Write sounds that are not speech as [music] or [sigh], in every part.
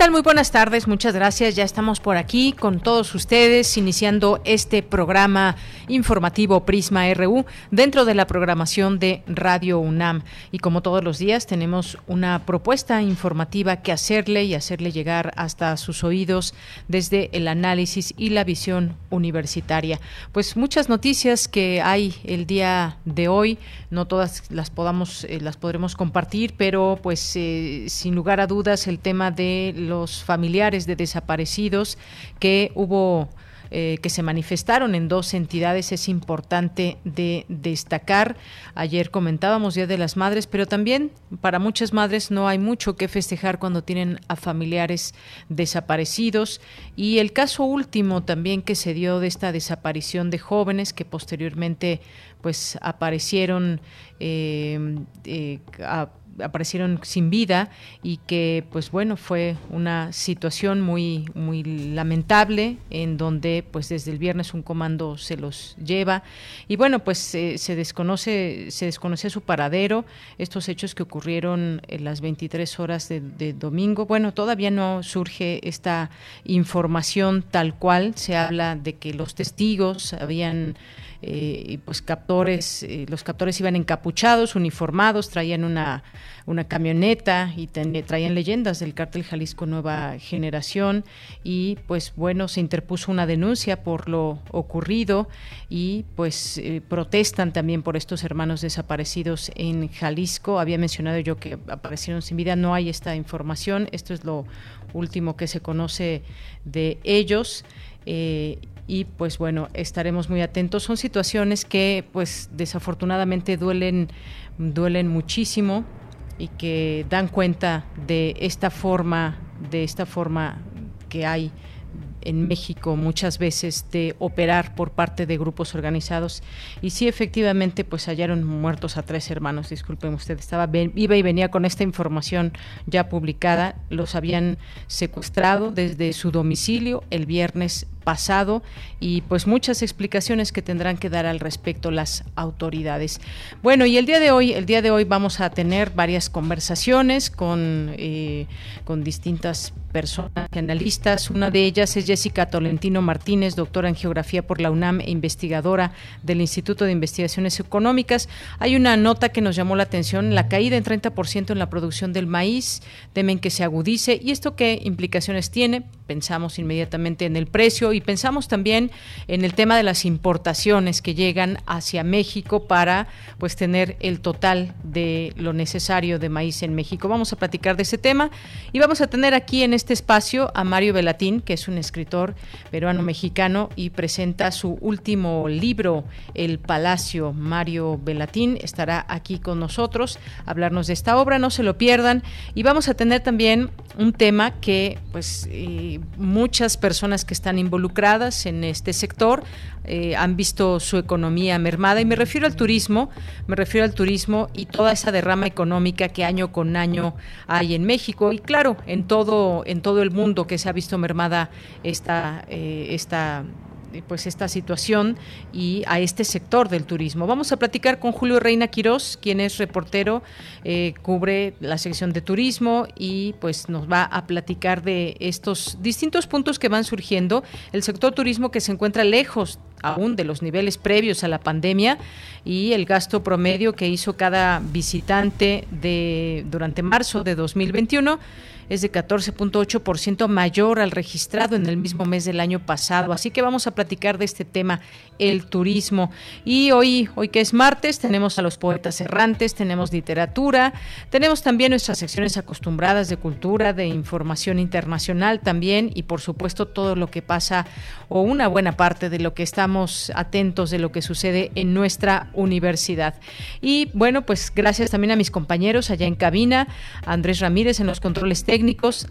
Tal? Muy buenas tardes, muchas gracias. Ya estamos por aquí con todos ustedes, iniciando este programa informativo Prisma RU dentro de la programación de Radio UNAM. Y como todos los días, tenemos una propuesta informativa que hacerle y hacerle llegar hasta sus oídos desde el análisis y la visión universitaria. Pues muchas noticias que hay el día de hoy, no todas las podamos, eh, las podremos compartir, pero pues eh, sin lugar a dudas el tema de los familiares de desaparecidos que hubo eh, que se manifestaron en dos entidades es importante de destacar. Ayer comentábamos Día de las Madres, pero también para muchas madres no hay mucho que festejar cuando tienen a familiares desaparecidos. Y el caso último también que se dio de esta desaparición de jóvenes que posteriormente pues aparecieron eh, eh, a aparecieron sin vida y que pues bueno fue una situación muy muy lamentable en donde pues desde el viernes un comando se los lleva. Y bueno pues eh, se desconoce se desconoce su paradero estos hechos que ocurrieron en las 23 horas de, de domingo. Bueno todavía no surge esta información tal cual. Se habla de que los testigos habían eh, pues captores, eh, los captores iban encapuchados, uniformados, traían una, una camioneta y traían leyendas del cártel Jalisco Nueva Generación y pues bueno, se interpuso una denuncia por lo ocurrido y pues eh, protestan también por estos hermanos desaparecidos en Jalisco. Había mencionado yo que aparecieron sin vida, no hay esta información, esto es lo último que se conoce de ellos. Eh, y pues bueno, estaremos muy atentos. Son situaciones que pues desafortunadamente duelen, duelen muchísimo y que dan cuenta de esta forma, de esta forma que hay en México muchas veces de operar por parte de grupos organizados. Y sí efectivamente pues hallaron muertos a tres hermanos. Disculpen usted estaba iba y venía con esta información ya publicada. Los habían secuestrado desde su domicilio el viernes pasado y pues muchas explicaciones que tendrán que dar al respecto las autoridades. Bueno, y el día de hoy, el día de hoy vamos a tener varias conversaciones con, eh, con distintas personas analistas. Una de ellas es Jessica Tolentino Martínez, doctora en geografía por la UNAM e investigadora del Instituto de Investigaciones Económicas. Hay una nota que nos llamó la atención, la caída en 30% en la producción del maíz, temen que se agudice. ¿Y esto qué implicaciones tiene? Pensamos inmediatamente en el precio y pensamos también en el tema de las importaciones que llegan hacia México para pues tener el total de lo necesario de maíz en México. Vamos a platicar de ese tema y vamos a tener aquí en este espacio a Mario Velatín, que es un escritor peruano mexicano y presenta su último libro, El Palacio. Mario Velatín estará aquí con nosotros a hablarnos de esta obra, no se lo pierdan y vamos a tener también un tema que pues eh, muchas personas que están involucradas en este sector eh, han visto su economía mermada. Y me refiero al turismo, me refiero al turismo y toda esa derrama económica que año con año hay en México. Y claro en todo en todo el mundo que se ha visto mermada esta eh, esta pues esta situación y a este sector del turismo. Vamos a platicar con Julio Reina Quirós, quien es reportero, eh, cubre la sección de turismo y pues nos va a platicar de estos distintos puntos que van surgiendo. El sector turismo que se encuentra lejos aún de los niveles previos a la pandemia y el gasto promedio que hizo cada visitante de durante marzo de 2021 es de 14.8% mayor al registrado en el mismo mes del año pasado. Así que vamos a platicar de este tema, el turismo. Y hoy, hoy que es martes, tenemos a los poetas errantes, tenemos literatura, tenemos también nuestras secciones acostumbradas de cultura, de información internacional también y por supuesto todo lo que pasa o una buena parte de lo que estamos atentos de lo que sucede en nuestra universidad. Y bueno, pues gracias también a mis compañeros allá en cabina, a Andrés Ramírez en los controles técnicos,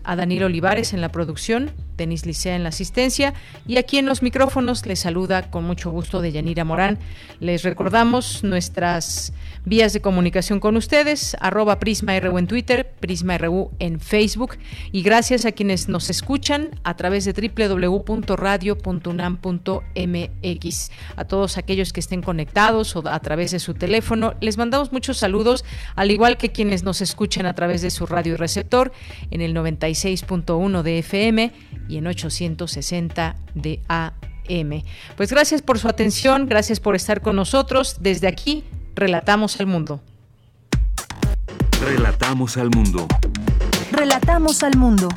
a Daniel Olivares en la producción, Denis Licea en la asistencia y aquí en los micrófonos les saluda con mucho gusto de Yanira Morán. Les recordamos nuestras vías de comunicación con ustedes, arroba PrismaRU en Twitter, PrismaRU en Facebook y gracias a quienes nos escuchan a través de www.radio.unam.mx. A todos aquellos que estén conectados o a través de su teléfono, les mandamos muchos saludos, al igual que quienes nos escuchan a través de su radio receptor en el 96.1 de FM y en 860 de AM. Pues gracias por su atención, gracias por estar con nosotros. Desde aquí, relatamos al mundo. Relatamos al mundo. Relatamos al mundo.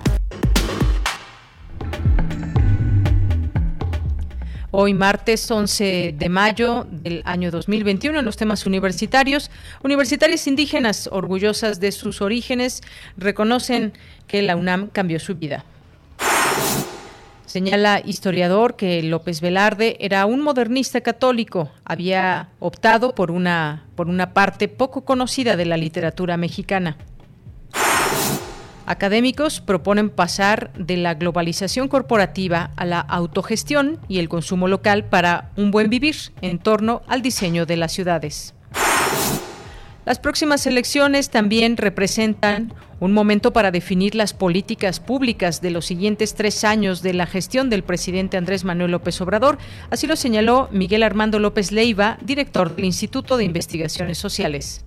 Hoy martes 11 de mayo del año 2021 en los temas universitarios. Universitarias indígenas orgullosas de sus orígenes reconocen que la UNAM cambió su vida. Señala historiador que López Velarde era un modernista católico, había optado por una, por una parte poco conocida de la literatura mexicana. Académicos proponen pasar de la globalización corporativa a la autogestión y el consumo local para un buen vivir en torno al diseño de las ciudades. Las próximas elecciones también representan un momento para definir las políticas públicas de los siguientes tres años de la gestión del presidente Andrés Manuel López Obrador. Así lo señaló Miguel Armando López Leiva, director del Instituto de Investigaciones Sociales.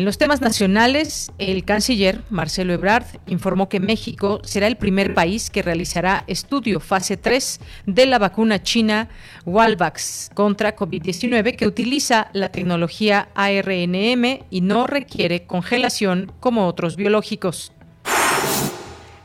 En los temas nacionales, el canciller Marcelo Ebrard informó que México será el primer país que realizará estudio fase 3 de la vacuna china Walvax contra COVID-19 que utiliza la tecnología ARNM y no requiere congelación como otros biológicos.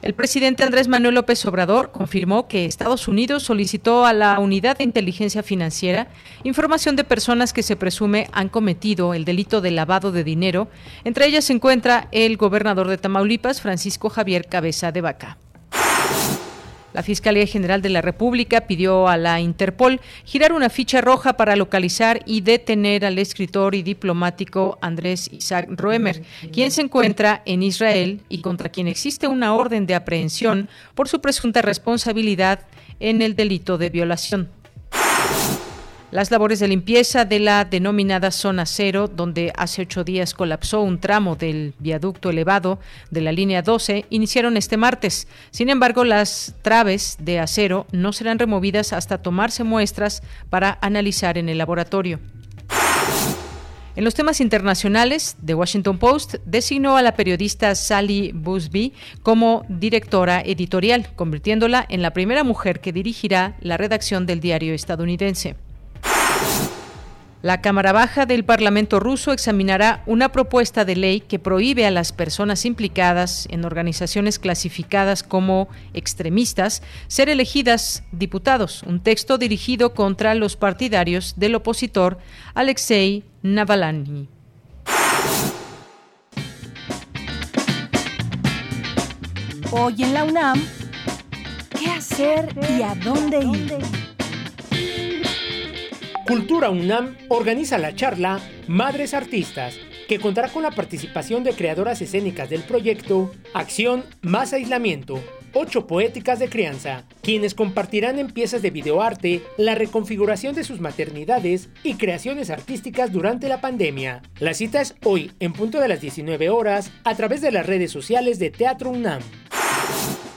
El presidente Andrés Manuel López Obrador confirmó que Estados Unidos solicitó a la Unidad de Inteligencia Financiera información de personas que se presume han cometido el delito de lavado de dinero. Entre ellas se encuentra el gobernador de Tamaulipas, Francisco Javier Cabeza de Vaca. La Fiscalía General de la República pidió a la Interpol girar una ficha roja para localizar y detener al escritor y diplomático Andrés Isaac Roemer, quien se encuentra en Israel y contra quien existe una orden de aprehensión por su presunta responsabilidad en el delito de violación las labores de limpieza de la denominada zona cero, donde hace ocho días colapsó un tramo del viaducto elevado de la línea 12, iniciaron este martes. Sin embargo, las traves de acero no serán removidas hasta tomarse muestras para analizar en el laboratorio. En los temas internacionales, The Washington Post designó a la periodista Sally Busby como directora editorial, convirtiéndola en la primera mujer que dirigirá la redacción del diario estadounidense. La Cámara Baja del Parlamento ruso examinará una propuesta de ley que prohíbe a las personas implicadas en organizaciones clasificadas como extremistas ser elegidas diputados, un texto dirigido contra los partidarios del opositor Alexei Navalny. Hoy en la UNAM, ¿qué hacer y a dónde ir? Cultura UNAM organiza la charla Madres Artistas, que contará con la participación de creadoras escénicas del proyecto Acción más Aislamiento, ocho poéticas de crianza, quienes compartirán en piezas de videoarte la reconfiguración de sus maternidades y creaciones artísticas durante la pandemia. La cita es hoy, en punto de las 19 horas, a través de las redes sociales de Teatro UNAM.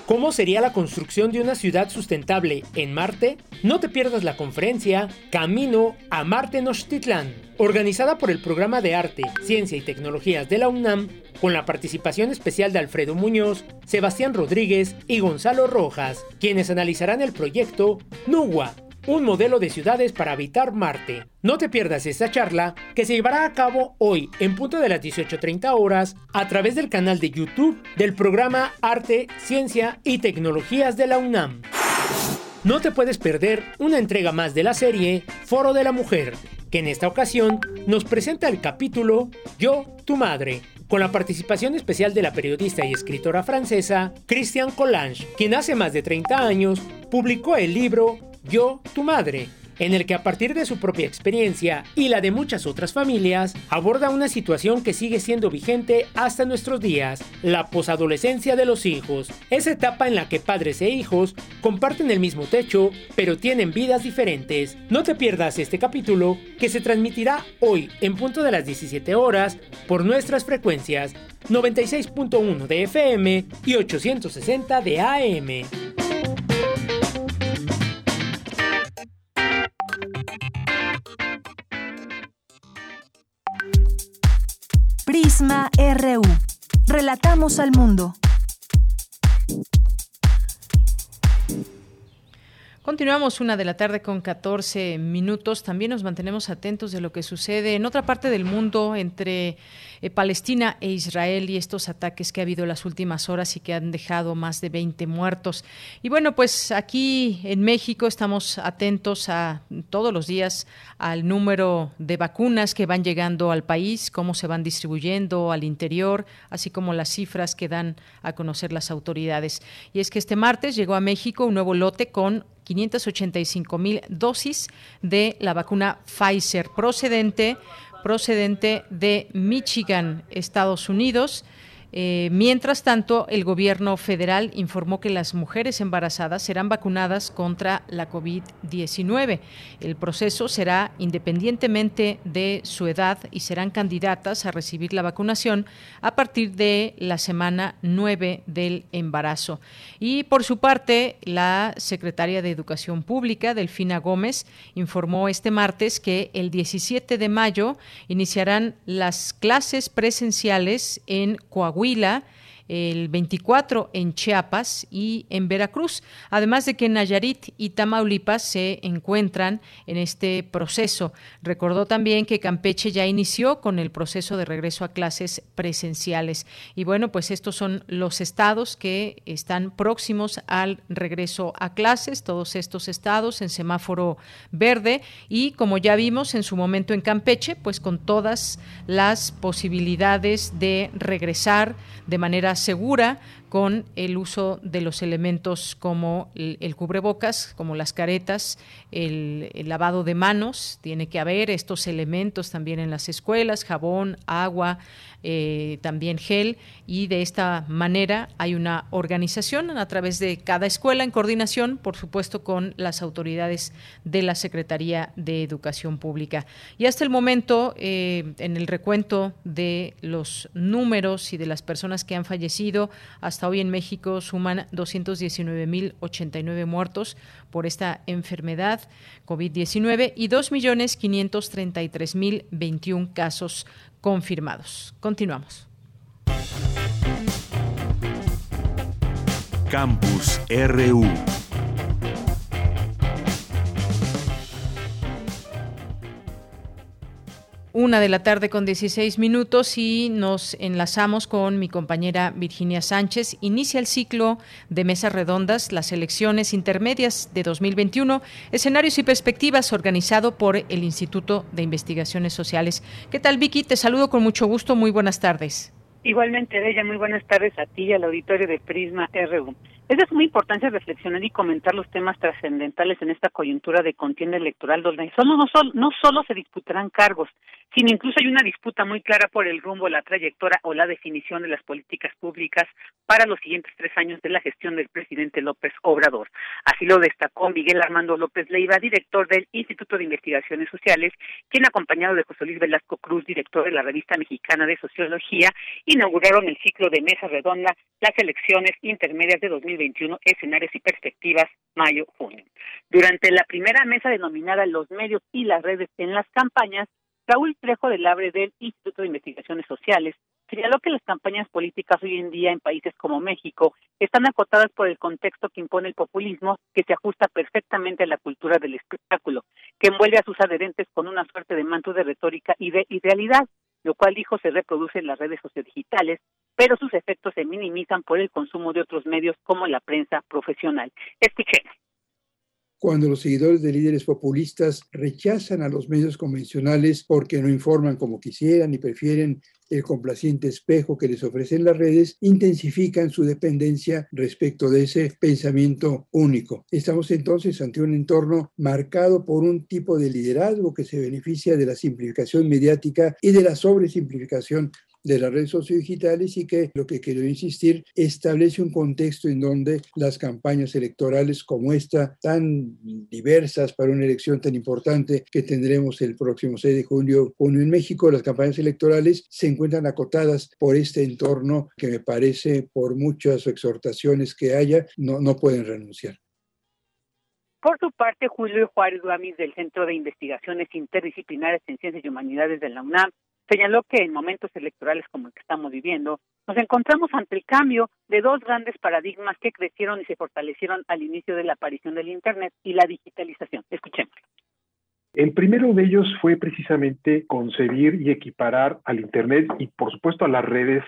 ¿Cómo sería la construcción de una ciudad sustentable en Marte? No te pierdas la conferencia Camino a Marte Nochtitlán, organizada por el Programa de Arte, Ciencia y Tecnologías de la UNAM, con la participación especial de Alfredo Muñoz, Sebastián Rodríguez y Gonzalo Rojas, quienes analizarán el proyecto NUWA, un modelo de ciudades para habitar Marte. No te pierdas esta charla que se llevará a cabo hoy en punto de las 18.30 horas a través del canal de YouTube del programa Arte, Ciencia y Tecnologías de la UNAM. No te puedes perder una entrega más de la serie Foro de la Mujer, que en esta ocasión nos presenta el capítulo Yo, tu madre, con la participación especial de la periodista y escritora francesa Christian Collange, quien hace más de 30 años publicó el libro Yo, tu madre, en el que a partir de su propia experiencia y la de muchas otras familias, aborda una situación que sigue siendo vigente hasta nuestros días, la posadolescencia de los hijos, esa etapa en la que padres e hijos comparten el mismo techo, pero tienen vidas diferentes. No te pierdas este capítulo que se transmitirá hoy en punto de las 17 horas por nuestras frecuencias 96.1 de FM y 860 de AM. Prisma RU. Relatamos al mundo. Continuamos una de la tarde con 14 minutos. También nos mantenemos atentos de lo que sucede en otra parte del mundo entre eh, Palestina e Israel y estos ataques que ha habido en las últimas horas y que han dejado más de 20 muertos. Y bueno, pues aquí en México estamos atentos a todos los días al número de vacunas que van llegando al país, cómo se van distribuyendo al interior, así como las cifras que dan a conocer las autoridades. Y es que este martes llegó a México un nuevo lote con 585 mil dosis de la vacuna Pfizer procedente procedente de Michigan, Estados Unidos. Eh, mientras tanto, el gobierno federal informó que las mujeres embarazadas serán vacunadas contra la COVID-19. El proceso será independientemente de su edad y serán candidatas a recibir la vacunación a partir de la semana 9 del embarazo. Y por su parte, la secretaria de Educación Pública, Delfina Gómez, informó este martes que el 17 de mayo iniciarán las clases presenciales en Coahuila Huila el 24 en Chiapas y en Veracruz, además de que Nayarit y Tamaulipas se encuentran en este proceso. Recordó también que Campeche ya inició con el proceso de regreso a clases presenciales. Y bueno, pues estos son los estados que están próximos al regreso a clases, todos estos estados en semáforo verde y como ya vimos en su momento en Campeche, pues con todas las posibilidades de regresar de manera segura con el uso de los elementos como el, cubrebocas, como las caretas, el, lavado de manos, tiene que haber estos elementos también en las escuelas, jabón, agua, eh, también gel, y de esta manera hay una organización a través de cada escuela en coordinación, por supuesto, con las autoridades de la Secretaría de Educación Pública. Y hasta el momento, eh, en el recuento de los números y de las personas que han fallecido, hasta hasta hoy en México suman 219.089 muertos por esta enfermedad COVID-19 y 2.533.021 casos confirmados. Continuamos. Campus RU Una de la tarde con 16 minutos y nos enlazamos con mi compañera Virginia Sánchez. Inicia el ciclo de mesas redondas, las elecciones intermedias de 2021, escenarios y perspectivas organizado por el Instituto de Investigaciones Sociales. ¿Qué tal, Vicky? Te saludo con mucho gusto. Muy buenas tardes. Igualmente, Bella, muy buenas tardes a ti y al auditorio de Prisma RU. Es de suma importancia reflexionar y comentar los temas trascendentales en esta coyuntura de contienda electoral donde solo, no, solo, no solo se disputarán cargos, sino incluso hay una disputa muy clara por el rumbo, la trayectoria o la definición de las políticas públicas para los siguientes tres años de la gestión del presidente López Obrador. Así lo destacó Miguel Armando López Leiva, director del Instituto de Investigaciones Sociales, quien acompañado de José Luis Velasco Cruz, director de la revista mexicana de Sociología, inauguraron el ciclo de mesa redonda las elecciones intermedias de 2020 2021, escenarios y perspectivas, mayo-junio. Durante la primera mesa denominada Los medios y las redes en las campañas, Raúl Trejo del Abre del Instituto de Investigaciones Sociales señaló que las campañas políticas hoy en día en países como México están acotadas por el contexto que impone el populismo, que se ajusta perfectamente a la cultura del espectáculo, que envuelve a sus adherentes con una suerte de manto de retórica y de idealidad, lo cual dijo se reproduce en las redes sociodigitales, pero sus efectos se minimizan por el consumo de otros medios como la prensa profesional. Escuchemos. Cuando los seguidores de líderes populistas rechazan a los medios convencionales porque no informan como quisieran y prefieren el complaciente espejo que les ofrecen las redes, intensifican su dependencia respecto de ese pensamiento único. Estamos entonces ante un entorno marcado por un tipo de liderazgo que se beneficia de la simplificación mediática y de la sobresimplificación de las redes sociodigitales y que, lo que quiero insistir, establece un contexto en donde las campañas electorales como esta, tan diversas para una elección tan importante que tendremos el próximo 6 de junio, en México, las campañas electorales se encuentran acotadas por este entorno que me parece, por muchas exhortaciones que haya, no, no pueden renunciar. Por su parte, Julio Juárez Duamis del Centro de Investigaciones Interdisciplinarias en Ciencias y Humanidades de la UNAM señaló que en momentos electorales como el que estamos viviendo, nos encontramos ante el cambio de dos grandes paradigmas que crecieron y se fortalecieron al inicio de la aparición del Internet y la digitalización. Escuchemos. El primero de ellos fue precisamente concebir y equiparar al Internet y por supuesto a las redes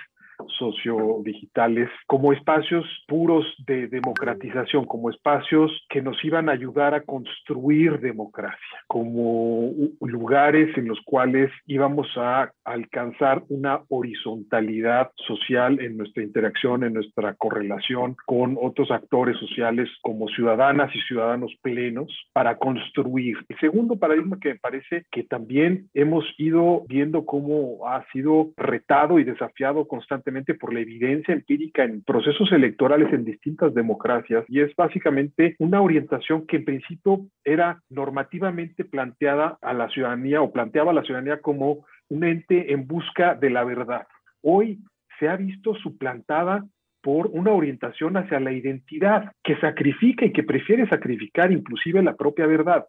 sociodigitales como espacios puros de democratización, como espacios que nos iban a ayudar a construir democracia, como lugares en los cuales íbamos a alcanzar una horizontalidad social en nuestra interacción, en nuestra correlación con otros actores sociales como ciudadanas y ciudadanos plenos para construir. El segundo paradigma que me parece que también hemos ido viendo cómo ha sido retado y desafiado constantemente por la evidencia empírica en procesos electorales en distintas democracias y es básicamente una orientación que en principio era normativamente planteada a la ciudadanía o planteaba a la ciudadanía como un ente en busca de la verdad. Hoy se ha visto suplantada por una orientación hacia la identidad que sacrifica y que prefiere sacrificar inclusive la propia verdad.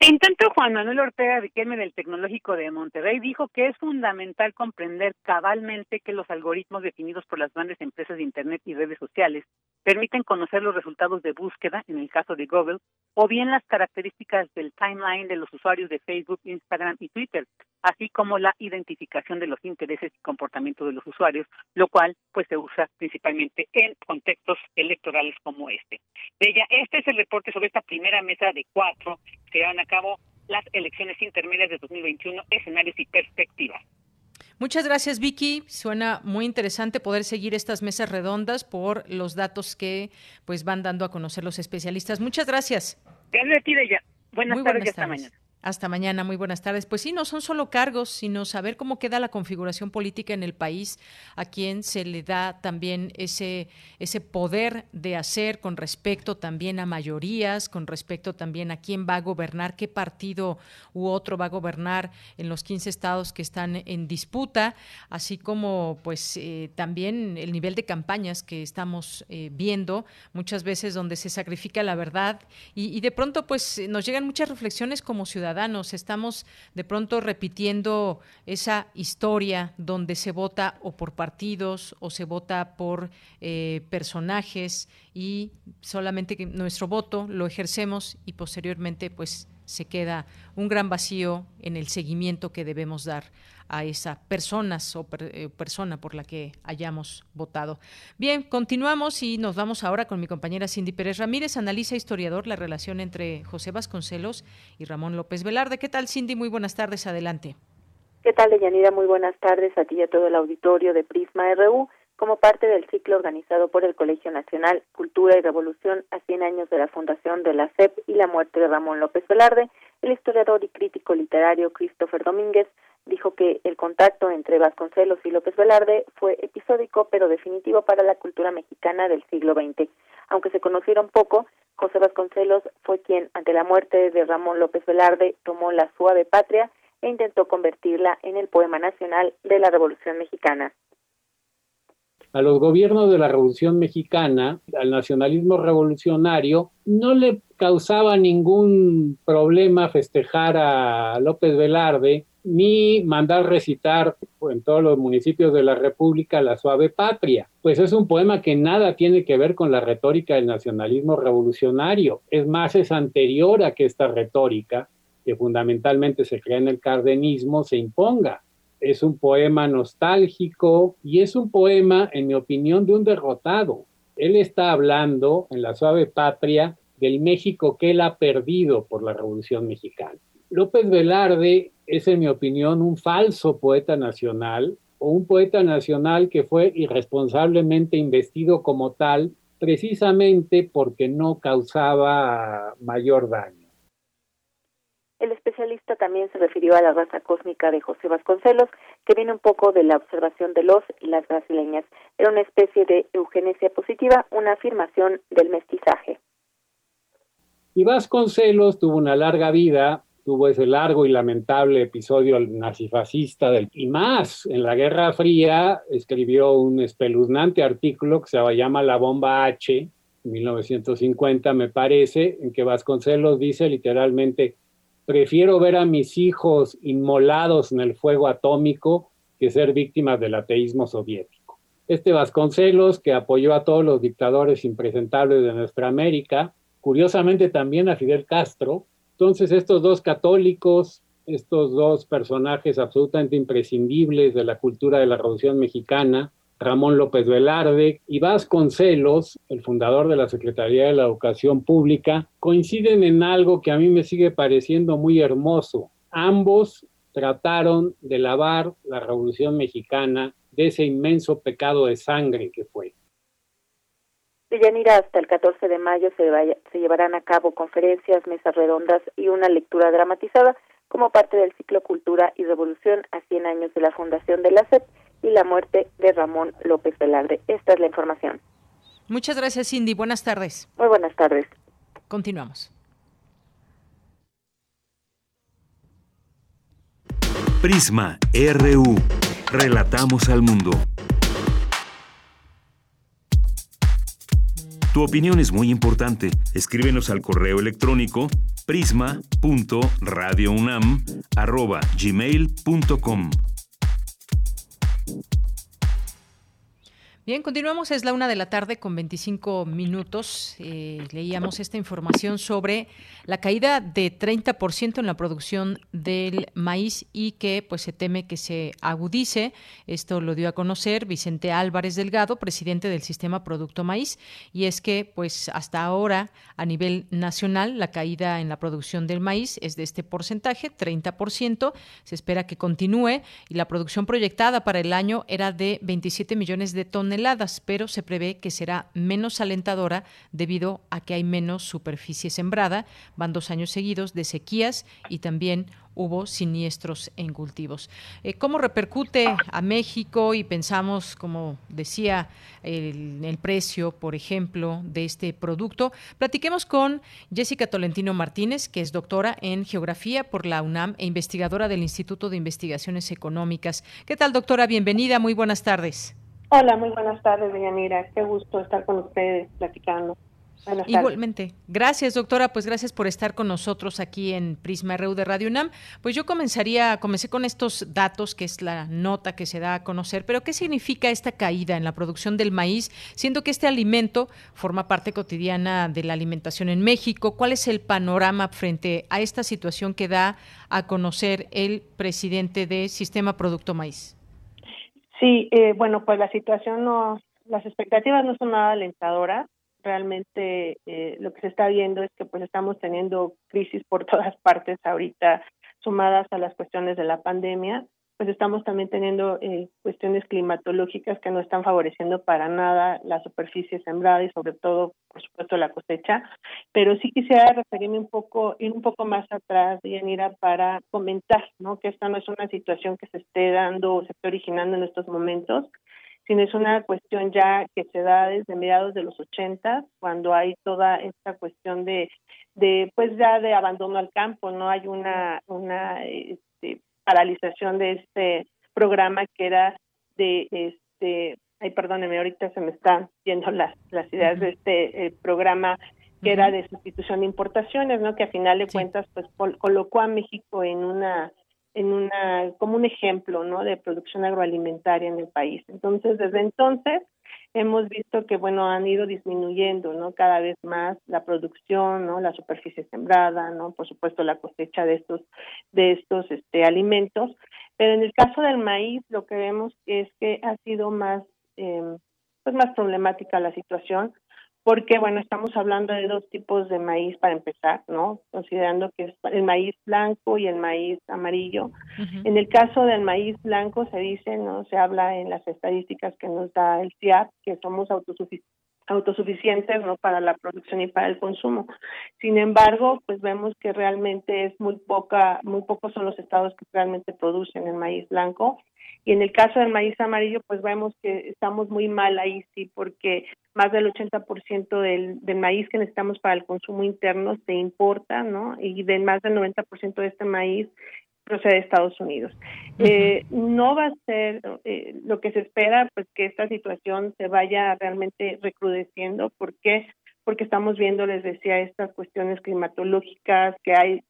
En tanto, Juan Manuel Ortega Riquelme del Tecnológico de Monterrey dijo que es fundamental comprender cabalmente que los algoritmos definidos por las grandes empresas de Internet y redes sociales permiten conocer los resultados de búsqueda, en el caso de Google, o bien las características del timeline de los usuarios de Facebook, Instagram y Twitter, así como la identificación de los intereses y comportamientos de los usuarios, lo cual pues se usa principalmente en contextos electorales como este. De este es el reporte sobre esta primera mesa de cuatro que llevan a cabo las elecciones intermedias de 2021, escenarios y perspectivas. Muchas gracias, Vicky. Suena muy interesante poder seguir estas mesas redondas por los datos que pues van dando a conocer los especialistas. Muchas gracias. Gracias a ti, Buenas tardes hasta mañana. Hasta mañana, muy buenas tardes. Pues sí, no son solo cargos, sino saber cómo queda la configuración política en el país, a quien se le da también ese, ese poder de hacer con respecto también a mayorías, con respecto también a quién va a gobernar, qué partido u otro va a gobernar en los 15 estados que están en disputa, así como pues eh, también el nivel de campañas que estamos eh, viendo, muchas veces donde se sacrifica la verdad y, y de pronto pues nos llegan muchas reflexiones como ciudadanos Estamos de pronto repitiendo esa historia donde se vota o por partidos o se vota por eh, personajes y solamente que nuestro voto lo ejercemos y posteriormente pues se queda un gran vacío en el seguimiento que debemos dar a esa personas o eh, persona por la que hayamos votado. Bien, continuamos y nos vamos ahora con mi compañera Cindy Pérez Ramírez, analiza historiador la relación entre José Vasconcelos y Ramón López Velarde. ¿Qué tal, Cindy? Muy buenas tardes, adelante. ¿Qué tal, Deyanira? Muy buenas tardes a ti y a todo el auditorio de Prisma RU. Como parte del ciclo organizado por el Colegio Nacional Cultura y Revolución a 100 años de la fundación de la CEP y la muerte de Ramón López Velarde, el historiador y crítico literario Christopher Domínguez dijo que el contacto entre Vasconcelos y López Velarde fue episódico pero definitivo para la cultura mexicana del siglo XX. Aunque se conocieron poco, José Vasconcelos fue quien, ante la muerte de Ramón López Velarde, tomó la suave patria e intentó convertirla en el poema nacional de la Revolución Mexicana. A los gobiernos de la Revolución Mexicana, al nacionalismo revolucionario, no le causaba ningún problema festejar a López Velarde ni mandar recitar en todos los municipios de la República la suave patria. Pues es un poema que nada tiene que ver con la retórica del nacionalismo revolucionario. Es más, es anterior a que esta retórica, que fundamentalmente se crea en el cardenismo, se imponga. Es un poema nostálgico y es un poema, en mi opinión, de un derrotado. Él está hablando en la suave patria del México que él ha perdido por la Revolución Mexicana. López Velarde es, en mi opinión, un falso poeta nacional o un poeta nacional que fue irresponsablemente investido como tal precisamente porque no causaba mayor daño. El especialista también se refirió a la raza cósmica de José Vasconcelos, que viene un poco de la observación de los y las brasileñas. Era una especie de eugenesia positiva, una afirmación del mestizaje. Y Vasconcelos tuvo una larga vida tuvo ese largo y lamentable episodio nazifascista del, y más en la Guerra Fría escribió un espeluznante artículo que se llama La bomba H, 1950 me parece, en que Vasconcelos dice literalmente, prefiero ver a mis hijos inmolados en el fuego atómico que ser víctimas del ateísmo soviético. Este Vasconcelos, que apoyó a todos los dictadores impresentables de nuestra América, curiosamente también a Fidel Castro, entonces, estos dos católicos, estos dos personajes absolutamente imprescindibles de la cultura de la Revolución Mexicana, Ramón López Velarde y Vasconcelos, el fundador de la Secretaría de la Educación Pública, coinciden en algo que a mí me sigue pareciendo muy hermoso. Ambos trataron de lavar la Revolución Mexicana de ese inmenso pecado de sangre que fue. Deyanira, hasta el 14 de mayo se, se llevarán a cabo conferencias, mesas redondas y una lectura dramatizada como parte del ciclo Cultura y Revolución a 100 años de la fundación de la SEP y la muerte de Ramón López Velarde. Esta es la información. Muchas gracias, Cindy. Buenas tardes. Muy buenas tardes. Continuamos. Prisma RU. Relatamos al mundo. Tu opinión es muy importante. Escríbenos al correo electrónico prisma.radiounam@gmail.com. Bien, continuamos, es la una de la tarde con 25 minutos. Eh, leíamos esta información sobre la caída de 30% en la producción del maíz y que pues se teme que se agudice. Esto lo dio a conocer Vicente Álvarez Delgado, presidente del Sistema Producto Maíz, y es que pues hasta ahora a nivel nacional la caída en la producción del maíz es de este porcentaje, 30%. Se espera que continúe y la producción proyectada para el año era de 27 millones de toneladas pero se prevé que será menos alentadora debido a que hay menos superficie sembrada. Van dos años seguidos de sequías y también hubo siniestros en cultivos. Eh, ¿Cómo repercute a México? Y pensamos, como decía, el, el, precio, por ejemplo, de este producto. Platiquemos con Jessica Tolentino Martínez, que es doctora en Geografía por la UNAM e investigadora del Instituto de Investigaciones Económicas. ¿Qué tal, doctora? Bienvenida, muy buenas tardes. Hola, muy buenas tardes, Deyanira. Qué gusto estar con ustedes platicando. Igualmente. Gracias, doctora. Pues gracias por estar con nosotros aquí en Prisma RU de Radio UNAM. Pues yo comenzaría, comencé con estos datos, que es la nota que se da a conocer, pero ¿qué significa esta caída en la producción del maíz, siendo que este alimento forma parte cotidiana de la alimentación en México? ¿Cuál es el panorama frente a esta situación que da a conocer el presidente de Sistema Producto Maíz? Sí, eh, bueno, pues la situación no, las expectativas no son nada alentadoras. Realmente eh, lo que se está viendo es que pues estamos teniendo crisis por [laughs] todas partes ahorita, sumadas a las cuestiones de la pandemia pues estamos también teniendo eh, cuestiones climatológicas que no están favoreciendo para nada la superficie sembrada y sobre todo, por supuesto, la cosecha. Pero sí quisiera referirme un poco, ir un poco más atrás, Yanira, para comentar, ¿no? Que esta no es una situación que se esté dando o se esté originando en estos momentos, sino es una cuestión ya que se da desde mediados de los 80, cuando hay toda esta cuestión de, de pues ya de abandono al campo, no hay una, una este, paralización de este programa que era de este ay perdóneme ahorita se me están viendo las las ideas de este eh, programa que era de sustitución de importaciones no que a final de cuentas pues colocó a México en una en una como un ejemplo, ¿no? De producción agroalimentaria en el país. Entonces, desde entonces hemos visto que bueno han ido disminuyendo no cada vez más la producción no la superficie sembrada no por supuesto la cosecha de estos de estos este alimentos. Pero en el caso del maíz lo que vemos es que ha sido más eh, pues más problemática la situación porque bueno, estamos hablando de dos tipos de maíz para empezar, ¿no? Considerando que es el maíz blanco y el maíz amarillo. En el caso del maíz blanco se dice, ¿no? Se habla en las estadísticas que nos da el CIAP que somos autosuficientes no para la producción y para el consumo. Sin embargo, pues vemos que realmente es muy poca, muy pocos son los estados que realmente producen el maíz blanco y en el caso del maíz amarillo, pues vemos que estamos muy mal ahí, sí, porque más del 80% del, del maíz que necesitamos para el consumo interno se importa, ¿no? Y de más del 90% de este maíz procede de Estados Unidos. eh, no va a ser eh, lo que se espera, pues que esta situación se vaya realmente recrudeciendo. ¿Por qué? Porque estamos viendo, les decía, estas cuestiones climatológicas, que hay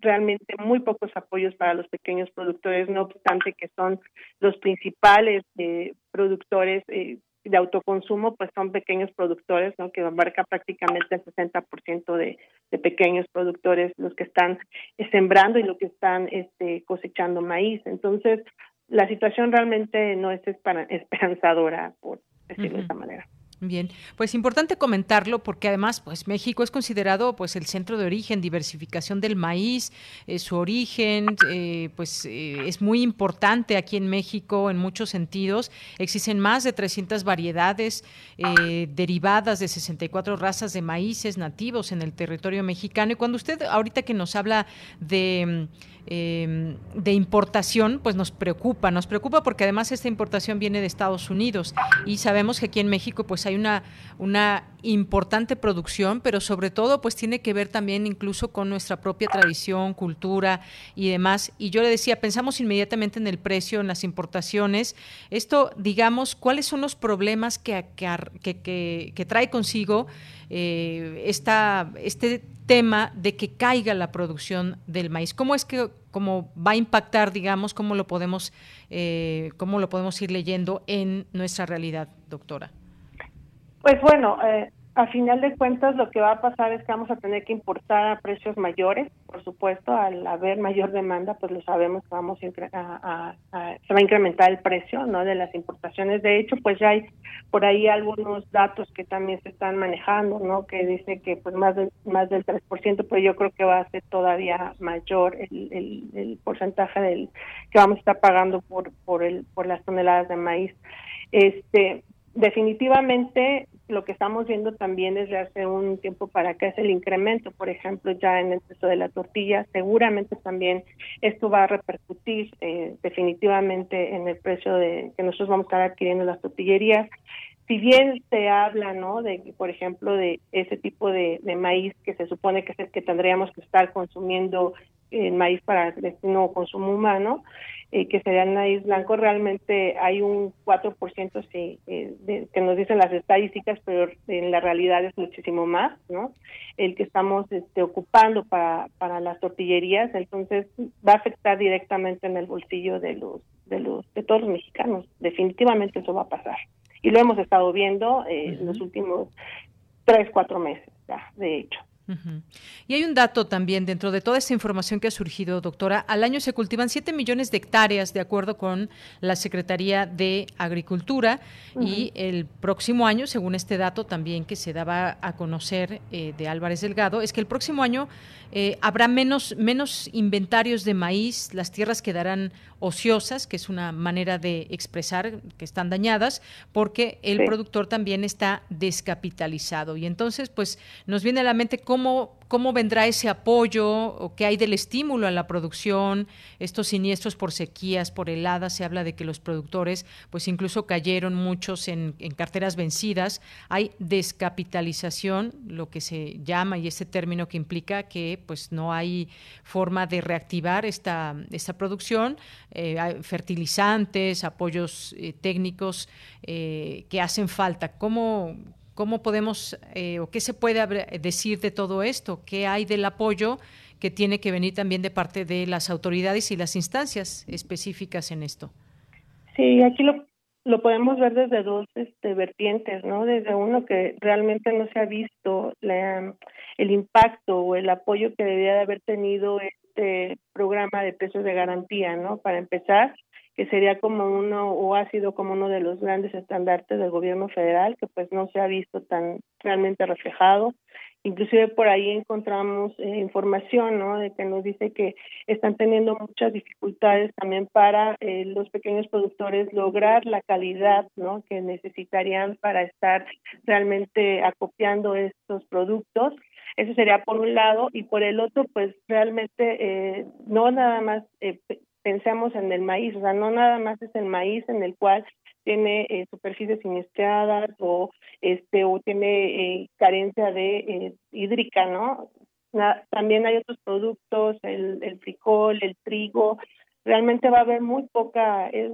realmente muy pocos apoyos para los pequeños productores, no obstante que son los principales eh, productores eh, de autoconsumo, pues son pequeños productores, ¿no? que abarca prácticamente el 60% de, de pequeños productores los que están eh, sembrando y los que están este, cosechando maíz. Entonces, la situación realmente no es esperanzadora, por decirlo de esta manera. Bien, pues importante comentarlo porque además, pues México es considerado pues el centro de origen, diversificación del maíz, eh, su origen, eh, pues eh, es muy importante aquí en México en muchos sentidos. Existen más de 300 variedades derivadas de 64 razas de maíces nativos en el territorio mexicano. Y cuando usted ahorita que nos habla de Em, de importación, pues nos preocupa, nos preocupa porque además esta importación viene de Estados Unidos y sabemos que aquí en México pues hay una, una importante producción, pero sobre todo pues tiene que ver también incluso con nuestra propia tradición, cultura y demás. Y yo le decía, pensamos inmediatamente en el precio, en las importaciones. Esto, digamos, ¿cuáles son los problemas que, que, que trae consigo eh, esta, este tema de que caiga la producción del maíz. ¿Cómo es que cómo va a impactar, digamos, cómo lo podemos, eh, cómo lo podemos ir leyendo en nuestra realidad, doctora? Pues bueno, eh, a final de cuentas lo que va a pasar es que vamos a tener que importar a precios mayores, por supuesto, al haber mayor demanda, pues lo sabemos que vamos a, se va a incrementar el precio, ¿no? De las importaciones. De hecho, pues ya hay por ahí algunos datos que también se están manejando, ¿no? Que dice que pues más del más del 3%, pero yo creo que va a ser todavía mayor el, el, el porcentaje del que vamos a estar pagando por por el por las toneladas de maíz. Este, definitivamente lo que estamos viendo también desde hace un tiempo para acá es el incremento, por ejemplo, ya en el precio de la tortilla. Seguramente también esto va a repercutir eh, definitivamente en el precio de que nosotros vamos a estar adquiriendo las tortillerías. Si bien se habla, ¿no? De, por ejemplo, de ese tipo de, de maíz que se supone que es el que tendríamos que estar consumiendo el maíz para destino consumo humano, eh, que sería el maíz blanco, realmente hay un 4% sí, eh, que nos dicen las estadísticas, pero en la realidad es muchísimo más, ¿no? El que estamos este, ocupando para, para las tortillerías, entonces va a afectar directamente en el bolsillo de los, de los, de todos los mexicanos. Definitivamente eso va a pasar. Y lo hemos estado viendo eh, en los últimos tres, cuatro meses, ya, de hecho. Y hay un dato también dentro de toda esta información que ha surgido, doctora. Al año se cultivan 7 millones de hectáreas, de acuerdo con la Secretaría de Agricultura, y el próximo año, según este dato también que se daba a conocer eh, de Álvarez Delgado, es que el próximo año eh, habrá menos, menos inventarios de maíz, las tierras quedarán ociosas, que es una manera de expresar que están dañadas, porque el productor también está descapitalizado. Y entonces, pues, nos viene a la mente cómo cómo vendrá ese apoyo o qué hay del estímulo a la producción, estos siniestros por sequías, por heladas, se habla de que los productores pues incluso cayeron muchos en, carteras vencidas, hay descapitalización, lo que se llama y ese término que implica que pues no hay forma de reactivar esta, esta producción, eh, fertilizantes, apoyos eh, técnicos eh, que hacen falta. ¿Cómo, ¿Cómo podemos eh, o qué se puede decir de todo esto? ¿Qué hay del apoyo que tiene que venir también de parte de las autoridades y las instancias específicas en esto. Sí, aquí lo, lo podemos ver desde dos este, vertientes, ¿no? Desde uno que realmente no se ha visto el impacto o el apoyo que debía de haber tenido este programa de precios de garantía, ¿no? Para empezar, que sería como uno o ha sido como uno de los grandes estandartes del gobierno federal, que pues no se ha visto tan realmente reflejado. Inclusive por ahí encontramos eh, información, ¿no? De que nos dice que están teniendo muchas dificultades también para eh, los pequeños productores lograr la calidad, ¿no? Que necesitarían para estar realmente acopiando estos productos. Eso sería por un lado y por el otro, pues realmente eh, no nada más pensemos en el maíz, o sea, no nada más es el maíz en el cual tiene eh, superficies siniestradas o este o tiene eh, carencia de eh, hídrica, ¿no? también hay otros productos, el, el frijol, el trigo, realmente va a haber muy poca es,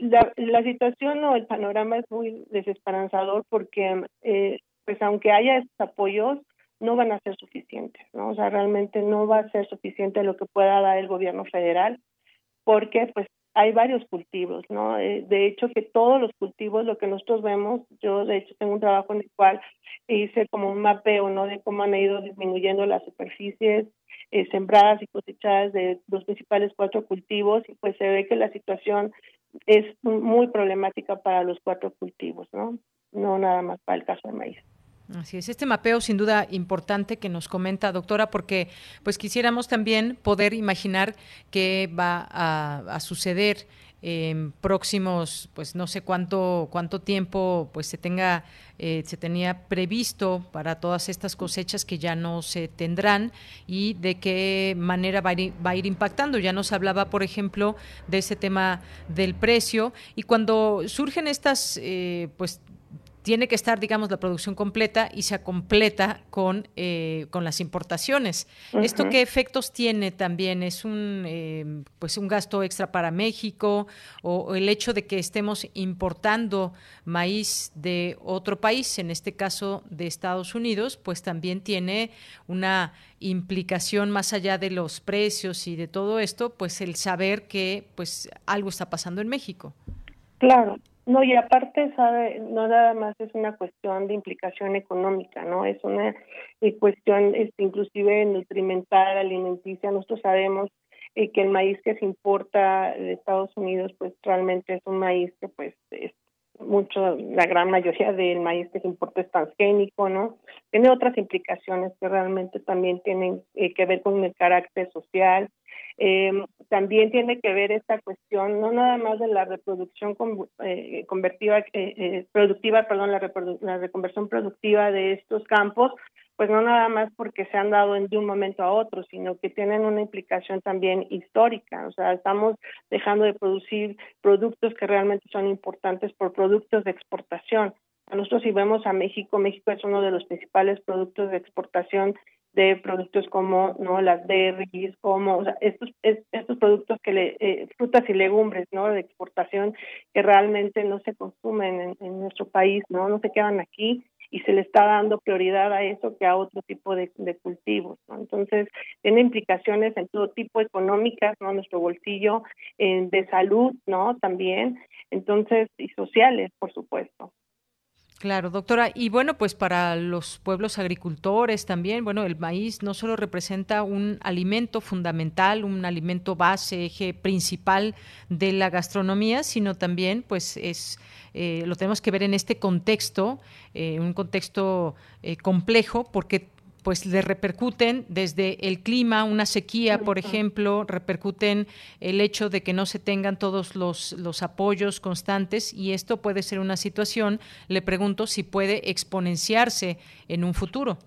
la, la situación o el panorama es muy desesperanzador porque pues aunque haya estos apoyos no van a ser suficientes, ¿no? O sea, realmente no va a ser suficiente lo que pueda dar el gobierno federal, porque pues hay varios cultivos, ¿no? Eh, de hecho, que todos los cultivos, lo que nosotros vemos, yo de hecho tengo un trabajo en el cual hice como un mapeo, ¿no? De cómo han ido disminuyendo las superficies eh, sembradas y cosechadas de los principales cuatro cultivos y pues se ve que la situación es muy problemática para los cuatro cultivos, ¿no? No nada más para el caso de maíz. Así es, este mapeo sin duda importante que nos comenta, doctora, porque pues quisiéramos también poder imaginar qué va a, suceder en próximos, pues no sé cuánto cuánto tiempo pues se tenga eh, se tenía previsto para todas estas cosechas que ya no se tendrán y de qué manera va a ir, va a ir impactando. Ya nos hablaba, por ejemplo, de ese tema del precio y cuando surgen estas eh, pues tiene que estar, digamos, la producción completa y se completa con, eh, con las importaciones. ¿Esto qué efectos tiene también? ¿Es un, eh, pues un gasto extra para México o, el hecho de que estemos importando maíz de otro país, en este caso de Estados Unidos, pues también tiene una implicación más allá de los precios y de todo esto, pues el saber que pues algo está pasando en México. Claro, no, y aparte, sabe, no nada más es una cuestión de implicación económica, ¿no? Es una eh, cuestión este, inclusive nutrimental, alimenticia. Nosotros sabemos eh, que el maíz que se importa de Estados Unidos, pues realmente es un maíz que pues es mucho, la gran mayoría del maíz que se importa es transgénico, ¿no? Tiene otras implicaciones que realmente también tienen eh, que ver con el carácter social, eh, también tiene que ver esta cuestión, no nada más de la reproducción eh, convertiva, eh, eh, productiva, perdón, la, la, reconversión productiva de estos campos, pues no nada más porque se han dado de un momento a otro, sino que tienen una implicación también histórica. O sea, estamos dejando de producir productos que realmente son importantes por productos de exportación. A nosotros si vemos a México, México es uno de los principales productos de exportación de productos como no las berries, como estos estos productos que le, eh, frutas y legumbres, ¿no? de exportación que realmente no se consumen en, nuestro país, no no se quedan aquí y se le está dando prioridad a eso que a otro tipo de, cultivos, ¿no? Entonces, tiene implicaciones en todo tipo económicas, ¿no? Nuestro bolsillo, de salud, ¿no? También, entonces, y sociales, por supuesto. Claro, doctora. Y bueno, pues para los pueblos agricultores también, bueno, el maíz no solo representa un alimento fundamental, un alimento base, eje principal de la gastronomía, sino también, pues es eh, lo tenemos que ver en este contexto, eh, un contexto eh, complejo, porque pues le repercuten desde el clima, una sequía, por ejemplo, repercuten el hecho de que no se tengan todos los, los apoyos constantes y esto puede ser una situación, le pregunto si puede exponenciarse en un futuro.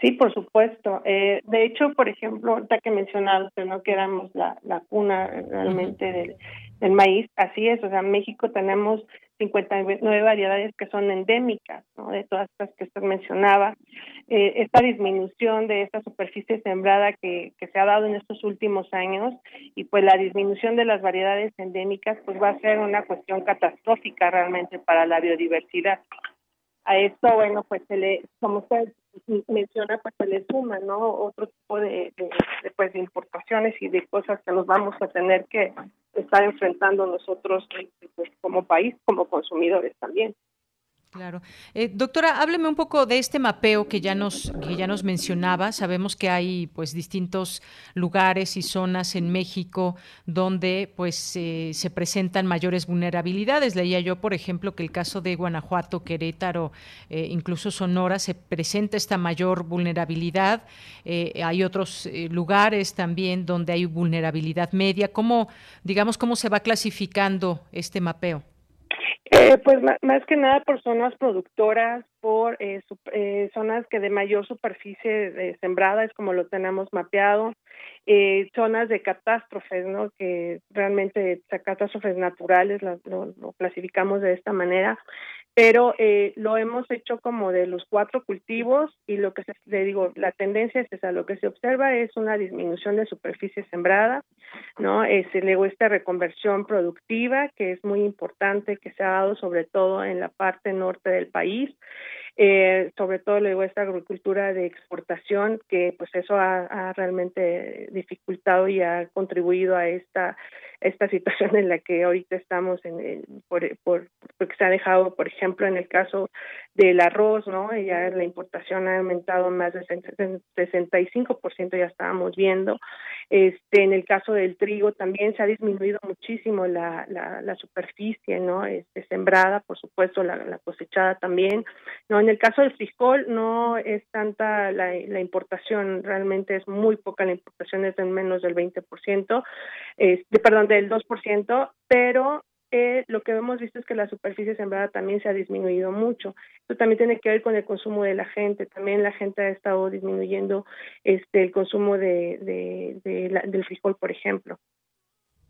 Sí, por supuesto. Eh, de hecho, por ejemplo, ahorita que mencionado ¿no? que éramos la, la cuna realmente del, del maíz, así es, o sea, en México tenemos 59 variedades que son endémicas, ¿no? de todas estas que usted mencionaba. Eh, esta disminución de esta superficie sembrada que, se ha dado en estos últimos años y pues la disminución de las variedades endémicas pues va a ser una cuestión catastrófica realmente para la biodiversidad. A esto, bueno, pues se le, como usted menciona, pues se le suma, ¿no? Otro tipo de, pues, de importaciones y de cosas que nos vamos a tener que estar enfrentando nosotros pues, como país, como consumidores también. Claro. Eh, doctora, hábleme un poco de este mapeo que ya nos que ya nos mencionaba. Sabemos que hay pues distintos lugares y zonas en México donde pues eh, se presentan mayores vulnerabilidades. Leía yo, por ejemplo, que el caso de Guanajuato, Querétaro, eh, incluso Sonora se presenta esta mayor vulnerabilidad. hay otros lugares también donde hay vulnerabilidad media. ¿Cómo digamos cómo se va clasificando este mapeo? Eh, pues más que nada por zonas productoras, por eh, eh, zonas que de mayor superficie sembrada es como lo tenemos mapeado, zonas de catástrofes, ¿no? Que realmente catástrofes naturales lo, lo, clasificamos de esta manera pero eh, lo hemos hecho como de los cuatro cultivos y lo que se, le digo, la tendencia es esa, lo que se observa es una disminución de superficie sembrada, ¿no? Es luego esta reconversión productiva que es muy importante que se ha dado sobre todo en la parte norte del país eh, sobre todo luego esta agricultura de exportación, que pues eso ha, realmente dificultado y ha contribuido a esta esta [laughs] situación en la que ahorita estamos en por, por porque se ha dejado por ejemplo en el caso del arroz no ya la importación ha aumentado más del 65% ya estábamos viendo. Este en el caso del trigo también se ha disminuido muchísimo la la, la superficie no este sembrada por supuesto la, la cosechada también no en el caso del frijol no es tanta la, importación, realmente es muy poca la importación, es de menos del 20%, de, perdón, del 2%, pero eh, lo que hemos visto es que la superficie sembrada también se ha disminuido mucho. Esto también tiene que ver con el consumo de la gente. También la gente ha estado disminuyendo este el consumo de, de del frijol, por ejemplo.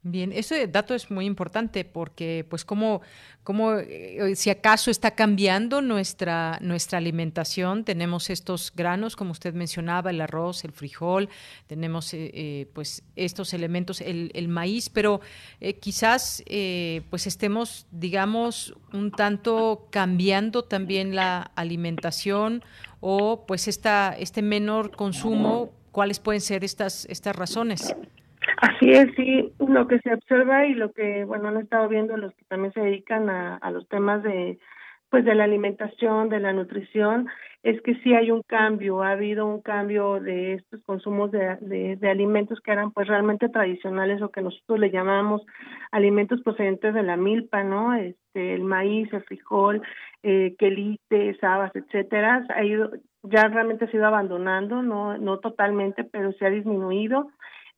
Bien, ese dato es muy importante porque, pues, como, como eh, si acaso está cambiando nuestra nuestra alimentación, tenemos estos granos, como usted mencionaba, el arroz, el frijol, tenemos, eh, eh, pues, estos elementos, el, el maíz, pero quizás, pues, estemos, digamos, un tanto cambiando también la alimentación o, pues, esta este menor consumo. ¿Cuáles pueden ser estas estas razones? Así es, sí, lo que se observa y lo que, bueno, han estado viendo los que también se dedican a, a los temas de, pues, de la alimentación, de la nutrición, es que sí hay un cambio, ha habido un cambio de estos consumos de, de, alimentos que eran, pues, realmente tradicionales o que nosotros le llamamos alimentos procedentes de la milpa, ¿no? Este, el maíz, el frijol, eh, quelites, habas, etcétera, ha ido, ya realmente ha ido abandonando, no, no totalmente, pero se ha disminuido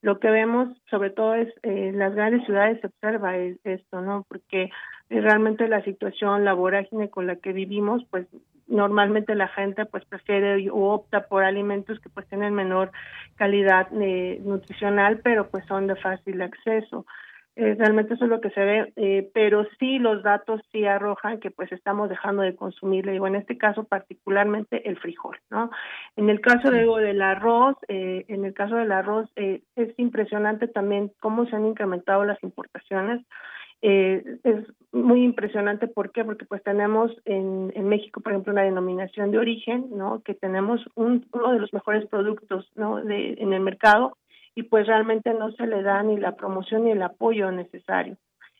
lo que vemos sobre todo es eh, en las grandes ciudades se observa esto, ¿no? Porque realmente la situación, la vorágine con la que vivimos, pues normalmente la gente pues prefiere o opta por alimentos que pues tienen menor calidad eh, nutricional, pero pues son de fácil acceso. Eh, realmente eso es lo que se ve, eh, pero sí los datos sí arrojan que pues estamos dejando de consumir, digo, en este caso particularmente el frijol, ¿no? En el caso digo, del arroz, eh, en el caso del arroz es impresionante también cómo se han incrementado las importaciones, es muy impresionante, ¿por qué? Porque pues tenemos en, en México, por ejemplo, una denominación de origen, ¿no? Que tenemos un, uno de los mejores productos, ¿no? De, en el mercado, y pues realmente no se le da ni la promoción ni el apoyo necesario.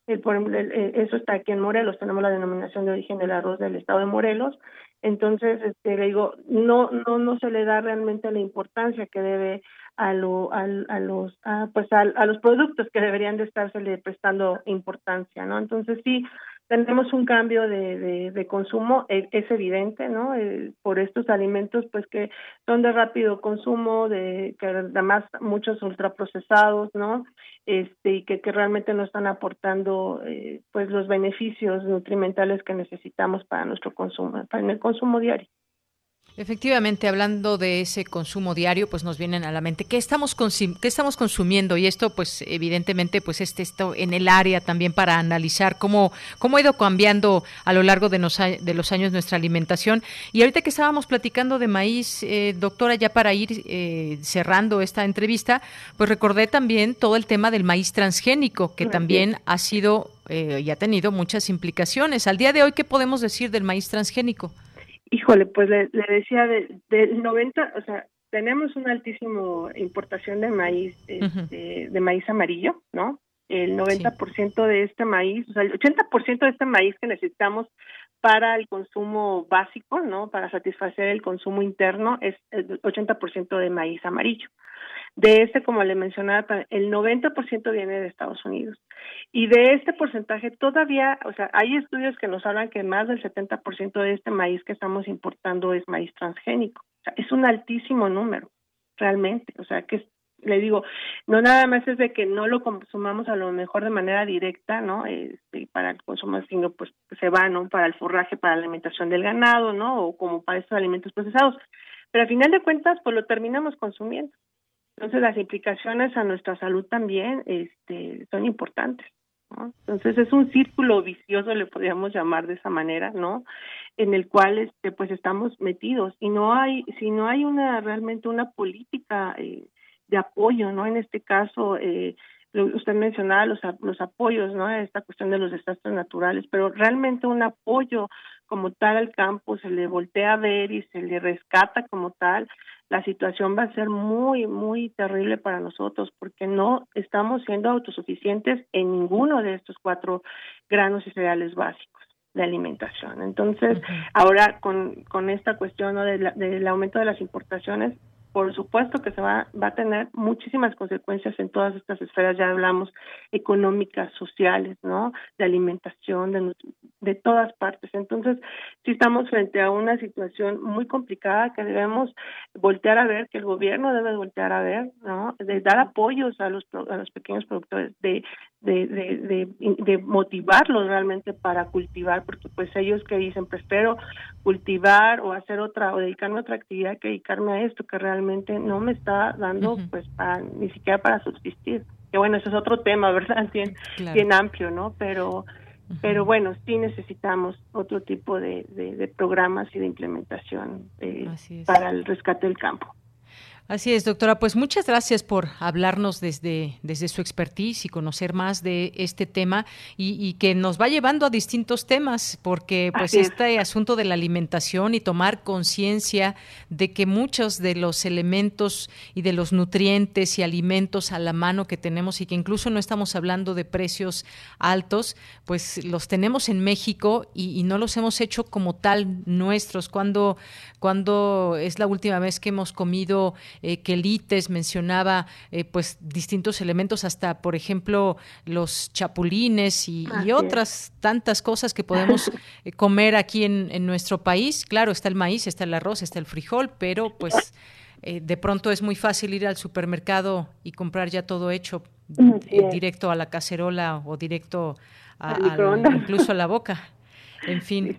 El, ejemplo, eso está aquí en Morelos, tenemos la denominación de origen del arroz del estado de Morelos, entonces este, le digo, no, no, no se le da realmente la importancia que debe a, lo, a, a los, a, pues a, a los productos que deberían de estársele prestando importancia, ¿no? Entonces sí, tenemos un cambio de, de, consumo, es, es, evidente, ¿no? Eh, por estos alimentos, pues que son de rápido consumo, de que además muchos ultraprocesados, ¿no? Este, y que, que realmente no están aportando, eh, pues, los beneficios nutrimentales que necesitamos para nuestro consumo, para el consumo diario. Efectivamente, hablando de ese consumo diario, pues nos vienen a la mente qué estamos qué estamos consumiendo y esto, pues evidentemente, pues este esto en el área también para analizar cómo cómo ha ido cambiando a lo largo de, de los años nuestra alimentación. Y ahorita que estábamos platicando de maíz, eh, doctora, ya para ir eh, cerrando esta entrevista, pues recordé también todo el tema del maíz transgénico que también ha sido eh, y ha tenido muchas implicaciones. Al día de hoy, ¿qué podemos decir del maíz transgénico? Híjole, pues le, decía del 90, o sea, tenemos una altísima importación de maíz, este, de maíz amarillo, ¿no? El 90% de este maíz, o sea, el 80% de este maíz que necesitamos para el consumo básico, ¿no? Para satisfacer el consumo interno es el 80% de maíz amarillo. De este, como le mencionaba, el 90% viene de Estados Unidos. Y de este porcentaje todavía, o sea, hay estudios que nos hablan que más del 70% de este maíz que estamos importando es maíz transgénico. O sea, es un altísimo número, realmente. O sea, que le digo, no nada más es de que no lo consumamos a lo mejor de manera directa, ¿no? Este, para el consumo, sino pues se va, ¿no? Para el forraje, para la alimentación del ganado, ¿no? O como para estos alimentos procesados. Pero al final de cuentas, pues lo terminamos consumiendo. Entonces las implicaciones a nuestra salud también este, son importantes. Entonces es un círculo vicioso, le podríamos llamar de esa manera, ¿no? En el cual este, pues estamos metidos y no hay, si no hay una realmente una política eh, de apoyo, ¿no? En este caso, eh, usted mencionaba los, los apoyos, ¿no? Esta cuestión de los desastres naturales, pero realmente un apoyo como tal al campo se le voltea a ver y se le rescata como tal, la situación va a ser muy, muy terrible para nosotros porque no estamos siendo autosuficientes en ninguno de estos cuatro granos y cereales básicos de alimentación. Entonces, ahora con, con esta cuestión ¿no? del aumento de las importaciones, por supuesto que se va, va a tener muchísimas consecuencias en todas estas esferas, ya hablamos económicas, sociales, ¿no? De alimentación, de, de todas partes. Entonces, sí estamos frente a una situación muy complicada que debemos voltear a ver, que el gobierno debe voltear a ver, ¿no? De dar apoyos a los, a los pequeños productores, de, de, de, de, motivarlos realmente para cultivar, porque pues ellos que dicen, prefiero cultivar o hacer otra, o dedicarme a otra actividad que dedicarme a esto, que realmente no me está dando pues para, ni siquiera para subsistir. Que bueno, ese es otro tema, ¿verdad? [laughs] Bien, bien amplio, ¿no? Pero pero bueno, sí necesitamos otro tipo de, de, programas y de implementación eh, para el rescate del campo. Así es, doctora. Pues muchas gracias por hablarnos desde, desde su expertise y conocer más de este tema y, que nos va llevando a distintos temas, porque pues este asunto de la alimentación y tomar conciencia de que muchos de los elementos y de los nutrientes y alimentos a la mano que tenemos y que incluso no estamos hablando de precios altos, pues los tenemos en México y, no los hemos hecho como tal nuestros. Cuando, cuando es la última vez que hemos comido eh, que Lites mencionaba eh, pues distintos elementos, hasta por ejemplo los chapulines y, otras tantas cosas que podemos [laughs] eh, comer aquí en, en, nuestro país. Claro, está el maíz, está el arroz, está el frijol, pero pues de pronto es muy fácil ir al supermercado y comprar ya todo hecho directo a la cacerola o directo a, incluso a la boca. En [laughs] fin,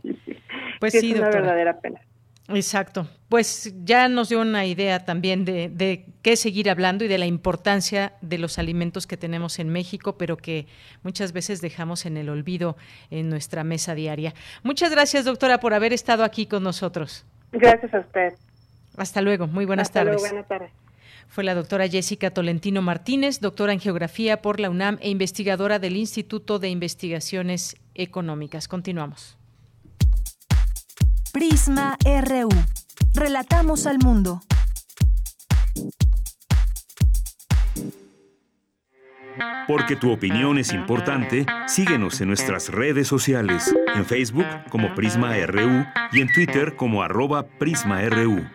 pues sí, es una verdadera pena. Exacto. Pues ya nos dio una idea también de, qué seguir hablando y de la importancia de los alimentos que tenemos en México, pero que muchas veces dejamos en el olvido en nuestra mesa diaria. Muchas gracias, doctora, por haber estado aquí con nosotros. Gracias a usted. Hasta luego. Muy buenas Hasta tardes. Luego, buenas tardes. Fue la doctora Jessica Tolentino Martínez, doctora en Geografía por la UNAM e investigadora del Instituto de Investigaciones Económicas. Continuamos. Prisma RU. Relatamos al mundo. Porque tu opinión es importante, síguenos en nuestras redes sociales, en Facebook como Prisma RU y en Twitter como arroba PrismaRU.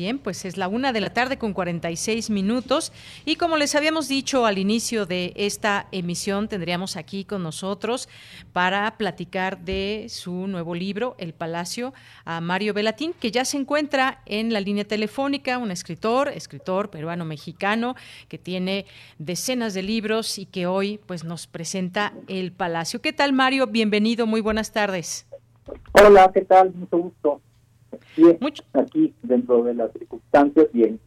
Bien, pues es la una de la tarde con 46 minutos y como les habíamos dicho al inicio de esta emisión, tendríamos aquí con nosotros para platicar de su nuevo libro, El Palacio, a Mario Velatín, que ya se encuentra en la línea telefónica, un escritor, escritor peruano-mexicano, que tiene decenas de libros y que hoy pues nos presenta El Palacio. ¿Qué tal, Mario? Bienvenido, muy buenas tardes. Hola, ¿qué tal? Mucho gusto. Mucho. aquí dentro de las circunstancias, bien.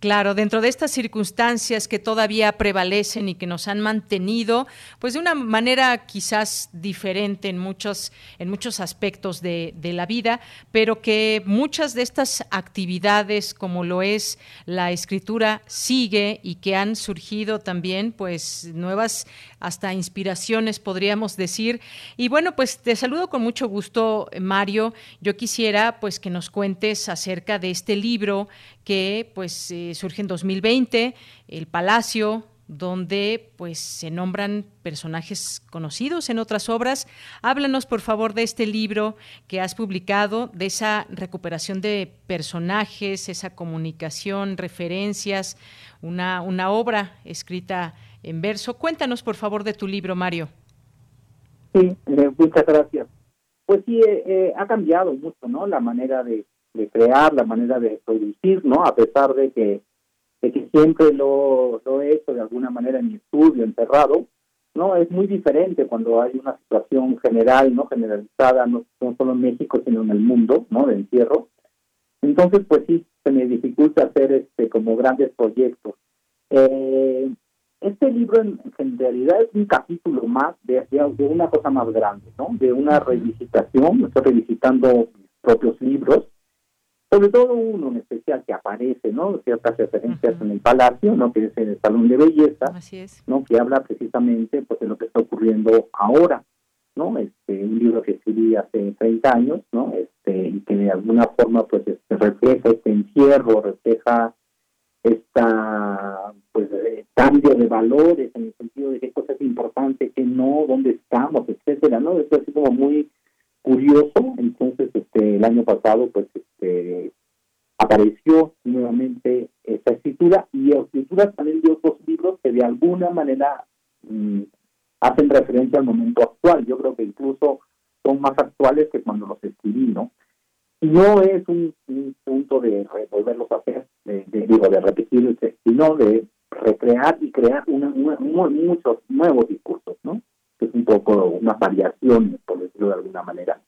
Claro, dentro de estas circunstancias que todavía prevalecen y que nos han mantenido, pues de una manera quizás diferente en muchos, en muchos aspectos de, de, la vida, pero que muchas de estas actividades, como lo es la escritura, sigue y que han surgido también, pues nuevas hasta inspiraciones, podríamos decir. Y bueno, pues te saludo con mucho gusto, Mario. Yo quisiera pues que nos cuentes acerca de este libro que pues eh, surge en 2020, El Palacio, donde pues se nombran personajes conocidos en otras obras. Háblanos por favor de este libro que has publicado, de esa recuperación de personajes, esa comunicación, referencias, una, una obra escrita en verso. Cuéntanos, por favor, de tu libro, Mario. Sí, eh, muchas gracias. Pues sí, eh, eh, ha cambiado mucho, ¿no? La manera de, crear, la manera de producir, ¿no? A pesar de que, que siempre lo, lo he hecho de alguna manera en mi estudio, encerrado, ¿no? Es muy diferente cuando hay una situación general, ¿no? Generalizada, no, no solo en México, sino en el mundo, ¿no? De encierro. Entonces, pues sí, se me dificulta hacer este como grandes proyectos. Eh, este libro en, realidad es un capítulo más de, de, una cosa más grande, ¿no? De una revisitación, estoy revisitando mis propios libros, sobre todo uno en especial que aparece, ¿no? Ciertas referencias en el Palacio, ¿no? Que es en el Salón de Belleza, Así es. ¿no? Que habla precisamente pues de lo que está ocurriendo ahora, ¿no? Este, un libro que escribí hace 30 años, ¿no? Este, y que de alguna forma pues este, refleja este encierro, refleja esta pues eh, cambio de valores en el sentido de qué cosa es importante, qué no, dónde estamos, etcétera, ¿no? Esto es como muy curioso. Entonces, este, el año pasado, pues, este, apareció nuevamente esta escritura y escrituras también de otros libros que de alguna manera mm, hacen referencia al momento actual. Yo creo que incluso son más actuales que cuando los escribí, ¿no? no es un, punto de volverlos a hacer, de, digo, de repetir, sino de recrear y crear una, muchos nuevos discursos, ¿no? Que es un poco una variación, por decirlo de alguna manera.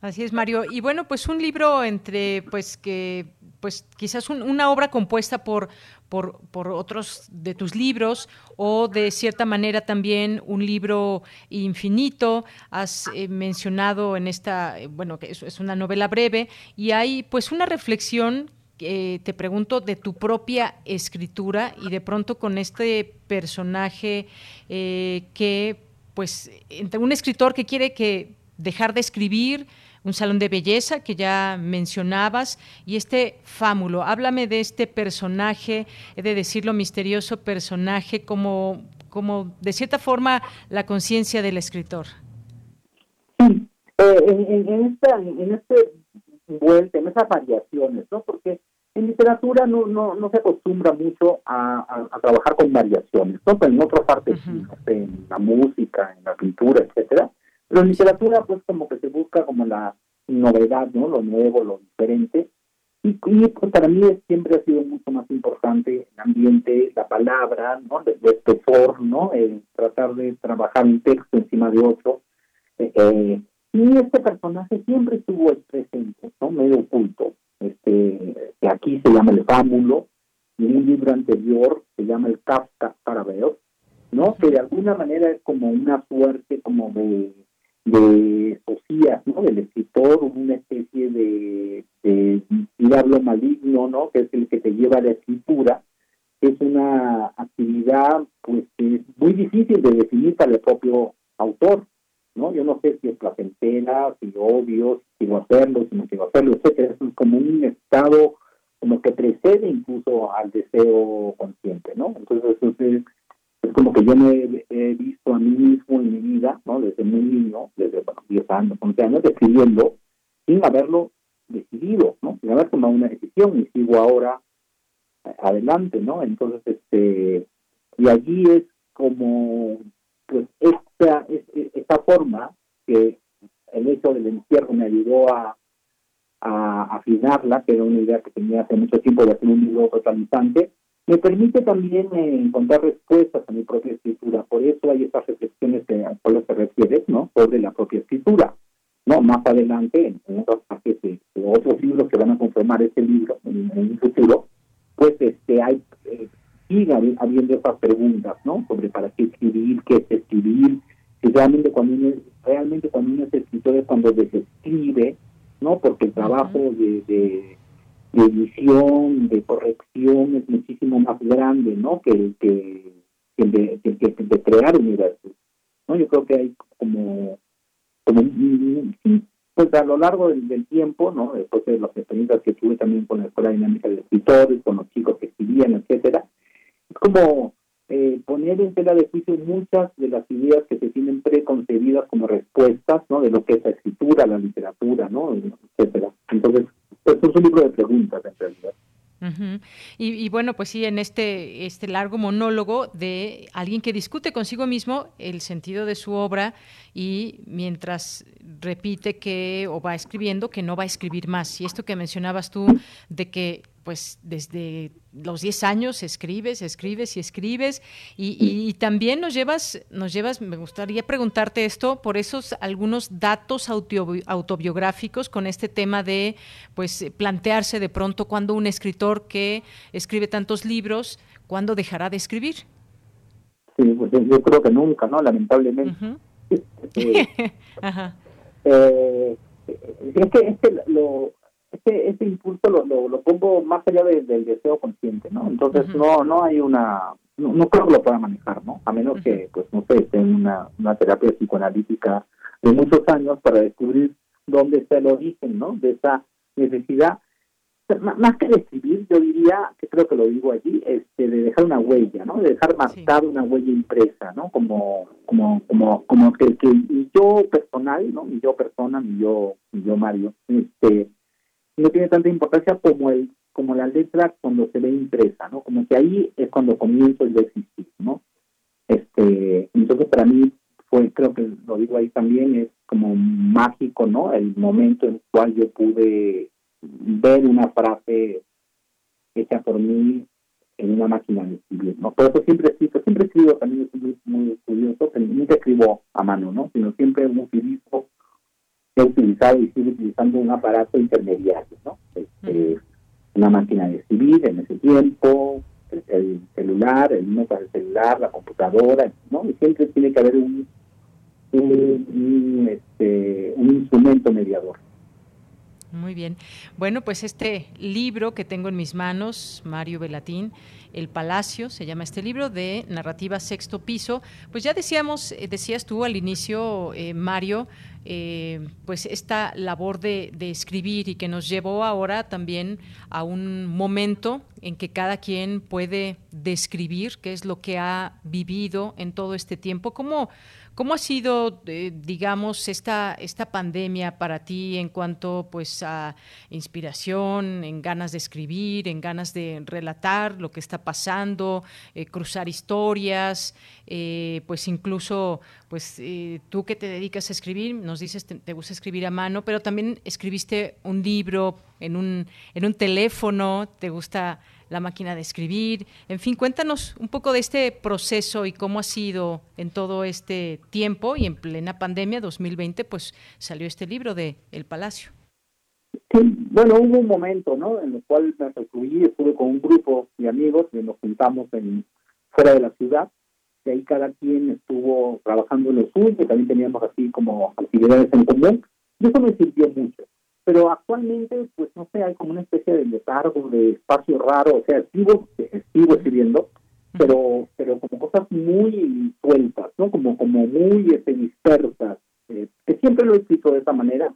Así es, Mario. Y bueno, pues un libro entre, pues que, pues quizás una obra compuesta por, por, por, otros de tus libros o de cierta manera también un libro infinito. Has eh, mencionado en esta, eh, bueno, que es, una novela breve y hay pues una reflexión eh, te pregunto de tu propia escritura y de pronto con este personaje que pues un escritor que quiere que dejar de escribir un salón de belleza que ya mencionabas y este fámulo. Háblame de este personaje, he de decirlo, misterioso personaje, como, como de cierta forma la conciencia del escritor. Sí, eh, en, en, esta, en este vuelta, en esas variaciones, ¿no? Porque en literatura no, no, no se acostumbra mucho a, a, trabajar con variaciones, ¿no? Pero en otras partes, en la música, en la pintura, etcétera, pero en literatura, pues como que se busca como la novedad, ¿no? Lo nuevo, lo diferente. Y, pues para mí siempre ha sido mucho más importante el ambiente, la palabra, ¿no? De, este for, ¿no? tratar de trabajar un texto encima de otro. Eh, eh, y este personaje siempre estuvo presente, ¿no? Medio oculto. Este, aquí se llama el fámulo, y en un libro anterior se llama el Kafka Carabeo, ¿no? Que de alguna manera es como una suerte como de de Sofía, ¿no? Del escritor, una especie de, de diablo maligno, ¿no? Que es el que te lleva a la escritura. Es una actividad, pues, que es muy difícil de definir para el propio autor, ¿no? Yo no sé si es placentera, si obvio, si quiero hacerlo, si no quiero hacerlo, etcétera. Es como un estado como que precede incluso al deseo consciente, ¿no? Entonces, entonces es como que yo me he visto a mí mismo en mi vida, ¿no? Desde muy niño, desde bueno, 10 años, 11 años, escribiendo sin haberlo decidido, ¿no? Sin haber tomado una decisión y sigo ahora adelante, ¿no? Entonces, este, y allí es como, pues, esta, esta forma que el hecho del encierro me ayudó a, a afinarla, que era una idea que tenía hace mucho tiempo de hacer un libro totalizante, me permite también eh, encontrar respuestas a mi propia escritura. Por eso hay estas reflexiones que, a las que refieres, ¿no? Sobre la propia escritura. No, más adelante, en otras partes de, otros libros que van a conformar este libro en, un futuro, pues este hay sigue habiendo esas preguntas, ¿no? Sobre para qué escribir, qué es escribir, si realmente cuando uno, realmente cuando uno es escritor es cuando desescribe, ¿no? Porque el trabajo de, de, edición, de corrección es muchísimo más grande, ¿no? Que, que, que, de, que, de crear universos, ¿no? Yo creo que hay como, como pues a lo largo del, tiempo, ¿no? Después de las experiencias que tuve también con la Escuela Dinámica de Escritores, con los chicos que escribían, etcétera, es como eh, poner en tela de juicio muchas de las ideas que se tienen preconcebidas como respuestas, ¿no? De lo que es la escritura, la literatura, ¿no? Entonces, esto es un libro de preguntas en realidad y, bueno, pues sí, en este, este largo monólogo de alguien que discute consigo mismo el sentido de su obra y mientras repite que o va escribiendo que no va a escribir más. Y esto que mencionabas tú de que pues desde los 10 años escribes, escribes y escribes y, también nos llevas, nos llevas, me gustaría preguntarte esto por esos algunos datos autobiográficos con este tema de pues plantearse de pronto cuando un escritor que escribe tantos libros, ¿cuándo dejará de escribir? Sí, pues yo creo que nunca, ¿no? Lamentablemente. [laughs] [laughs] Ajá. Eh, es que, es que lo, ese, ese impulso lo, lo, pongo más allá del deseo consciente, ¿no? Entonces no no hay una, no, creo que lo pueda manejar, ¿no? A menos que, pues no sé, tenga una, una terapia psicoanalítica de muchos años para descubrir dónde está el origen, ¿no? De esa necesidad, más que de escribir, yo diría, que creo que lo digo allí, este, de dejar una huella, ¿no? De dejar marcada una huella impresa, ¿no? Como, como, como, como que, que yo personal, ¿no? Mi yo persona, mi yo, mi yo Mario, este, no tiene tanta importancia como el como la letra cuando se ve impresa, ¿no? Como que ahí es cuando comienzo el existir, ¿no? Este, entonces para mí fue, creo que lo digo ahí también, es como mágico, ¿no? El momento en el cual yo pude ver una frase hecha por mí en una máquina de escribir, ¿no? Por eso siempre escribo, siempre escribo, también es muy, muy curioso, nunca escribo a mano, ¿no? Sino siempre utilizo he utilizado y sigue utilizando un aparato intermediario, ¿no? Este, una máquina de escribir en ese tiempo, el, celular, el número del celular, la computadora, ¿no? Y siempre tiene que haber un, un, este, un instrumento mediador. Muy bien. Bueno, pues este libro que tengo en mis manos, Mario Velatín, El Palacio, se llama este libro de narrativa sexto piso. Pues ya decíamos, eh, decías tú al inicio, eh, Mario, eh, pues esta labor de, escribir y que nos llevó ahora también a un momento en que cada quien puede describir qué es lo que ha vivido en todo este tiempo. ¿Cómo, cómo ha sido, eh, digamos, esta, esta pandemia para ti en cuanto pues a inspiración, en ganas de escribir, en ganas de relatar lo que está pasando, eh, cruzar historias, pues incluso pues tú que te dedicas a escribir, nos dices te, te, gusta escribir a mano, pero también escribiste un libro en un, en un teléfono, te gusta la máquina de escribir. En fin, cuéntanos un poco de este proceso y cómo ha sido en todo este tiempo y en plena pandemia 2020, pues salió este libro de El Palacio. Sí, bueno, hubo un momento, ¿no? En el cual me recluí, estuve con un grupo de amigos que nos juntamos en, fuera de la ciudad y ahí cada quien estuvo trabajando en lo suyo, también teníamos así como actividades en común, y eso me sirvió mucho. Pero actualmente, pues no sé, hay como una especie de letargo, de espacio raro, o sea, sigo, sigo escribiendo, pero pero como cosas muy sueltas, ¿no? Como, como muy este, dispersas, eh, que siempre lo he escrito de esa manera,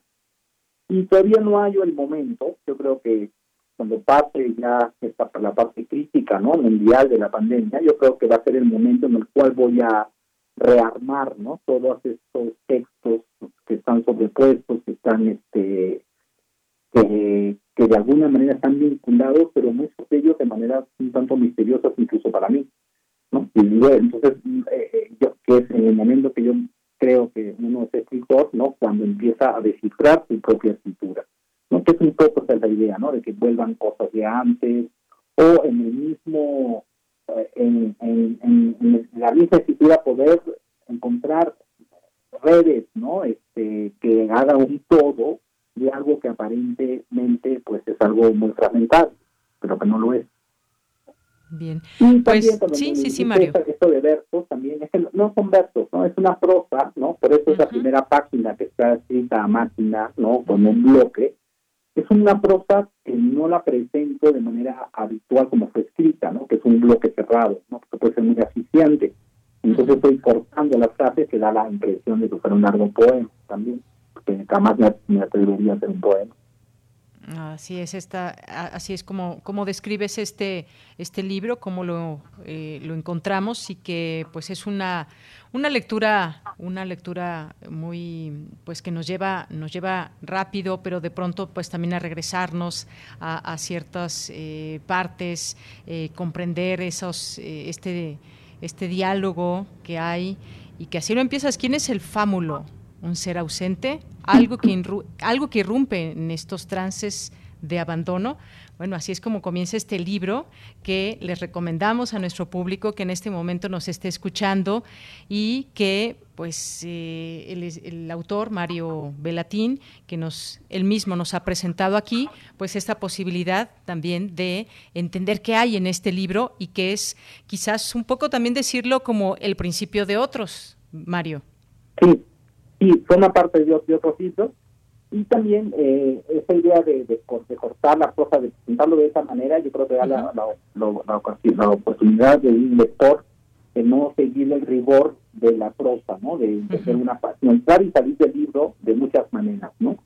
y todavía no hay el momento, yo creo que cuando pase ya esta, la parte crítica no mundial de la pandemia, yo creo que va a ser el momento en el cual voy a rearmar no todos estos textos que están sobrepuestos, que están este que, que de alguna manera están vinculados, pero muchos de ellos de manera un tanto misteriosas incluso para mí. ¿no? Y entonces, eh, eh, yo, que es en el momento que yo creo que uno es escritor, ¿no? cuando empieza a descifrar su propia escritura. ¿no? que es un poco esa la idea, ¿no? de que vuelvan cosas de antes, o en el mismo, eh, en, en, en, la misma escritura poder encontrar redes, ¿no? Este, que haga un todo de algo que aparentemente pues es algo muy fragmentado, pero que no lo es. Bien. Y pues, también sí, sí, sí, Mario. Esto de versos también, es que no son versos, ¿no? Es una prosa, ¿no? Por eso es la primera página que está escrita a máquina, ¿no? Con un bloque. Es una prosa que no la presento de manera habitual como fue escrita, ¿no? Que es un bloque cerrado, ¿no? Porque puede ser muy asfixiante. Entonces estoy cortando las frases que da la impresión de que fuera un largo poema también, porque jamás me, me atrevería un poema. Así es, esta, así es como, como describes este, este libro, cómo lo, eh, lo encontramos y que pues es una, una lectura, una lectura muy pues que nos lleva, nos lleva rápido, pero de pronto pues también a regresarnos a, ciertas eh, partes, eh, comprender esos, este, este diálogo que hay y que así lo empiezas. ¿Quién es el fámulo? Un ser ausente, algo que, algo que irrumpe en estos trances de abandono. Bueno, así es como comienza este libro que les recomendamos a nuestro público que en este momento nos esté escuchando y que pues eh, el, autor Mario Velatín, que nos él mismo nos ha presentado aquí, pues esta posibilidad también de entender qué hay en este libro y que es quizás un poco también decirlo como el principio de otros, Mario. Sí, y forma parte de, de otros hitos. Y también eh, esa idea de, de, cortar la prosa, de presentarlo de esa manera, yo creo que da la, la, la, oportunidad de un lector de no seguir el rigor de la prosa, ¿no? De, ser una pasión, entrar y salir del libro de muchas maneras, ¿no?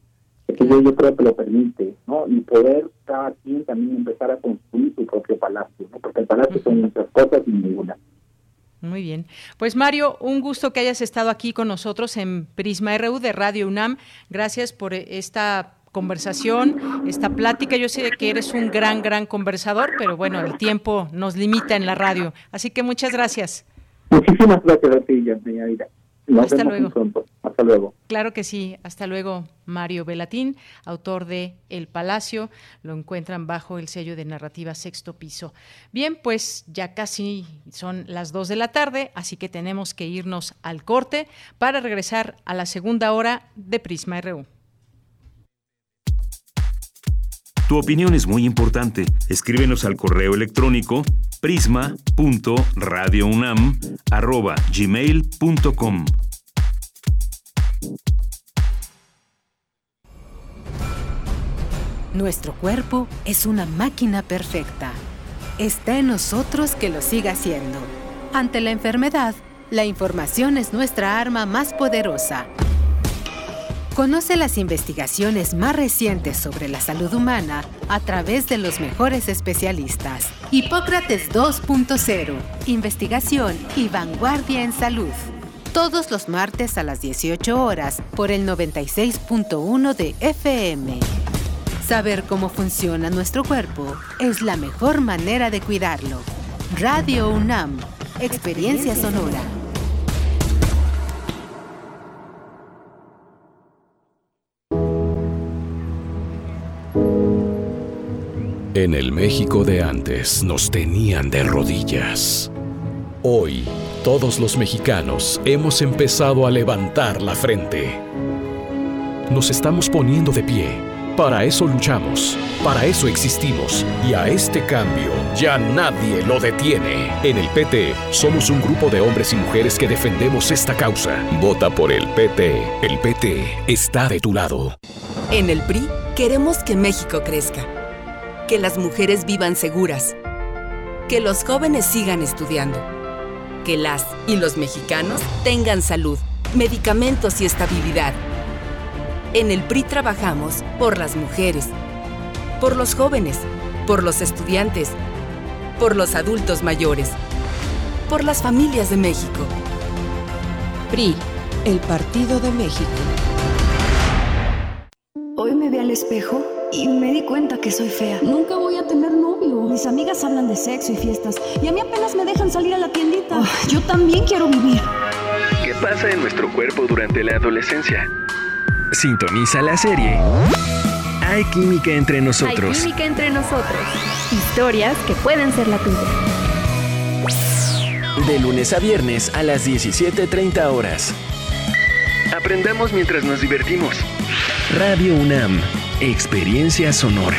Que yo, yo creo que lo permite, ¿no? Y poder cada quien también empezar a construir su propio palacio, ¿no? Porque el palacio son muchas cosas y ninguna. Muy bien. Pues Mario, un gusto que hayas estado aquí con nosotros en Prisma RU de Radio UNAM. Gracias por esta conversación, esta plática. Yo sé que eres un gran, gran conversador, pero bueno, el tiempo nos limita en la radio. Así que muchas gracias. Muchísimas gracias a ti, señorita. Hasta luego. Hasta luego. Claro que sí. Hasta luego, Mario Velatín, autor de El Palacio. Lo encuentran bajo el sello de narrativa Sexto Piso. Bien, pues ya casi son las dos de la tarde, así que tenemos que irnos al corte para regresar a la segunda hora de Prisma RU. Tu opinión es muy importante. Escríbenos al correo electrónico prisma.radiounam@gmail.com. Nuestro cuerpo es una máquina perfecta. Está en nosotros que lo siga haciendo. Ante la enfermedad, la información es nuestra arma más poderosa. Conoce las investigaciones más recientes sobre la salud humana a través de los mejores especialistas. Hipócrates 2.0. Investigación y vanguardia en salud. Todos los martes a las 18 horas por el 96.1 de FM. Saber cómo funciona nuestro cuerpo es la mejor manera de cuidarlo. Radio UNAM. Experiencia sonora. En el México de antes nos tenían de rodillas. Hoy, todos los mexicanos hemos empezado a levantar la frente. Nos estamos poniendo de pie. Para eso luchamos, para eso existimos y a este cambio ya nadie lo detiene. En el PT somos un grupo de hombres y mujeres que defendemos esta causa. Vota por el PT. El PT está de tu lado. En el PRI queremos que México crezca que las mujeres vivan seguras, que los jóvenes sigan estudiando, que las y los mexicanos tengan salud, medicamentos y estabilidad. En el PRI trabajamos por las mujeres, por los jóvenes, por los estudiantes, por los adultos mayores, por las familias de México. PRI, el Partido de México. Hoy me vi al espejo y me di cuenta que soy fea. Nunca voy a tener novio. Mis amigas hablan de sexo y fiestas y a mí apenas me dejan salir a la tiendita. yo también quiero vivir. ¿Qué pasa en nuestro cuerpo durante la adolescencia? Sintoniza la serie. Hay química entre nosotros. Hay química entre nosotros. Historias que pueden ser la tuya. De lunes a viernes a las 17.30 horas. Aprendamos mientras nos divertimos. Radio UNAM Experiencia Sonora.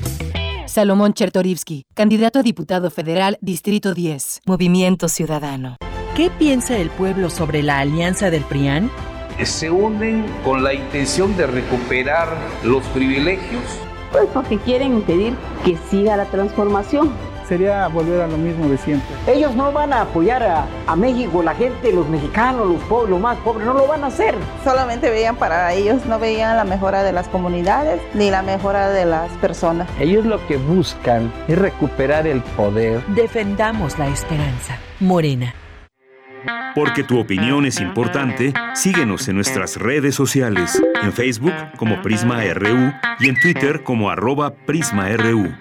Salomón Chertorivsky, candidato a diputado federal, Distrito 10, Movimiento Ciudadano. ¿Qué piensa el pueblo sobre la alianza del PRIAN? Se unen con la intención de recuperar los privilegios. Pues porque quieren impedir que siga la transformación sería volver a lo mismo de siempre. Ellos no van a apoyar a, a, México, la gente, los mexicanos, los pobres, los más pobres, no lo van a hacer. Solamente veían para ellos, no veían la mejora de las comunidades ni la mejora de las personas. Ellos lo que buscan es recuperar el poder. Defendamos la esperanza. Morena. Porque tu opinión es importante, síguenos en nuestras redes sociales, en Facebook como Prisma RU y en Twitter como arroba PrismaRU.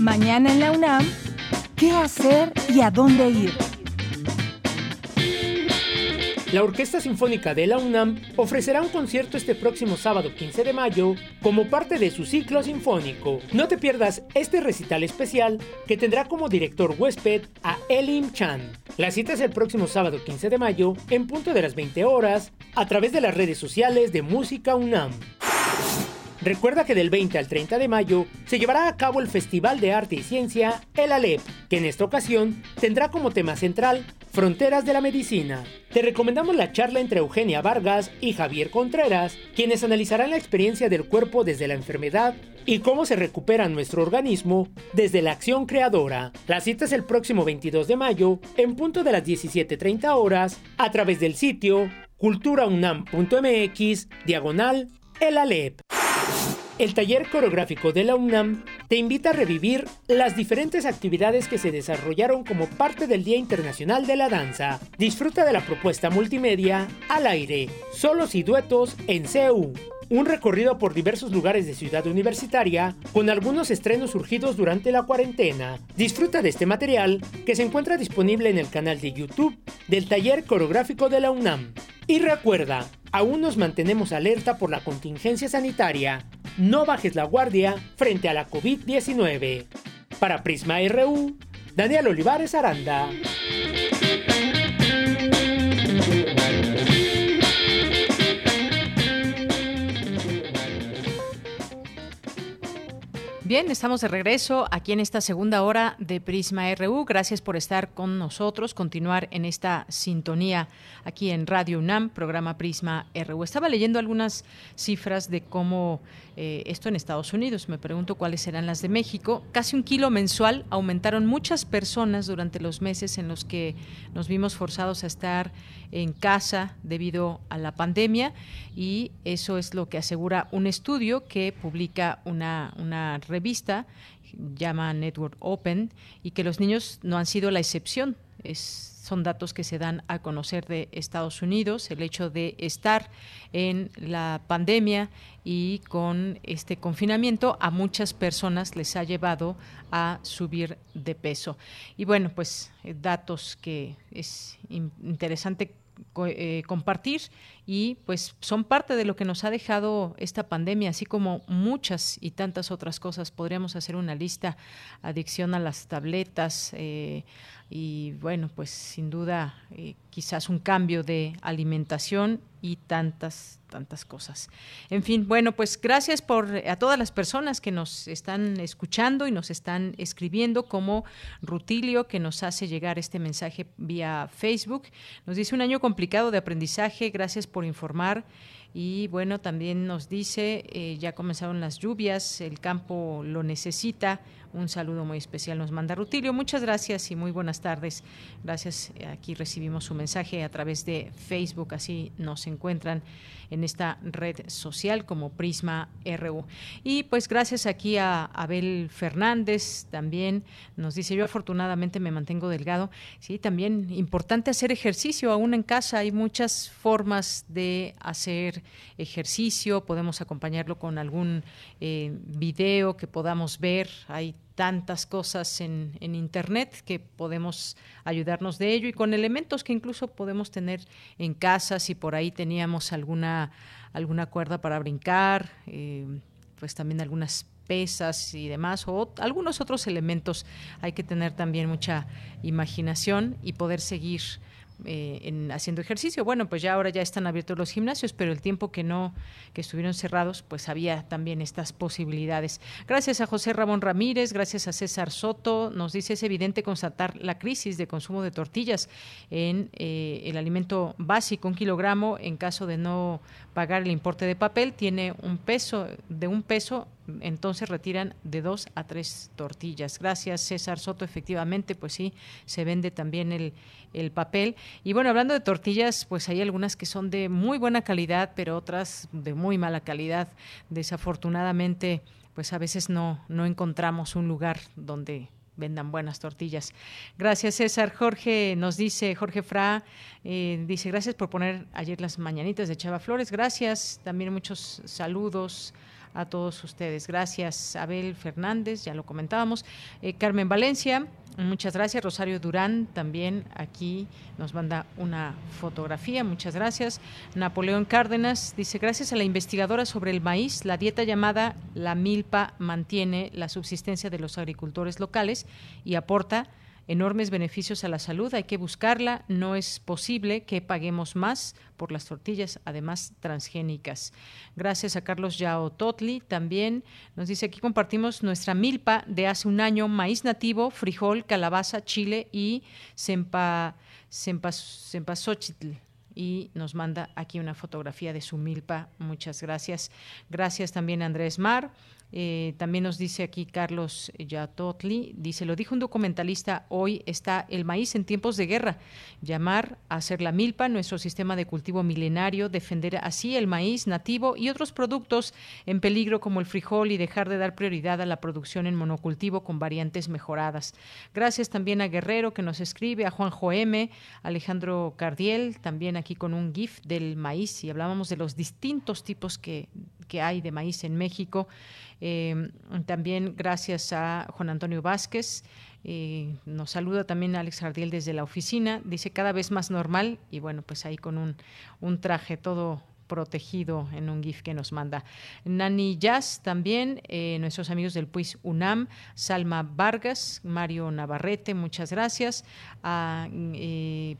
Mañana en la UNAM, ¿qué hacer y a dónde ir? La Orquesta Sinfónica de la UNAM ofrecerá un concierto este próximo sábado 15 de mayo como parte de su ciclo sinfónico. No te pierdas este recital especial que tendrá como director huésped a Elim Chan. La cita es el próximo sábado 15 de mayo en punto de las 20 horas a través de las redes sociales de Música UNAM. Recuerda que del 20 al 30 de mayo se llevará a cabo el Festival de Arte y Ciencia El Alep, que en esta ocasión tendrá como tema central Fronteras de la Medicina. Te recomendamos la charla entre Eugenia Vargas y Javier Contreras, quienes analizarán la experiencia del cuerpo desde la enfermedad y cómo se recupera nuestro organismo desde la acción creadora. La cita es el próximo 22 de mayo en punto de las 17.30 horas a través del sitio culturaunam.mx diagonal El Alep. El taller coreográfico de la UNAM te invita a revivir las diferentes actividades que se desarrollaron como parte del Día Internacional de la Danza. Disfruta de la propuesta multimedia Al aire, solos y duetos en CEU. Un recorrido por diversos lugares de Ciudad Universitaria con algunos estrenos surgidos durante la cuarentena. Disfruta de este material que se encuentra disponible en el canal de YouTube del Taller Coreográfico de la UNAM. Y recuerda, aún nos mantenemos alerta por la contingencia sanitaria. No bajes la guardia frente a la COVID-19. Para Prisma RU, Daniel Olivares Aranda. Bien, estamos de regreso aquí en esta segunda hora de Prisma RU. Gracias por estar con nosotros, continuar en esta sintonía aquí en Radio UNAM, programa Prisma RU. Estaba leyendo algunas cifras de cómo eh, esto en Estados Unidos, me pregunto cuáles serán las de México. Casi un kilo mensual aumentaron muchas personas durante los meses en los que nos vimos forzados a estar en casa debido a la pandemia y eso es lo que asegura un estudio que publica una, una revista llama Network Open y que los niños no han sido la excepción. Es son datos que se dan a conocer de Estados Unidos, el hecho de estar en la pandemia y con este confinamiento a muchas personas les ha llevado a subir de peso. Y bueno, pues eh, datos que es interesante eh, compartir y pues son parte de lo que nos ha dejado esta pandemia, así como muchas y tantas otras cosas. Podríamos hacer una lista, adicción a las tabletas, eh, y bueno, pues sin duda eh, quizás un cambio de alimentación y tantas, tantas cosas. En fin, bueno, pues gracias por a todas las personas que nos están escuchando y nos están escribiendo, como Rutilio, que nos hace llegar este mensaje vía Facebook. Nos dice un año complicado de aprendizaje, gracias por informar. Y bueno, también nos dice, eh, ya comenzaron las lluvias, el campo lo necesita, Un saludo muy especial nos manda Rutilio. Muchas gracias y muy buenas tardes. Gracias. Aquí recibimos su mensaje a través de Facebook, así nos encuentran en esta red social como Prisma RU. Y pues gracias aquí a Abel Fernández también nos dice, yo afortunadamente me mantengo delgado. Sí, también importante hacer ejercicio aún en casa. Hay muchas formas de hacer ejercicio. Podemos acompañarlo con algún eh, video que podamos ver. Hay tantas cosas en, Internet que podemos ayudarnos de ello y con elementos que incluso podemos tener en casa si por ahí teníamos alguna, alguna cuerda para brincar, eh, pues también algunas pesas y demás, o algunos otros elementos. Hay que tener también mucha imaginación y poder seguir eh, en haciendo ejercicio. Bueno, pues ya ahora ya están abiertos los gimnasios, pero el tiempo que no, que estuvieron cerrados, pues había también estas posibilidades. Gracias a José Ramón Ramírez, gracias a César Soto, nos dice es evidente constatar la crisis de consumo de tortillas en eh, el alimento básico, un kilogramo en caso de no pagar el importe de papel, tiene un peso, de un peso entonces retiran de dos a tres tortillas. Gracias, César Soto. Efectivamente, pues sí, se vende también el, el papel. Y bueno, hablando de tortillas, pues hay algunas que son de muy buena calidad, pero otras de muy mala calidad. Desafortunadamente, pues a veces no, no encontramos un lugar donde vendan buenas tortillas. Gracias, César. Jorge nos dice, Jorge Fra, eh, dice, gracias por poner ayer las mañanitas de Chava Flores. Gracias. También muchos saludos a todos ustedes. Gracias, Abel Fernández, ya lo comentábamos. Eh, Carmen Valencia, muchas gracias. Rosario Durán también aquí nos manda una fotografía, muchas gracias. Napoleón Cárdenas dice, gracias a la investigadora sobre el maíz, la dieta llamada la milpa mantiene la subsistencia de los agricultores locales y aporta enormes beneficios a la salud, hay que buscarla, no es posible que paguemos más por las tortillas, además transgénicas. Gracias a Carlos Yao Totli, también nos dice aquí compartimos nuestra milpa de hace un año, maíz nativo, frijol, calabaza, chile y sempa, y nos manda aquí una fotografía de su milpa. Muchas gracias. Gracias también a Andrés Mar. Eh, también nos dice aquí Carlos Yatotli, dice, lo dijo un documentalista, hoy está el maíz en tiempos de guerra. Llamar a hacer la milpa, nuestro sistema de cultivo milenario, defender así el maíz nativo y otros productos en peligro como el frijol y dejar de dar prioridad a la producción en monocultivo con variantes mejoradas. Gracias también a Guerrero que nos escribe, a Juanjo M, Alejandro Cardiel, también aquí con un GIF del maíz y hablábamos de los distintos tipos que, que hay de maíz en México. Eh, también gracias a Juan Antonio Vázquez. Eh, nos saluda también Alex Jardiel desde la oficina. Dice cada vez más normal y bueno, pues ahí con un, un traje todo protegido en un GIF que nos manda. Nani Jazz también, eh, nuestros amigos del PUIS UNAM, Salma Vargas, Mario Navarrete, muchas gracias. A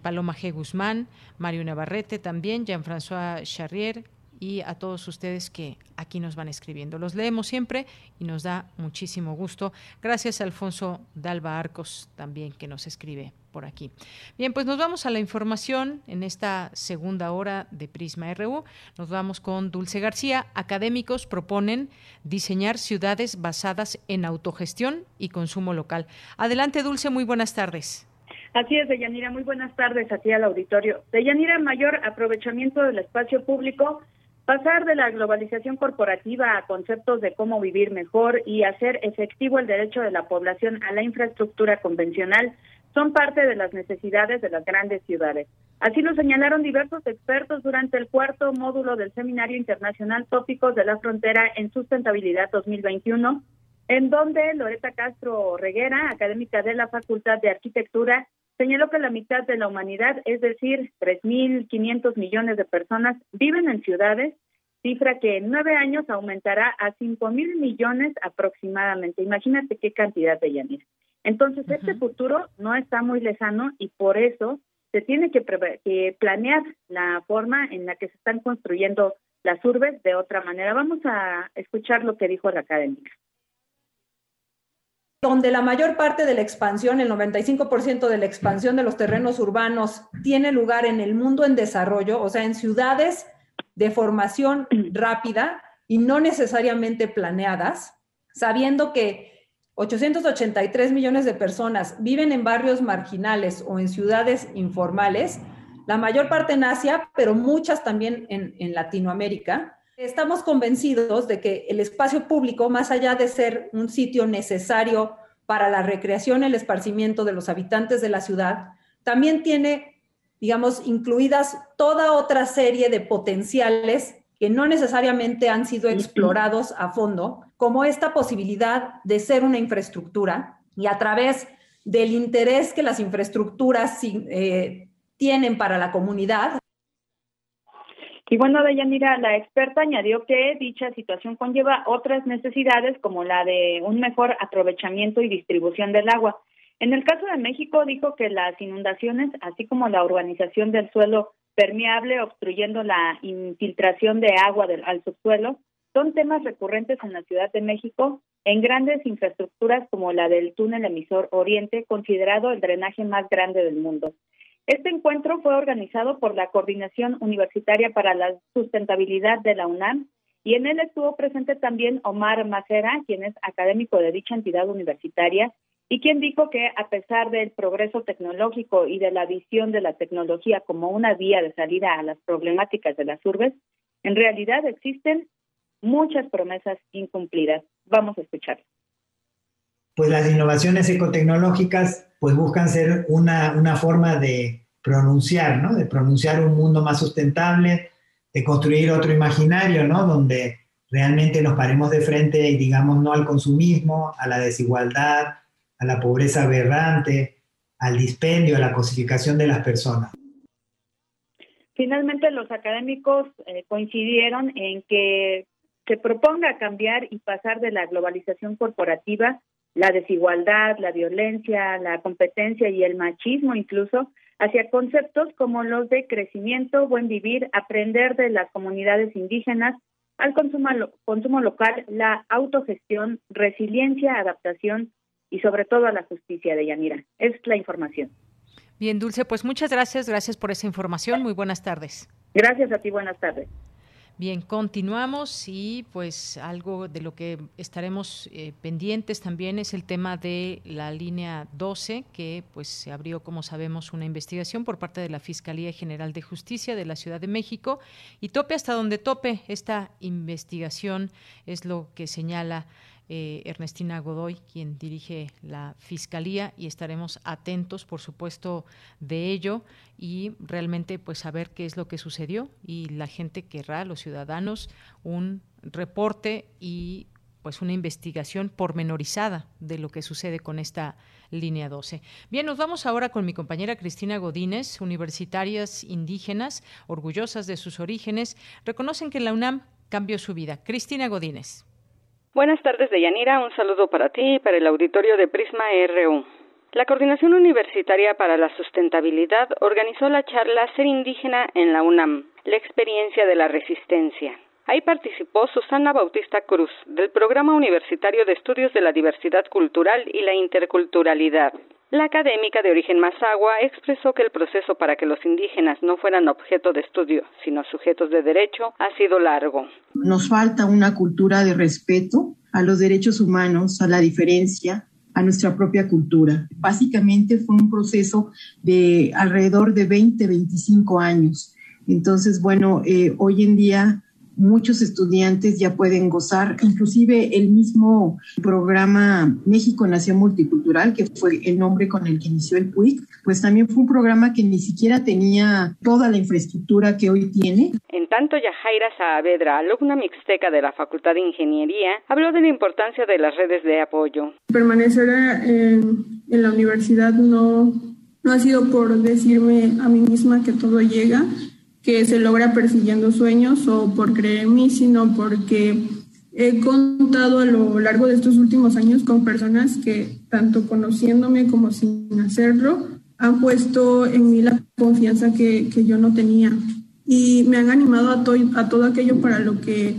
Paloma G. Guzmán, Mario Navarrete también, Jean-François Charrier, y a todos ustedes que aquí nos van escribiendo. Los leemos siempre y nos da muchísimo gusto. Gracias a Alfonso Dalba Arcos también que nos escribe por aquí. Bien, pues nos vamos a la información en esta segunda hora de Prisma RU. Nos vamos con Dulce García. Académicos proponen diseñar ciudades basadas en autogestión y consumo local. Adelante, Dulce, muy buenas tardes. Así es, Deyanira, muy buenas tardes aquí al auditorio. Deyanira, mayor aprovechamiento del espacio público Pasar de la globalización corporativa a conceptos de cómo vivir mejor y hacer efectivo el derecho de la población a la infraestructura convencional son parte de las necesidades de las grandes ciudades. Así lo señalaron diversos expertos durante el cuarto módulo del Seminario Internacional Tópicos de la Frontera en Sustentabilidad 2021, en donde Loreta Castro Reguera, académica de la Facultad de Arquitectura, señaló que la mitad de la humanidad, es decir, 3.500 millones de personas, viven en ciudades, cifra que en nueve años aumentará a 5.000 millones aproximadamente. Imagínate qué cantidad de Yanir. Entonces, este futuro no está muy lejano y por eso se tiene que, que planear la forma en la que se están construyendo las urbes de otra manera. Vamos a escuchar lo que dijo la académica donde la mayor parte de la expansión, el 95% de la expansión de los terrenos urbanos tiene lugar en el mundo en desarrollo, o sea, en ciudades de formación rápida y no necesariamente planeadas, sabiendo que 883 millones de personas viven en barrios marginales o en ciudades informales, la mayor parte en Asia, pero muchas también en, en Latinoamérica. Estamos convencidos de que el espacio público, más allá de ser un sitio necesario para la recreación y el esparcimiento de los habitantes de la ciudad, también tiene, digamos, incluidas toda otra serie de potenciales que no necesariamente han sido explorados a fondo, como esta posibilidad de ser una infraestructura y a través del interés que las infraestructuras eh, tienen para la comunidad. Y bueno, Deyanira, la experta añadió que dicha situación conlleva otras necesidades como la de un mejor aprovechamiento y distribución del agua. En el caso de México, dijo que las inundaciones, así como la urbanización del suelo permeable obstruyendo la infiltración de agua al subsuelo, son temas recurrentes en la Ciudad de México en grandes infraestructuras como la del túnel emisor Oriente, considerado el drenaje más grande del mundo. Este encuentro fue organizado por la Coordinación Universitaria para la Sustentabilidad de la UNAM y en él estuvo presente también Omar Macera, quien es académico de dicha entidad universitaria y quien dijo que a pesar del progreso tecnológico y de la visión de la tecnología como una vía de salida a las problemáticas de las urbes, en realidad existen muchas promesas incumplidas. Vamos a escuchar. Pues las innovaciones ecotecnológicas pues buscan ser una, una forma de pronunciar, ¿no? De pronunciar un mundo más sustentable, de construir otro imaginario, ¿no? Donde realmente nos paremos de frente y digamos no al consumismo, a la desigualdad, a la pobreza aberrante, al dispendio, a la cosificación de las personas. Finalmente, los académicos eh, coincidieron en que se proponga cambiar y pasar de la globalización corporativa la desigualdad, la violencia, la competencia y el machismo incluso, hacia conceptos como los de crecimiento, buen vivir, aprender de las comunidades indígenas, al consumo, consumo local, la autogestión, resiliencia, adaptación y sobre todo a la justicia de Yanira. Es la información. Bien, Dulce, pues muchas gracias, gracias por esa información. Muy buenas tardes. Gracias a ti, buenas tardes. Bien, continuamos y pues algo de lo que estaremos eh, pendientes también es el tema de la línea 12, que pues se abrió, como sabemos, una investigación por parte de la Fiscalía General de Justicia de la Ciudad de México. Y tope hasta donde tope esta investigación es lo que señala eh, Ernestina Godoy, quien dirige la Fiscalía, y estaremos atentos, por supuesto, de ello y realmente pues saber qué es lo que sucedió y la gente querrá, los ciudadanos, un reporte y pues una investigación pormenorizada de lo que sucede con esta línea 12. Bien, nos vamos ahora con mi compañera Cristina Godínez, universitarias indígenas, orgullosas de sus orígenes, reconocen que la UNAM cambió su vida. Cristina Godínez. Buenas tardes, Deyanira. Un saludo para ti y para el auditorio de Prisma RU. La Coordinación Universitaria para la Sustentabilidad organizó la charla Ser Indígena en la UNAM, la experiencia de la resistencia. Ahí participó Susana Bautista Cruz, del Programa Universitario de Estudios de la Diversidad Cultural y la Interculturalidad. La académica de origen mazagua expresó que el proceso para que los indígenas no fueran objeto de estudio, sino sujetos de derecho, ha sido largo. Nos falta una cultura de respeto a los derechos humanos, a la diferencia, a nuestra propia cultura. Básicamente fue un proceso de alrededor de 20, 25 años. Entonces, bueno, eh, hoy en día muchos estudiantes ya pueden gozar, inclusive el mismo programa México Nación Multicultural, que fue el nombre con el que inició el PUIC, pues también fue un programa que ni siquiera tenía toda la infraestructura que hoy tiene. En tanto, Yajaira Saavedra, alumna mixteca de la Facultad de Ingeniería, habló de la importancia de las redes de apoyo. Permanecer en, en la universidad no, no ha sido por decirme a mí misma que todo llega, que se logra persiguiendo sueños o por creer en mí, sino porque he contado a lo largo de estos últimos años con personas que, tanto conociéndome como sin hacerlo, han puesto en mí la confianza que, que yo no tenía y me han animado a, a todo aquello para lo que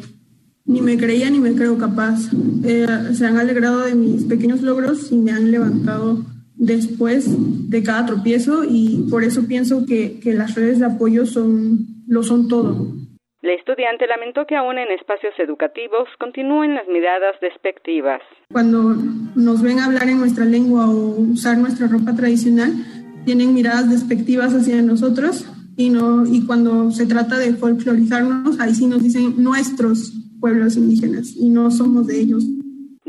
ni me creía ni me creo capaz. Eh, se han alegrado de mis pequeños logros y me han levantado después de cada tropiezo y por eso pienso que, que las redes de apoyo son, lo son todo. La estudiante lamentó que aún en espacios educativos continúen las miradas despectivas. Cuando nos ven hablar en nuestra lengua o usar nuestra ropa tradicional, tienen miradas despectivas hacia nosotros y, no, y cuando se trata de folclorizarnos, ahí sí nos dicen nuestros pueblos indígenas y no somos de ellos.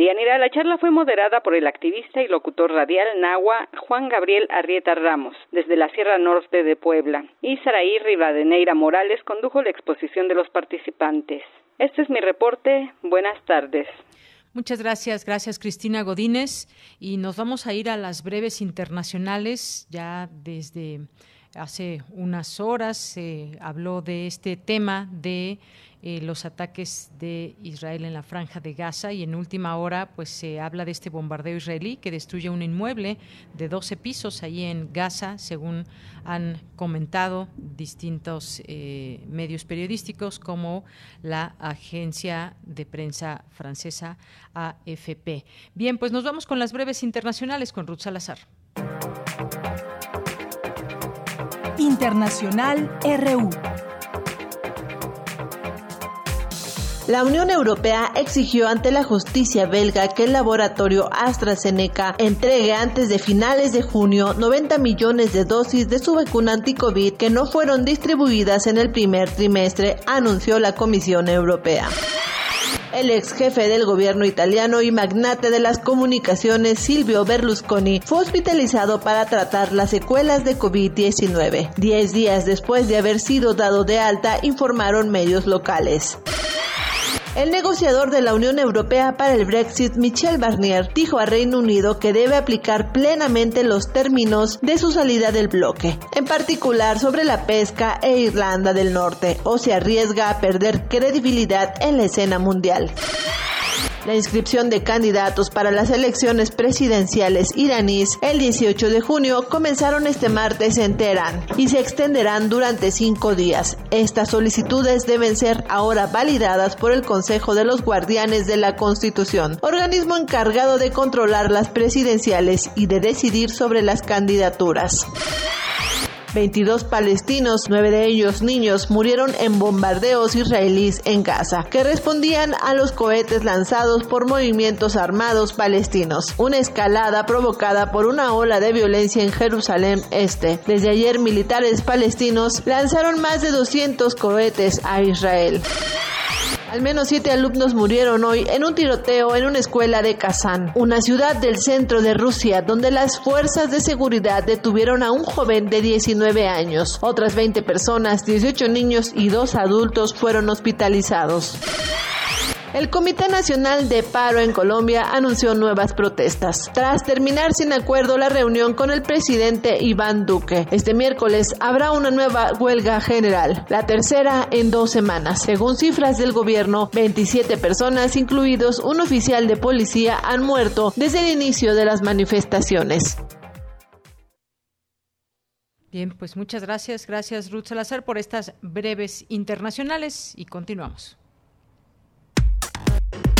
Dianira, la charla fue moderada por el activista y locutor radial Nahua Juan Gabriel Arrieta Ramos, desde la Sierra Norte de Puebla, y Saraí Rivadeneira Morales condujo la exposición de los participantes. Este es mi reporte. Buenas tardes. Muchas gracias, gracias Cristina Godínez. Y nos vamos a ir a las breves internacionales ya desde hace unas horas se habló de este tema de eh, los ataques de Israel en la franja de Gaza y en última hora pues se habla de este bombardeo israelí que destruye un inmueble de 12 pisos ahí en Gaza, según han comentado distintos eh, medios periodísticos como la agencia de prensa francesa AFP. Bien, pues nos vamos con las breves internacionales con Ruth Salazar. Internacional RU. La Unión Europea exigió ante la justicia belga que el laboratorio AstraZeneca entregue antes de finales de junio 90 millones de dosis de su vacuna anti-COVID que no fueron distribuidas en el primer trimestre, anunció la Comisión Europea. El ex jefe del gobierno italiano y magnate de las comunicaciones Silvio Berlusconi fue hospitalizado para tratar las secuelas de COVID-19. Diez días después de haber sido dado de alta, informaron medios locales. El negociador de la Unión Europea para el Brexit, Michel Barnier, dijo a Reino Unido que debe aplicar plenamente los términos de su salida del bloque, en particular sobre la pesca e Irlanda del Norte, o se arriesga a perder credibilidad en la escena mundial. La inscripción de candidatos para las elecciones presidenciales iraníes el 18 de junio comenzaron este martes en Teherán y se extenderán durante cinco días. Estas solicitudes deben ser ahora validadas por el Consejo de los Guardianes de la Constitución, organismo encargado de controlar las presidenciales y de decidir sobre las candidaturas. 22 palestinos, nueve de ellos niños, murieron en bombardeos israelíes en Gaza, que respondían a los cohetes lanzados por movimientos armados palestinos. Una escalada provocada por una ola de violencia en Jerusalén Este. Desde ayer militares palestinos lanzaron más de 200 cohetes a Israel. Al menos siete alumnos murieron hoy en un tiroteo en una escuela de Kazán, una ciudad del centro de Rusia, donde las fuerzas de seguridad detuvieron a un joven de 19 años. Otras 20 personas, 18 niños y dos adultos fueron hospitalizados. El Comité Nacional de Paro en Colombia anunció nuevas protestas. Tras terminar sin acuerdo la reunión con el presidente Iván Duque, este miércoles habrá una nueva huelga general, la tercera en dos semanas. Según cifras del gobierno, 27 personas, incluidos un oficial de policía, han muerto desde el inicio de las manifestaciones. Bien, pues muchas gracias. Gracias Ruth Salazar por estas breves internacionales y continuamos.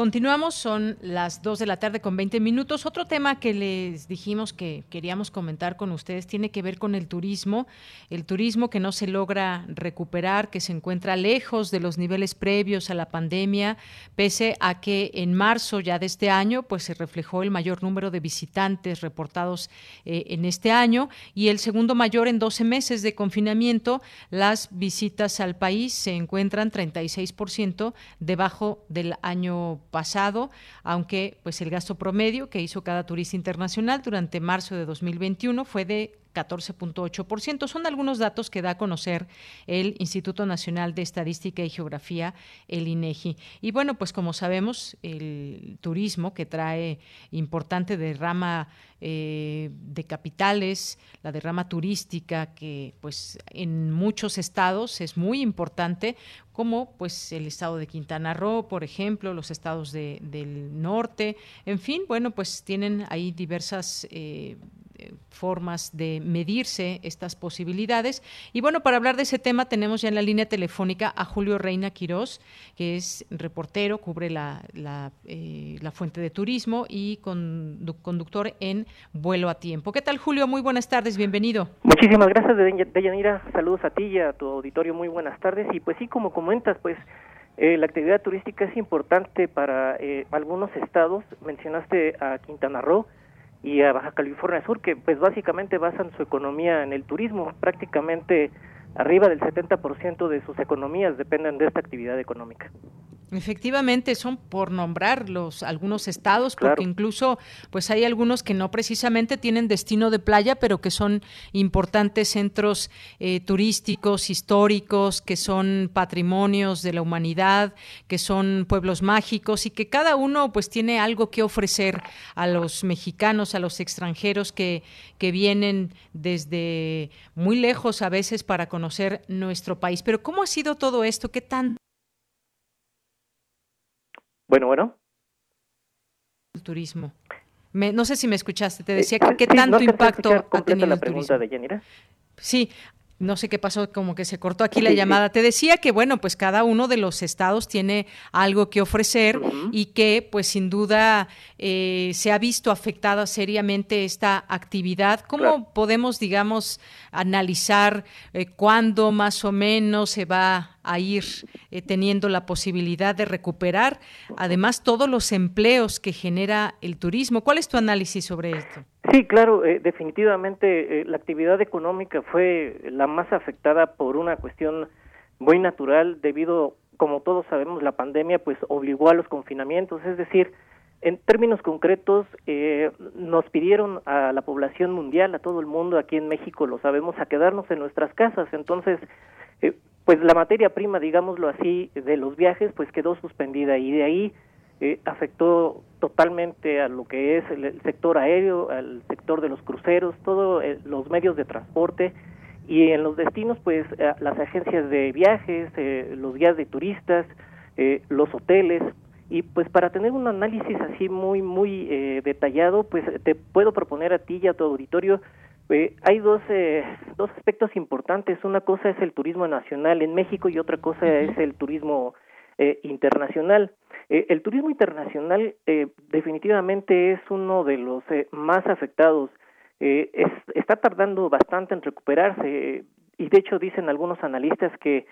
Continuamos, son las 2 de la tarde con 20 minutos. Otro tema que les dijimos que queríamos comentar con ustedes tiene que ver con el turismo, el turismo que no se logra recuperar, que se encuentra lejos de los niveles previos a la pandemia, pese a que en marzo ya de este año pues se reflejó el mayor número de visitantes reportados eh, en este año y el segundo mayor en 12 meses de confinamiento. Las visitas al país se encuentran 36% debajo del año pasado, aunque pues el gasto promedio que hizo cada turista internacional durante marzo de 2021 fue de 14.8%. Son algunos datos que da a conocer el Instituto Nacional de Estadística y Geografía, el INEGI. Y bueno, pues como sabemos, el turismo que trae importante derrama eh, de capitales, la derrama turística que pues en muchos estados es muy importante, como pues el estado de Quintana Roo, por ejemplo, los estados del norte, en fin, bueno, pues tienen ahí diversas eh, formas de medirse estas posibilidades. Y bueno, para hablar de ese tema tenemos ya en la línea telefónica a Julio Reina Quirós, que es reportero, cubre la, la, eh, fuente de turismo y conductor en vuelo a tiempo. ¿Qué tal, Julio? Muy buenas tardes, bienvenido. Muchísimas gracias, Deyanira. Saludos a ti y a tu auditorio, muy buenas tardes. Y pues sí, como comentas, pues eh, la actividad turística es importante para eh, algunos estados. Mencionaste a Quintana Roo y a Baja California Sur, que pues básicamente basan su economía en el turismo. Prácticamente arriba del 70% de sus economías dependen de esta actividad económica. Efectivamente, son por nombrar los algunos estados, porque incluso pues hay algunos que no precisamente tienen destino de playa, pero que son importantes centros eh, turísticos, históricos, que son patrimonios de la humanidad, que son pueblos mágicos y que cada uno pues tiene algo que ofrecer a los mexicanos, a los extranjeros que, que vienen desde muy lejos a veces para conocer nuestro país. Pero ¿cómo ha sido todo esto? ¿Qué tan bueno, bueno. El turismo. no sé si me escuchaste, te decía que qué tanto impacto ha tenido la el turismo. De Sí, no sé qué pasó, como que se cortó aquí la llamada. Te decía que, bueno, pues cada uno de los estados tiene algo que ofrecer y que, pues sin duda, eh, se ha visto afectada seriamente esta actividad. ¿Cómo podemos, digamos, analizar eh, cuándo más o menos se va a ir eh, teniendo la posibilidad de recuperar, además, todos los empleos que genera el turismo? ¿Cuál es tu análisis sobre esto? Sí, claro, eh, definitivamente eh, la actividad económica fue la más afectada por una cuestión muy natural debido, como todos sabemos, la pandemia pues obligó a los confinamientos, es decir, en términos concretos eh, nos pidieron a la población mundial, a todo el mundo, aquí en México lo sabemos, a quedarnos en nuestras casas, entonces pues la materia prima, digámoslo así, de los viajes pues quedó suspendida y de ahí eh, afectó totalmente a lo que es el, sector aéreo, al sector de los cruceros, todos eh, los medios de transporte. Y en los destinos pues eh, las agencias de viajes, los guías de turistas, los hoteles. Y pues para tener un análisis así muy muy detallado pues te puedo proponer a ti y a tu auditorio hay dos, dos aspectos importantes. Una cosa es el turismo nacional en México y otra cosa es el turismo internacional. Eh, el turismo internacional eh, definitivamente es uno de los eh, más afectados. está tardando bastante en recuperarse y de hecho dicen algunos analistas que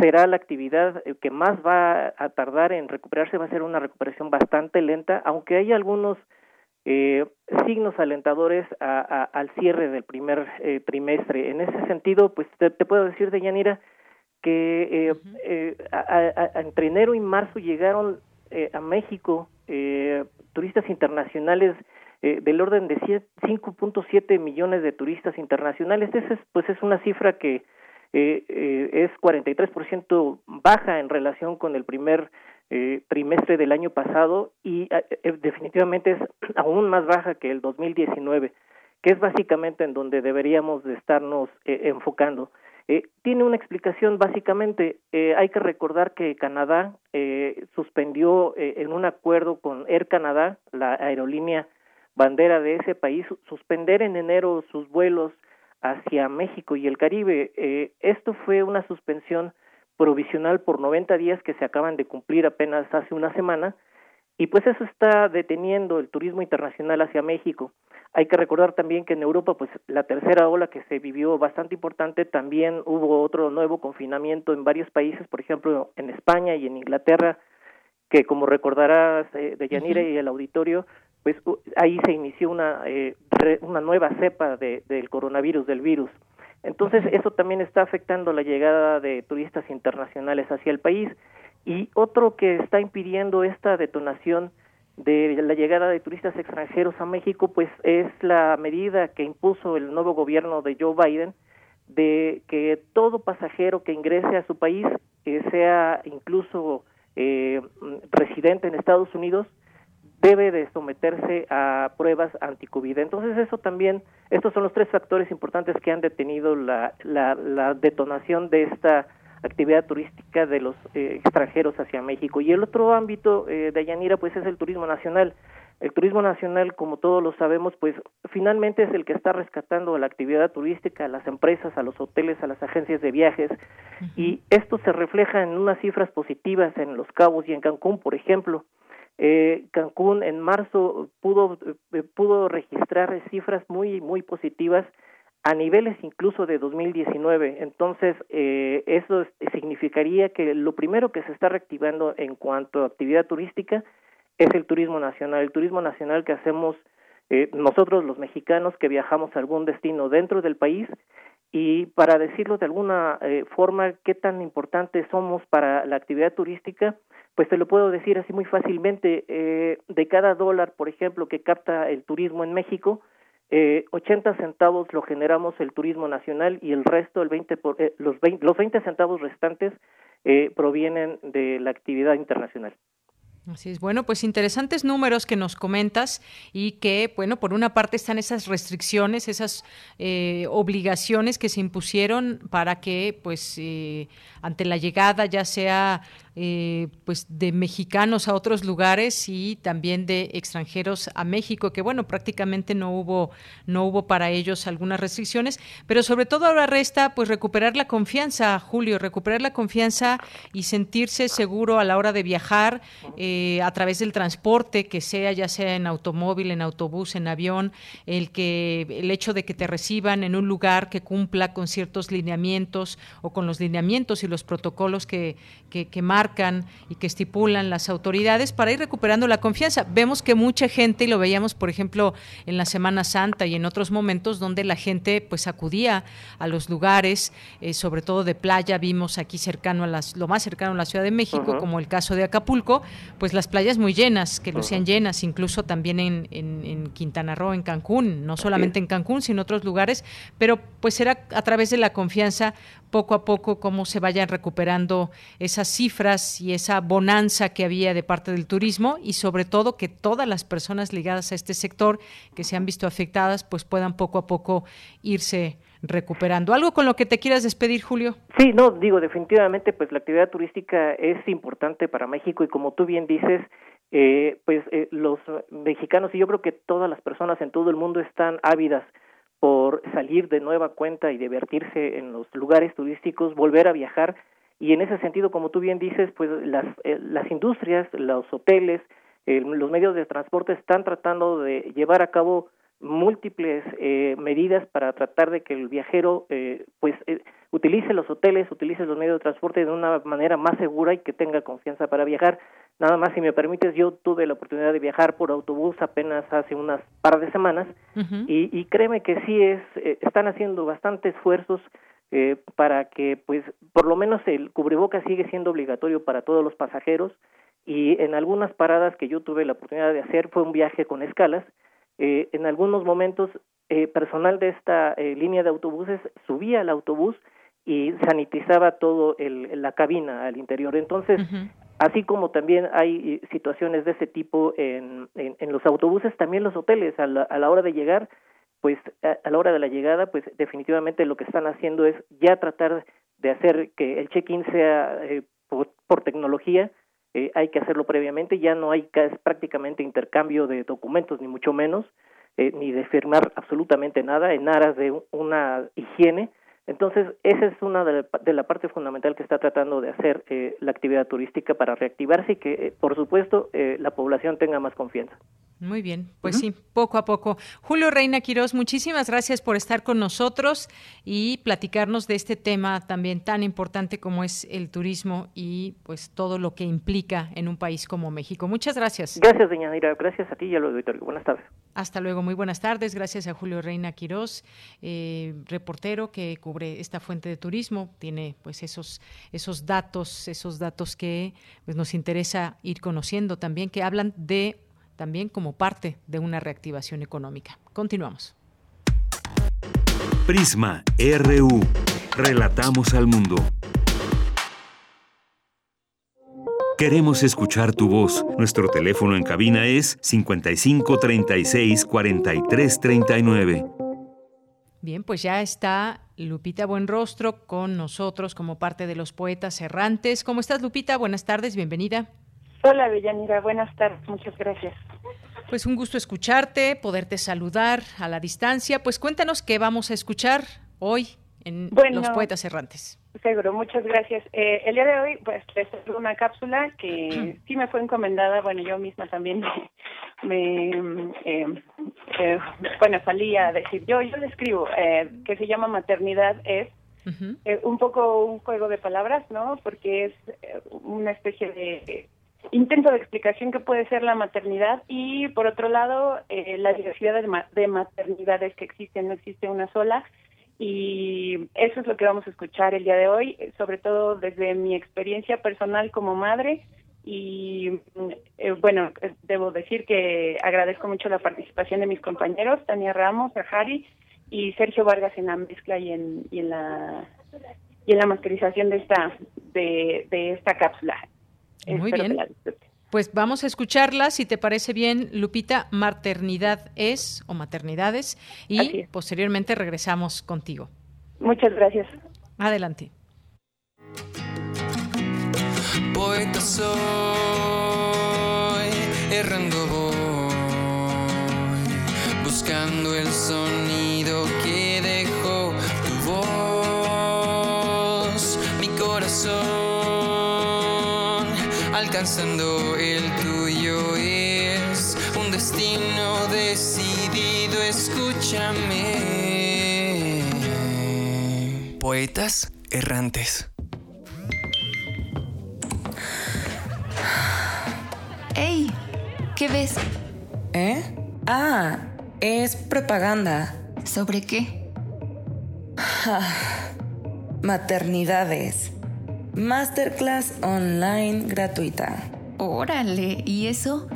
será la actividad que más va a tardar en recuperarse, va a ser una recuperación bastante lenta, aunque hay algunos signos alentadores al cierre del primer trimestre. En ese sentido, pues te, te puedo decir, Deyanira, que eh, eh, entre enero y marzo llegaron eh, a México turistas internacionales del orden de 5.7 millones de turistas internacionales. Esa es, pues es una cifra que es 43% baja en relación con el primer trimestre del año pasado y definitivamente es [clears throat] aún más baja que el 2019, que es básicamente en donde deberíamos de estarnos enfocando. Eh, tiene una explicación básicamente. Eh, hay que recordar que Canadá eh, suspendió en un acuerdo con Air Canada, la aerolínea bandera de ese país, suspender en enero sus vuelos hacia México y el Caribe. esto fue una suspensión provisional por 90 días que se acaban de cumplir apenas hace una semana y pues eso está deteniendo el turismo internacional hacia México. Hay que recordar también que en Europa, pues la tercera ola que se vivió bastante importante, también hubo otro nuevo confinamiento en varios países, por ejemplo en España y en Inglaterra, que como recordarás eh, de Yanira y el auditorio, pues ahí se inició una eh, una nueva cepa de, del coronavirus, del virus. Entonces eso también está afectando la llegada de turistas internacionales hacia el país. Y otro que está impidiendo esta detonación de la llegada de turistas extranjeros a México, pues es la medida que impuso el nuevo gobierno de Joe Biden de que todo pasajero que ingrese a su país, eh, sea incluso eh, residente en Estados Unidos, debe de someterse a pruebas anti-COVID. Entonces eso también, estos son los tres factores importantes que han detenido la, la, la detonación de esta actividad turística de los eh, extranjeros hacia México. Y el otro ámbito eh, de Yanira, pues es el turismo nacional. El turismo nacional, como todos lo sabemos, pues finalmente es el que está rescatando a la actividad turística, a las empresas, a los hoteles, a las agencias de viajes, y esto se refleja en unas cifras positivas en Los Cabos y en Cancún, por ejemplo. Eh, Cancún en marzo pudo eh, pudo registrar cifras muy muy positivas a niveles incluso de 2019. Entonces, eh, eso significaría que lo primero que se está reactivando en cuanto a actividad turística es el turismo nacional, el turismo nacional que hacemos eh, nosotros los mexicanos que viajamos a algún destino dentro del país y para decirlo de alguna eh, forma qué tan importantes somos para la actividad turística, pues te lo puedo decir así muy fácilmente, eh, de cada dólar, por ejemplo, que capta el turismo en México, eh, 80 centavos lo generamos el turismo nacional y el resto, el 20 por, eh, los, 20, los 20 centavos restantes, eh, provienen de la actividad internacional. Así es. Bueno, pues interesantes números que nos comentas y que, bueno, por una parte están esas restricciones, esas eh, obligaciones que se impusieron para que, pues, eh, ante la llegada, ya sea eh, pues de mexicanos a otros lugares y también de extranjeros a México, que bueno, prácticamente no hubo, no hubo para ellos algunas restricciones, pero sobre todo ahora resta pues recuperar la confianza, Julio, recuperar la confianza y sentirse seguro a la hora de viajar eh, a través del transporte, que sea ya sea en automóvil, en autobús, en avión, el que el hecho de que te reciban en un lugar que cumpla con ciertos lineamientos o con los lineamientos y los protocolos que, que, que marcan y que estipulan las autoridades para ir recuperando la confianza. Vemos que mucha gente, y lo veíamos, por ejemplo, en la Semana Santa y en otros momentos donde la gente pues acudía a los lugares, eh, sobre todo de playa, vimos aquí cercano a las, lo más cercano a la Ciudad de México, uh -huh. como el caso de Acapulco, pues las playas muy llenas, que lucían uh -huh. llenas, incluso también en, en, en, Quintana Roo, en Cancún, no solamente en Cancún, sino en otros lugares, pero pues era a través de la confianza poco a poco cómo se vayan recuperando esas cifras y esa bonanza que había de parte del turismo y sobre todo que todas las personas ligadas a este sector que se han visto afectadas pues puedan poco a poco irse recuperando. ¿Algo con lo que te quieras despedir, Julio? Sí, no, digo, definitivamente pues la actividad turística es importante para México y como tú bien dices, eh, pues eh, los mexicanos y yo creo que todas las personas en todo el mundo están ávidas por salir de nueva cuenta y divertirse en los lugares turísticos, volver a viajar y en ese sentido, como tú bien dices, pues las, eh, las industrias, los hoteles, los medios de transporte están tratando de llevar a cabo múltiples eh, medidas para tratar de que el viajero eh, pues eh, utilice los hoteles, utilice los medios de transporte de una manera más segura y que tenga confianza para viajar. Nada más, si me permites, yo tuve la oportunidad de viajar por autobús apenas hace unas par de semanas uh -huh. y, y, créeme que sí es, eh, están haciendo bastante esfuerzos eh, para que, pues, por lo menos el cubreboca sigue siendo obligatorio para todos los pasajeros y en algunas paradas que yo tuve la oportunidad de hacer fue un viaje con escalas. Eh, en algunos momentos, eh, personal de esta eh, línea de autobuses subía al autobús y sanitizaba todo el, la cabina al interior. Entonces, uh -huh. así como también hay situaciones de ese tipo en, en, en los autobuses, también los hoteles a la, a la hora de llegar, pues a, a, la hora de la llegada, pues definitivamente lo que están haciendo es ya tratar de hacer que el check-in sea eh, por, por, tecnología, eh, hay que hacerlo previamente, ya no hay prácticamente intercambio de documentos, ni mucho menos, eh, ni de firmar absolutamente nada en aras de una higiene entonces, esa es una de la, de la, parte fundamental que está tratando de hacer eh, la actividad turística para reactivarse y que, eh, por supuesto, eh, la población tenga más confianza. Muy bien, pues uh -huh. sí, poco a poco. Julio Reina Quiroz, muchísimas gracias por estar con nosotros y platicarnos de este tema también tan importante como es el turismo y pues todo lo que implica en un país como México. Muchas gracias. Gracias, doña Nira. Gracias a ti y al auditorio. Buenas tardes. Hasta luego, muy buenas tardes. Gracias a Julio Reina Quiroz, eh, reportero que cubre esta fuente de turismo. Tiene pues esos, esos datos, esos datos que pues, nos interesa ir conociendo también, que hablan de también como parte de una reactivación económica. Continuamos. Prisma RU. Relatamos al mundo. Queremos escuchar tu voz. Nuestro teléfono en cabina es 55 36 43 39. Bien, pues ya está Lupita Buenrostro con nosotros como parte de los poetas errantes. ¿Cómo estás, Lupita? Buenas tardes, bienvenida. Hola, Bellanira. Buenas tardes. Muchas gracias. Pues un gusto escucharte, poderte saludar a la distancia. Pues cuéntanos qué vamos a escuchar hoy en Los Poetas Errantes. Seguro, muchas gracias. Eh, el día de hoy, pues, les traigo una cápsula que [clears throat] sí me fue encomendada, bueno, yo misma también me, eh, eh, bueno, salí a decir, yo, yo le escribo, que se llama Maternidad es, un poco un juego de palabras, ¿no? Porque es una especie de intento de explicación que puede ser la maternidad y, por otro lado, la diversidad de, de maternidades que existen, no existe una sola y eso es lo que vamos a escuchar el día de hoy, sobre todo desde mi experiencia personal como madre y eh, bueno, debo decir que agradezco mucho la participación de mis compañeros, Tania Ramos, Ajari y Sergio Vargas en la mezcla y en, y en la y en la masterización de esta de, de esta cápsula. Muy bien. Pues vamos a escucharla, si te parece bien, Lupita, maternidad es o maternidades, y posteriormente regresamos contigo. Muchas gracias. Adelante. Poeta soy, errando voy, buscando el sonido alcanzando el tuyo es un destino decidido, escúchame. Poetas errantes. ¡Ey! ¿Qué ves? ¿Eh? Ah, es propaganda. ¿Sobre qué? maternidades. Masterclass online gratuita. Órale, ¿y eso?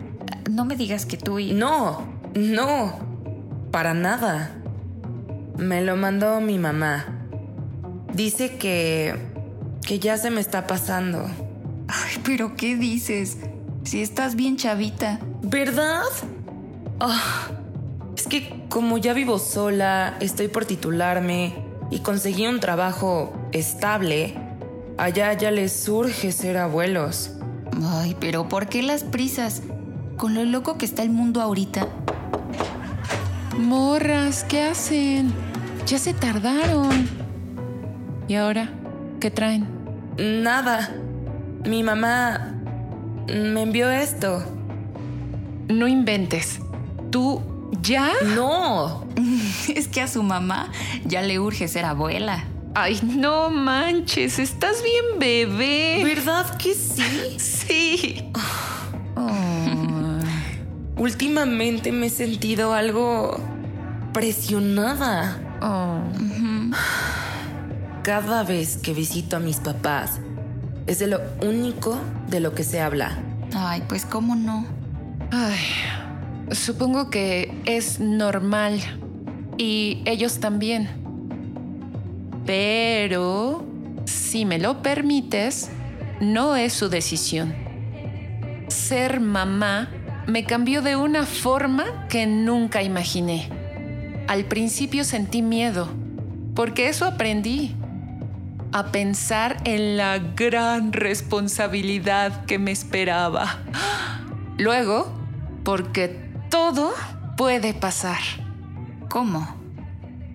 No me digas que tú y... No, no, para nada. Me lo mandó mi mamá. Dice que... que ya se me está pasando. Ay, pero ¿qué dices? Si estás bien chavita. ¿Verdad? Ah, es que como ya vivo sola, estoy por titularme y conseguí un trabajo estable, Allá ya les surge ser abuelos. Ay, pero ¿por qué las prisas? Con lo loco que está el mundo ahorita. Morras, ¿qué hacen? Ya se tardaron. ¿Y ahora? ¿Qué traen? Nada. Mi mamá me envió esto. No inventes. ¿Tú ya? No. [laughs] es que a su mamá ya le urge ser abuela. Ay, no manches, estás bien bebé. ¿Verdad que sí? sí. Últimamente me he sentido algo presionada. Oh. Cada vez que visito a mis papás, es de lo único de lo que se habla. Ay, pues cómo no. Ay, supongo que es normal. Y ellos también. Pero, si me lo permites, no es su decisión. Ser mamá me cambió de una forma que nunca imaginé. Al principio sentí miedo, porque eso aprendí, a pensar en la gran responsabilidad que me esperaba. Luego, porque todo puede pasar. ¿Cómo?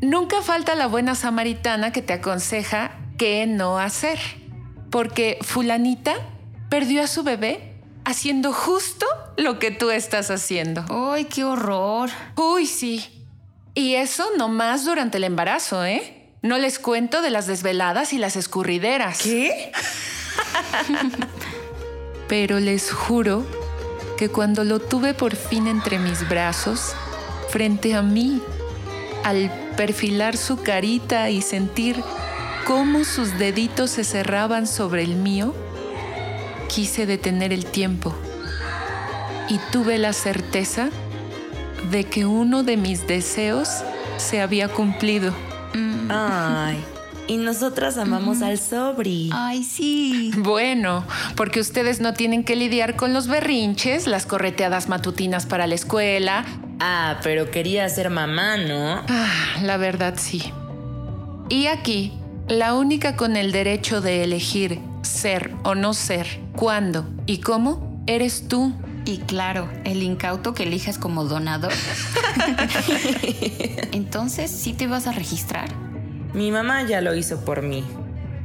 Nunca falta la buena samaritana que te aconseja qué no hacer, porque fulanita perdió a su bebé haciendo justo lo que tú estás haciendo. ¡Ay, qué horror! Uy, sí. Y eso no más durante el embarazo, ¿eh? No les cuento de las desveladas y las escurrideras. ¿Qué? [laughs] Pero les juro que cuando lo tuve por fin entre mis brazos, frente a mí, al perfilar su carita y sentir cómo sus deditos se cerraban sobre el mío, quise detener el tiempo y tuve la certeza de que uno de mis deseos se había cumplido. Mm. Ay, y nosotras amamos al sobri. Ay, sí. [laughs] Bueno, porque ustedes no tienen que lidiar con los berrinches, las correteadas matutinas para la escuela, Ah, pero quería ser mamá, ¿no? Ah, la verdad sí. Y aquí, la única con el derecho de elegir ser o no ser, cuándo y cómo, eres tú. Y claro, el incauto que elijas como donador. [laughs] Entonces, ¿sí te vas a registrar? Mi mamá ya lo hizo por mí.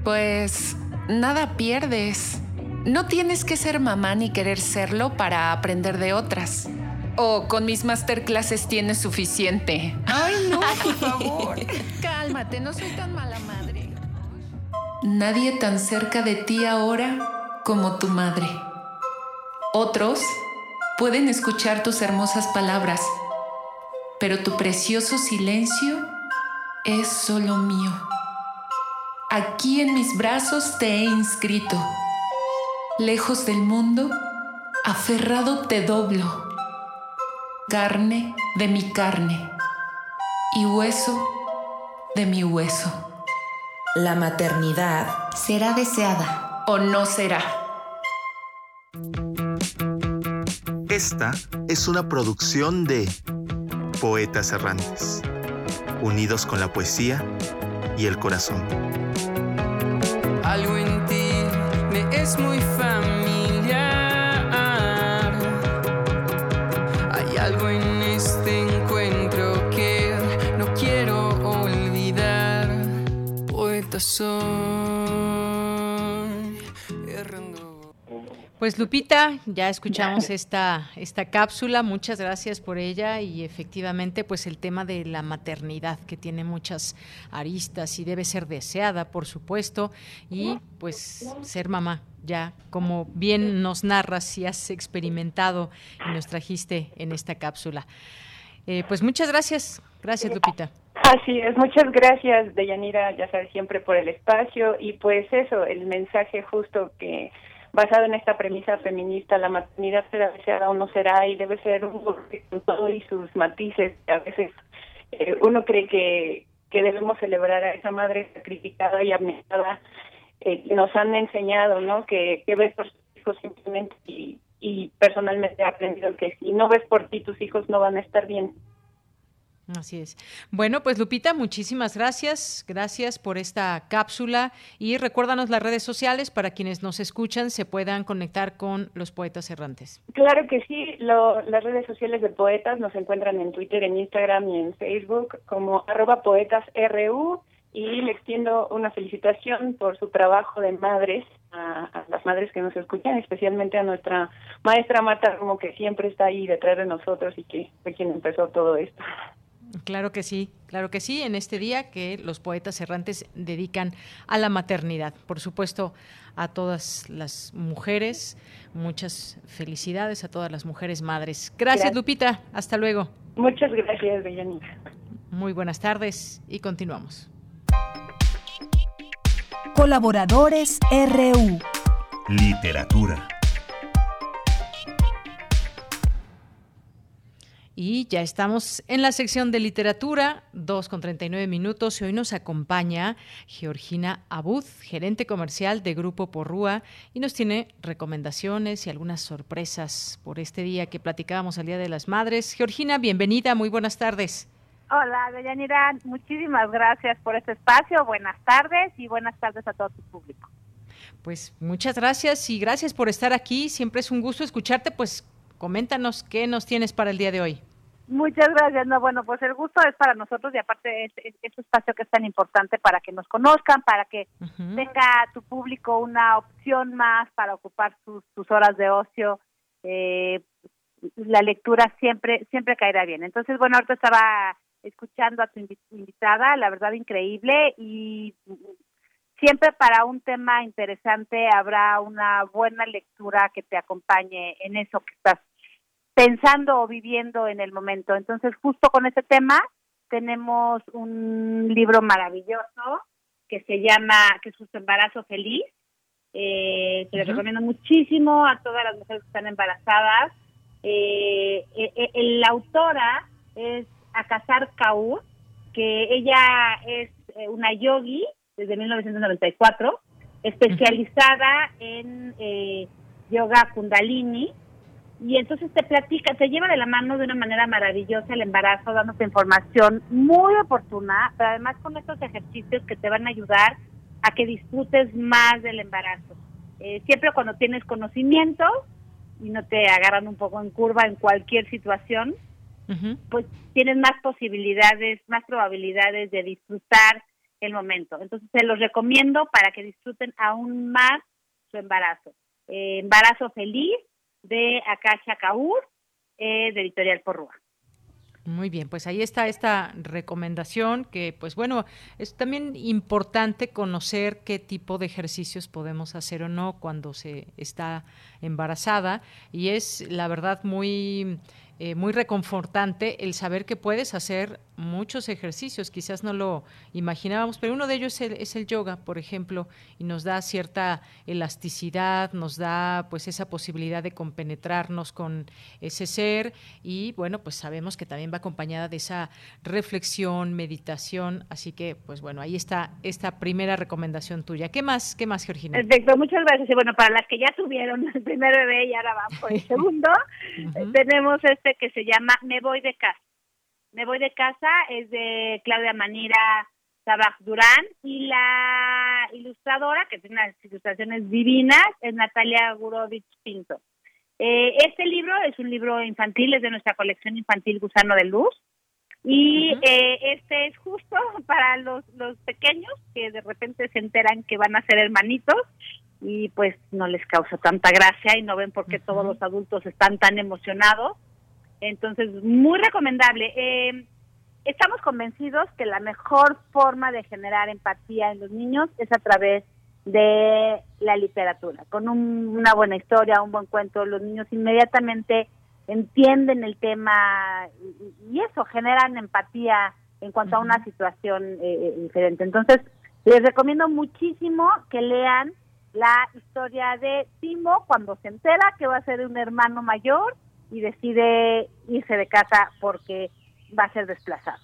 Pues nada pierdes. No tienes que ser mamá ni querer serlo para aprender de otras. O con mis masterclasses tienes suficiente. Ay, no, por [laughs] favor. Cálmate, no soy tan mala madre. Nadie tan cerca de ti ahora como tu madre. Otros pueden escuchar tus hermosas palabras, pero tu precioso silencio es solo mío. Aquí en mis brazos te he inscrito. Lejos del mundo, aferrado te doblo. Carne de mi carne y hueso de mi hueso. La maternidad será deseada o no será. Esta es una producción de Poetas Errantes, unidos con la poesía y el corazón. Algo en ti me es muy familiar. Hay algo en este encuentro que no quiero olvidar. Poeta soy. Pues Lupita, ya escuchamos esta, esta cápsula, muchas gracias por ella. Y efectivamente pues el tema de la maternidad que tiene muchas aristas y debe ser deseada, por supuesto, y pues ser mamá, ya como bien nos narras y has experimentado y nos trajiste en esta cápsula. Eh, pues muchas gracias, gracias Lupita. Así es, muchas gracias, Deyanira, ya sabes, siempre por el espacio. Y pues eso, el mensaje justo que basado en esta premisa feminista, la maternidad será deseada o no será y debe ser un golpe con todo y sus matices. A veces eh, uno cree que, que debemos celebrar a esa madre sacrificada y abnegada eh, que nos han enseñado, ¿no? Que, que ves por tus hijos simplemente y, y personalmente he aprendido que si no ves por ti, tus hijos no van a estar bien. Así es. Bueno, pues Lupita, muchísimas gracias. Gracias por esta cápsula y recuérdanos las redes sociales para quienes nos escuchan se puedan conectar con los poetas errantes. Claro que sí, lo, las redes sociales de Poetas nos encuentran en Twitter, en Instagram y en Facebook como arroba poetasru y le extiendo una felicitación por su trabajo de madres a, a, las madres que nos escuchan, especialmente a nuestra maestra Marta como que siempre está ahí detrás de nosotros y que fue quien empezó todo esto. Claro que sí, claro que sí, en este día que los poetas errantes dedican a la maternidad. Por supuesto, a todas las mujeres, muchas felicidades a todas las mujeres madres. Gracias, gracias. Lupita, hasta luego. Muchas gracias, Bellanita. Muy buenas tardes y continuamos. Colaboradores RU. Literatura. Y ya estamos en la sección de literatura, 2 con 39 minutos. Y hoy nos acompaña Georgina Abud, gerente comercial de Grupo Porrúa, y nos tiene recomendaciones y algunas sorpresas por este día que platicábamos al Día de las Madres. Georgina, bienvenida, muy buenas tardes. Hola, Deyanira, muchísimas gracias por este espacio. Buenas tardes y buenas tardes a todo tu público. Pues muchas gracias y gracias por estar aquí. Siempre es un gusto escucharte, pues coméntanos qué nos tienes para el día de hoy. Muchas gracias. No, bueno, pues el gusto es para nosotros y aparte es, es, es espacio que es tan importante para que nos conozcan, para que uh -huh. tenga tu público una opción más para ocupar sus, sus horas de ocio. Eh, la lectura siempre siempre caerá bien. Entonces, bueno, ahorita estaba escuchando a tu invitada, la verdad increíble y siempre para un tema interesante habrá una buena lectura que te acompañe en eso que estás pensando o viviendo en el momento. Entonces, justo con ese tema tenemos un libro maravilloso que se llama que es su embarazo feliz. Eh, que uh -huh. recomiendo muchísimo a todas las mujeres que están embarazadas. Eh, eh, la autora es Akasar Kaur, que ella es una yogi desde 1994, especializada en eh, yoga kundalini, y entonces te platica, te lleva de la mano de una manera maravillosa el embarazo, dándote información muy oportuna, pero además con estos ejercicios que te van a ayudar a que disfrutes más del embarazo. Eh, siempre cuando tienes conocimiento, y no te agarran un poco en curva en cualquier situación, pues tienes más posibilidades, más probabilidades de disfrutar el momento. Entonces se los recomiendo para que disfruten aún más su embarazo. Eh, embarazo feliz de Acacia Kaur, eh, de Editorial Porrúa. Muy bien, pues ahí está esta recomendación que, pues bueno, es también importante conocer qué tipo de ejercicios podemos hacer o no cuando se está embarazada y es la verdad muy eh, muy reconfortante el saber que puedes hacer muchos ejercicios. Quizás no lo imaginábamos, pero uno de ellos es el, yoga, por ejemplo, y nos da cierta elasticidad, nos da pues esa posibilidad de compenetrarnos con ese ser y bueno, pues sabemos que también va acompañada de esa reflexión, meditación, así que pues bueno, ahí está esta primera recomendación tuya. ¿Qué más, qué más, Georgina? Perfecto, muchas gracias. Y bueno, para las que ya tuvieron [laughs] el primer bebé y ahora van por el [laughs] segundo, tenemos este este que se llama Me voy de casa. Me voy de casa es de Claudia Manira Sabaj Durán y la ilustradora, que tiene unas ilustraciones divinas, es Natalia Gurovich Pinto. Eh, este libro es un libro infantil, es de nuestra colección infantil Gusano de Luz. Y eh, este es justo [laughs] para los, los pequeños que de repente se enteran que van a ser hermanitos y pues no les causa tanta gracia y no ven por qué todos los adultos están tan emocionados. Entonces, muy recomendable. Eh, estamos convencidos que la mejor forma de generar empatía en los niños es a través de la literatura. Con una buena historia, un buen cuento, los niños inmediatamente entienden el tema y, eso, generan empatía en cuanto a una situación eh, eh, diferente. Entonces, les recomiendo muchísimo que lean la historia de Timo cuando se entera que va a ser un hermano mayor y decide irse de casa porque va a ser desplazado.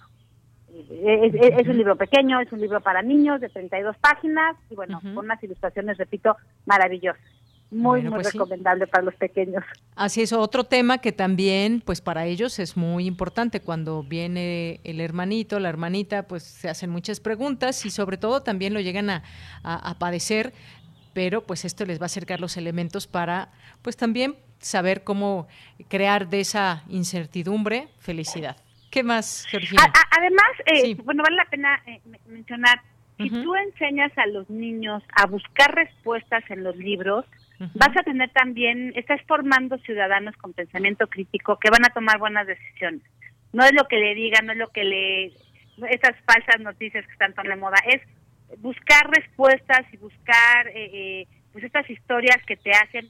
Es, un libro pequeño, es un libro para niños de 32 páginas y bueno, con unas ilustraciones, repito, maravillosas. Muy, muy pues recomendable para los pequeños. Así es, otro tema que también, pues para ellos es muy importante. Cuando viene el hermanito, la hermanita, pues se hacen muchas preguntas y sobre todo también lo llegan a, a padecer, pero pues esto les va a acercar los elementos para, pues también saber cómo crear de esa incertidumbre felicidad. ¿Qué más, Georgina? además, eh, bueno, vale la pena eh, mencionar, si tú enseñas a los niños a buscar respuestas en los libros, vas a tener también, estás formando ciudadanos con pensamiento crítico que van a tomar buenas decisiones. No es lo que le digan, no es lo que le... Estas falsas noticias que están tan de moda, es buscar respuestas y buscar eh, pues estas historias que te hacen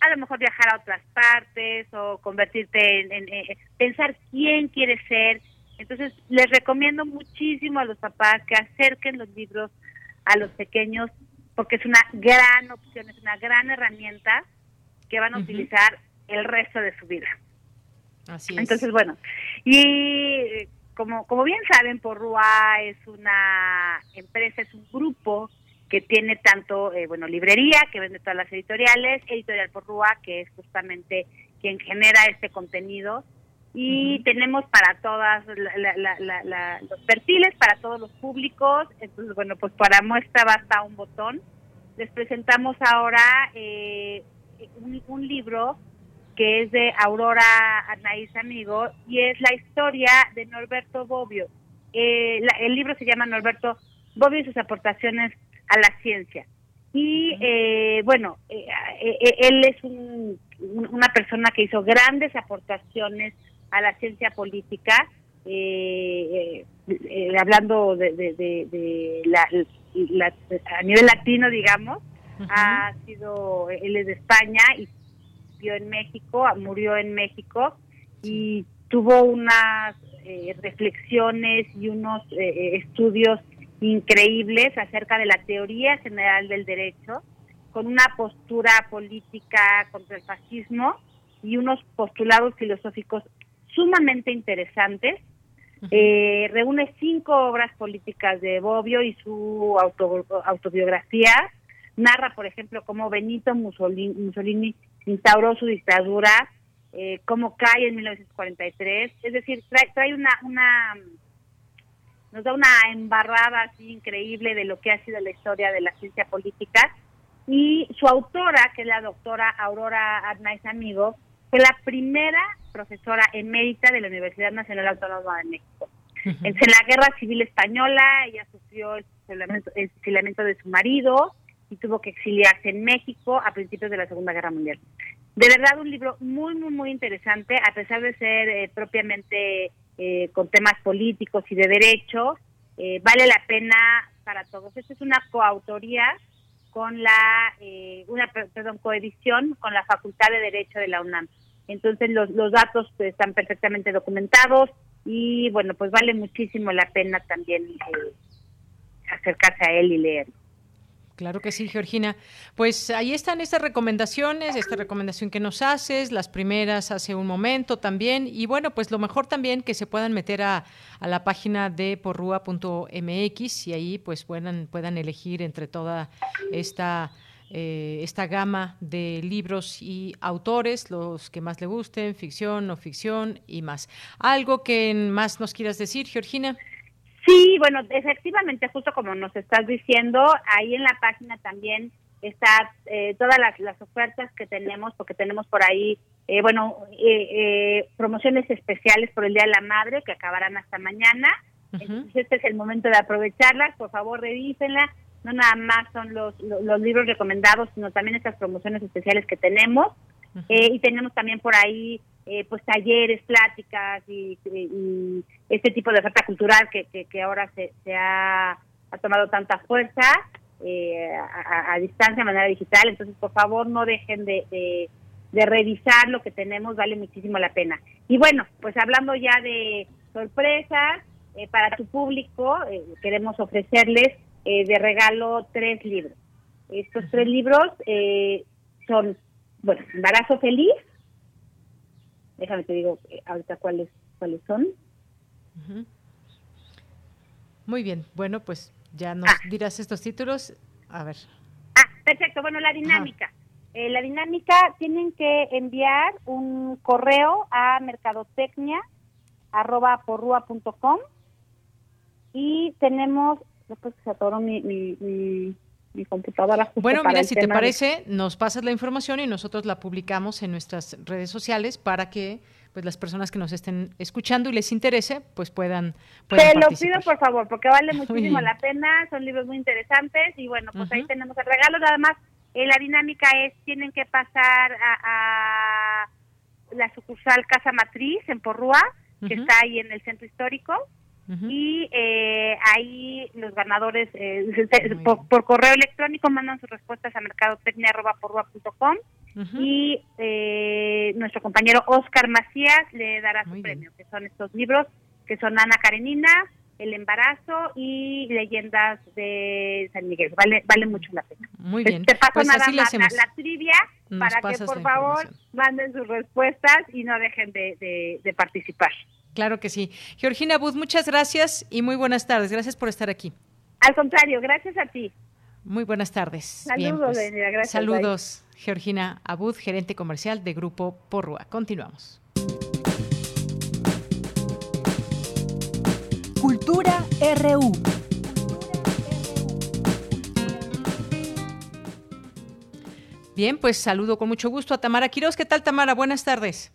a lo mejor viajar a otras partes o convertirte en, pensar quién quieres ser. Entonces, les recomiendo muchísimo a los papás que acerquen los libros a los pequeños porque es una gran opción, es una gran herramienta que van a utilizar el resto de su vida. Así es. Entonces, bueno, y como, como bien saben, Porrua es una empresa, es un grupo que tiene tanto, eh, bueno, librería, que vende todas las editoriales, Editorial Porrúa, que es justamente quien genera este contenido, y tenemos para todas los perfiles, para todos los públicos, entonces, bueno, pues para muestra basta un botón. Les presentamos ahora eh, un, libro que es de Aurora Anaís Amigo, y es la historia de Norberto Bobbio. Eh, el libro se llama Norberto Bobbio y sus aportaciones a la ciencia. Y eh, bueno, eh, eh, él es una persona que hizo grandes aportaciones a la ciencia política, hablando de, la, a nivel latino, digamos, ha sido, él es de España y vivió en México, murió en México y tuvo unas reflexiones y unos estudios increíbles acerca de la teoría general del derecho, con una postura política contra el fascismo y unos postulados filosóficos sumamente interesantes. Eh, reúne cinco obras políticas de Bobbio y su autobiografía. Narra, por ejemplo, cómo Benito Mussolini, instauró su dictadura, eh, cómo cae en 1943. Es decir, trae, trae una, una nos da una embarrada así increíble de lo que ha sido la historia de la ciencia política y su autora, que es la doctora Aurora Arnaiz Amigo, fue la primera profesora emérita de la Universidad Nacional Autónoma de México. En la Guerra Civil Española, ella sufrió el fusilamiento, de su marido y tuvo que exiliarse en México a principios de la Segunda Guerra Mundial. De verdad, un libro muy, muy, muy interesante, a pesar de ser eh, propiamente eh, con temas políticos y de derecho, eh, vale la pena para todos. Esta es una coautoría con la, una, perdón, coedición con la Facultad de Derecho de la UNAM. Entonces los, los datos pues, están perfectamente documentados y bueno, pues vale muchísimo la pena también eh, acercarse a él y leerlo. Claro que sí, Georgina. Pues ahí están estas recomendaciones, esta recomendación que nos haces, las primeras hace un momento también. Y bueno, pues lo mejor también que se puedan meter a, la página de porrua.mx y ahí pues puedan, puedan elegir entre toda esta eh, esta gama de libros y autores, los que más le gusten, ficción, no ficción y más. ¿Algo que más nos quieras decir, Georgina? Sí, bueno, efectivamente, justo como nos estás diciendo, ahí en la página también está eh, todas las, ofertas que tenemos, porque tenemos por ahí, eh, bueno, promociones especiales por el Día de la Madre que acabarán hasta mañana. Entonces, este es el momento de aprovecharlas. Por favor, revísenla no nada más son los, los, libros recomendados, sino también estas promociones especiales que tenemos. Eh, y tenemos también por ahí eh, pues talleres, pláticas y, este tipo de oferta cultural que, que, ahora se, se ha, ha, tomado tanta fuerza eh, a, distancia, de manera digital. Entonces, por favor, no dejen de, de, de, revisar lo que tenemos, vale muchísimo la pena. Y bueno, pues hablando ya de sorpresas para tu público, queremos ofrecerles eh, de regalo tres libros. Estos tres libros eh, son, bueno, Embarazo Feliz. Déjame te digo eh, ahorita cuáles, cuáles son. Muy bien, bueno, pues ya nos ah. dirás estos títulos. A ver. Ah, perfecto. Bueno, la dinámica. la dinámica tienen que enviar un correo a mercadotecnia arroba y tenemos después se atoró mi, mi, mi, computadora. bueno, mira, si te parece, nos pasas la información y nosotros la publicamos en nuestras redes sociales para que pues las personas que nos estén escuchando y les interese, pues puedan, puedan Te lo pido por favor, porque vale [laughs] muchísimo la pena, son libros muy interesantes y bueno, pues ahí tenemos el regalo, nada más eh, la dinámica es, tienen que pasar a, la sucursal Casa Matriz en Porrúa, que está ahí en el centro histórico, y eh, ahí los ganadores eh, [laughs] por, correo electrónico mandan sus respuestas a mercadotecnia.com y eh, nuestro compañero Oscar Macías le dará su premio, que son estos libros, que son Ana Karenina, El embarazo y Leyendas de San Miguel. Vale, vale mucho la pena. Muy bien. Te paso pues nada más la, trivia para que por favor manden sus respuestas y no dejen de, de participar. Claro que sí. Georgina Bud, muchas gracias y muy buenas tardes. Gracias por estar aquí. Al contrario, gracias a ti. Muy buenas tardes. Saludos, pues, gracias. Saludos, Georgina Abud, gerente comercial de Grupo Porrua. Continuamos. Cultura RU. Bien, pues saludo con mucho gusto a Tamara Quiroz. ¿Qué tal, Tamara? Buenas tardes.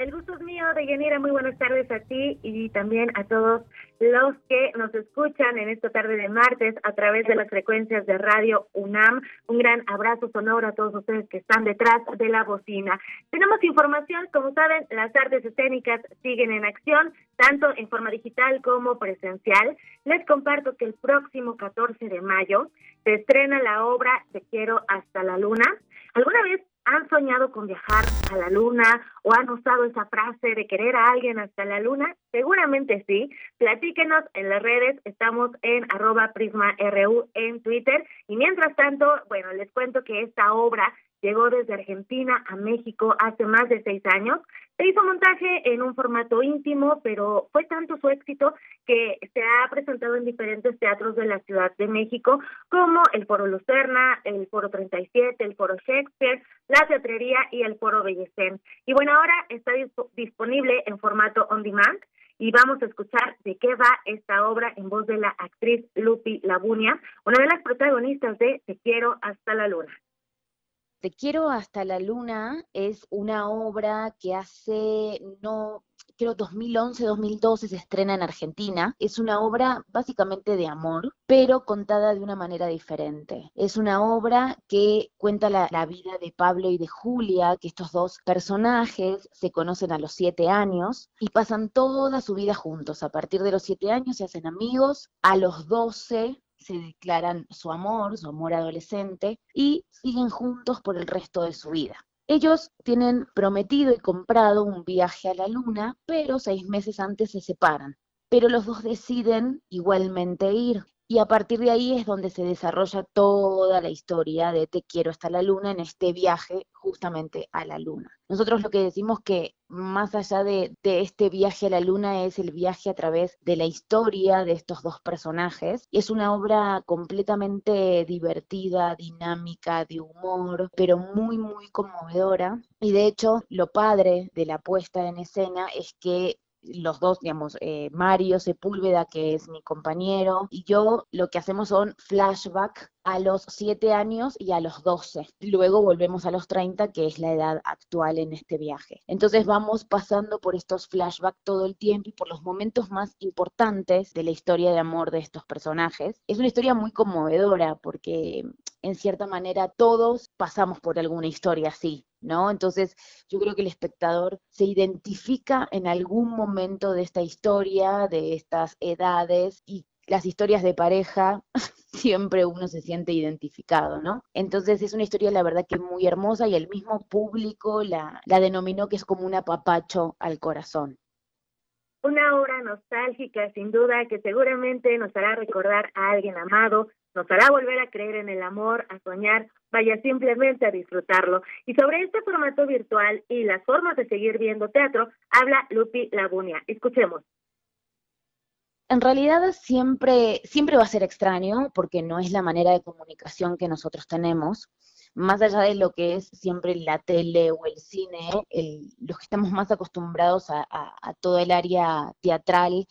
El gusto es mío, Deyanira. Muy buenas tardes a ti y también a todos los que nos escuchan en esta tarde de martes a través de las frecuencias de Radio UNAM. Un gran abrazo sonoro a todos ustedes que están detrás de la bocina. Tenemos información, como saben, las artes escénicas siguen en acción, tanto en forma digital como presencial. Les comparto que el próximo 14 de mayo se estrena la obra Te quiero hasta la luna. ¿Alguna vez ¿Han soñado con viajar a la luna o han usado esa frase de querer a alguien hasta la luna? Seguramente sí. Platíquenos en las redes. Estamos en arroba prisma.ru en Twitter. Y mientras tanto, bueno, les cuento que esta obra llegó desde Argentina a México hace más de seis años. Se hizo montaje en un formato íntimo, pero fue tanto su éxito que se ha presentado en diferentes teatros de la Ciudad de México, como el Foro Lucerna, el Foro 37, el Foro Shakespeare, la Teatrería y el Foro Bellecén. Y bueno, ahora está disponible en formato on demand y vamos a escuchar de qué va esta obra en voz de la actriz Lupi Labunia, una de las protagonistas de Te quiero hasta la luna. Te quiero hasta la luna es una obra que hace no creo 2011, 2012 se estrena en Argentina. Es una obra básicamente de amor, pero contada de una manera diferente. Es una obra que cuenta la, la, vida de Pablo y de Julia, que estos dos personajes se conocen a los siete años y pasan toda su vida juntos. A partir de los siete años se hacen amigos, a los doce se declaran su amor, su amor adolescente, y siguen juntos por el resto de su vida. Ellos tienen prometido y comprado un viaje a la luna, pero seis meses antes se separan. Pero los dos deciden igualmente ir. Y a partir de ahí es donde se desarrolla toda la historia de Te quiero hasta la luna en este viaje justamente a la luna. Nosotros lo que decimos que más allá de, de, este viaje a la luna es el viaje a través de la historia de estos dos personajes. Es una obra completamente divertida, dinámica, de humor, pero muy, muy conmovedora. Y de hecho, lo padre de la puesta en escena es que los dos, digamos, eh, Mario Sepúlveda, que es mi compañero, y yo lo que hacemos son flashback a los 7 años y a los 12. Luego volvemos a los 30, que es la edad actual en este viaje. Entonces vamos pasando por estos flashbacks todo el tiempo y por los momentos más importantes de la historia de amor de estos personajes. Es una historia muy conmovedora porque en cierta manera todos pasamos por alguna historia así, ¿no? Entonces yo creo que el espectador se identifica en algún momento de esta historia, de estas edades y las historias de pareja, [laughs] siempre uno se siente identificado, ¿no? Entonces es una historia, la verdad, que muy hermosa y el mismo público la, la denominó que es como un apapacho al corazón. Una obra nostálgica, sin duda, que seguramente nos hará recordar a alguien amado, nos hará volver a creer en el amor, a soñar, vaya simplemente a disfrutarlo. Y sobre este formato virtual y las formas de seguir viendo teatro, habla Lupi Labunia. Escuchemos en realidad siempre, siempre va a ser extraño porque no es la manera de comunicación que nosotros tenemos. Más allá de lo que es siempre la tele o el cine, los que estamos más acostumbrados a todo el área teatral,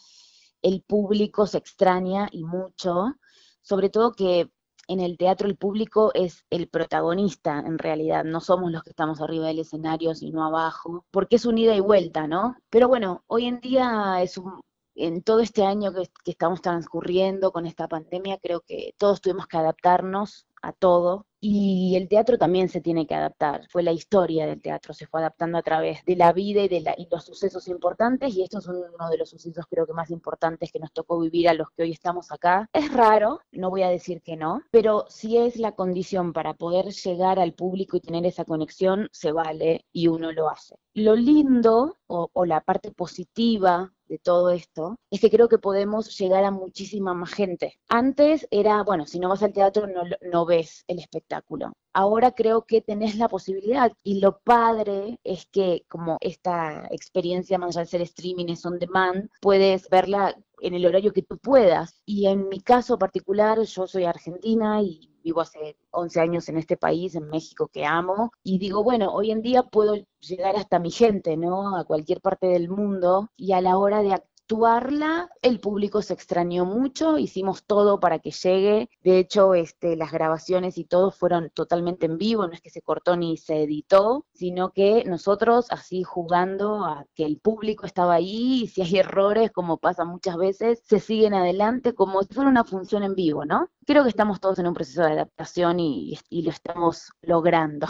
el público se extraña y mucho, sobre todo que en el teatro el público es el protagonista en realidad, no somos los que estamos arriba del escenario, sino abajo, porque es un ida y vuelta, ¿no? Pero bueno, hoy en día es un, en todo este año que, estamos transcurriendo con esta pandemia, creo que todos tuvimos que adaptarnos a todo y el teatro también se tiene que adaptar. Fue la historia del teatro, se fue adaptando a través de la vida y de los sucesos importantes y esto es uno de los sucesos creo que más importantes que nos tocó vivir a los que hoy estamos acá. Es raro, no voy a decir que no, pero si es la condición para poder llegar al público y tener esa conexión, se vale y uno lo hace. Lo lindo o la parte positiva de todo esto es que creo que podemos llegar a muchísima más gente. Antes era, bueno, si no vas al teatro no, ves el espectáculo. Ahora creo que tenés la posibilidad y lo padre es que como esta experiencia más allá de ser streaming es on demand, puedes verla en el horario que tú puedas. Y en mi caso particular, yo soy argentina y vivo hace 11 años en este país, en México, que amo, y digo, bueno, hoy en día puedo llegar hasta mi gente, ¿no? A cualquier parte del mundo, y a la hora de actuarla, el público se extrañó mucho, hicimos todo para que llegue, de hecho, este, las grabaciones y todo fueron totalmente en vivo, no es que se cortó ni se editó, sino que nosotros así jugando a que el público estaba ahí, y si hay [laughs] errores, como pasa muchas veces, se siguen adelante como si fuera una función en vivo, ¿no? Creo que estamos todos en un proceso de adaptación y, y lo estamos logrando.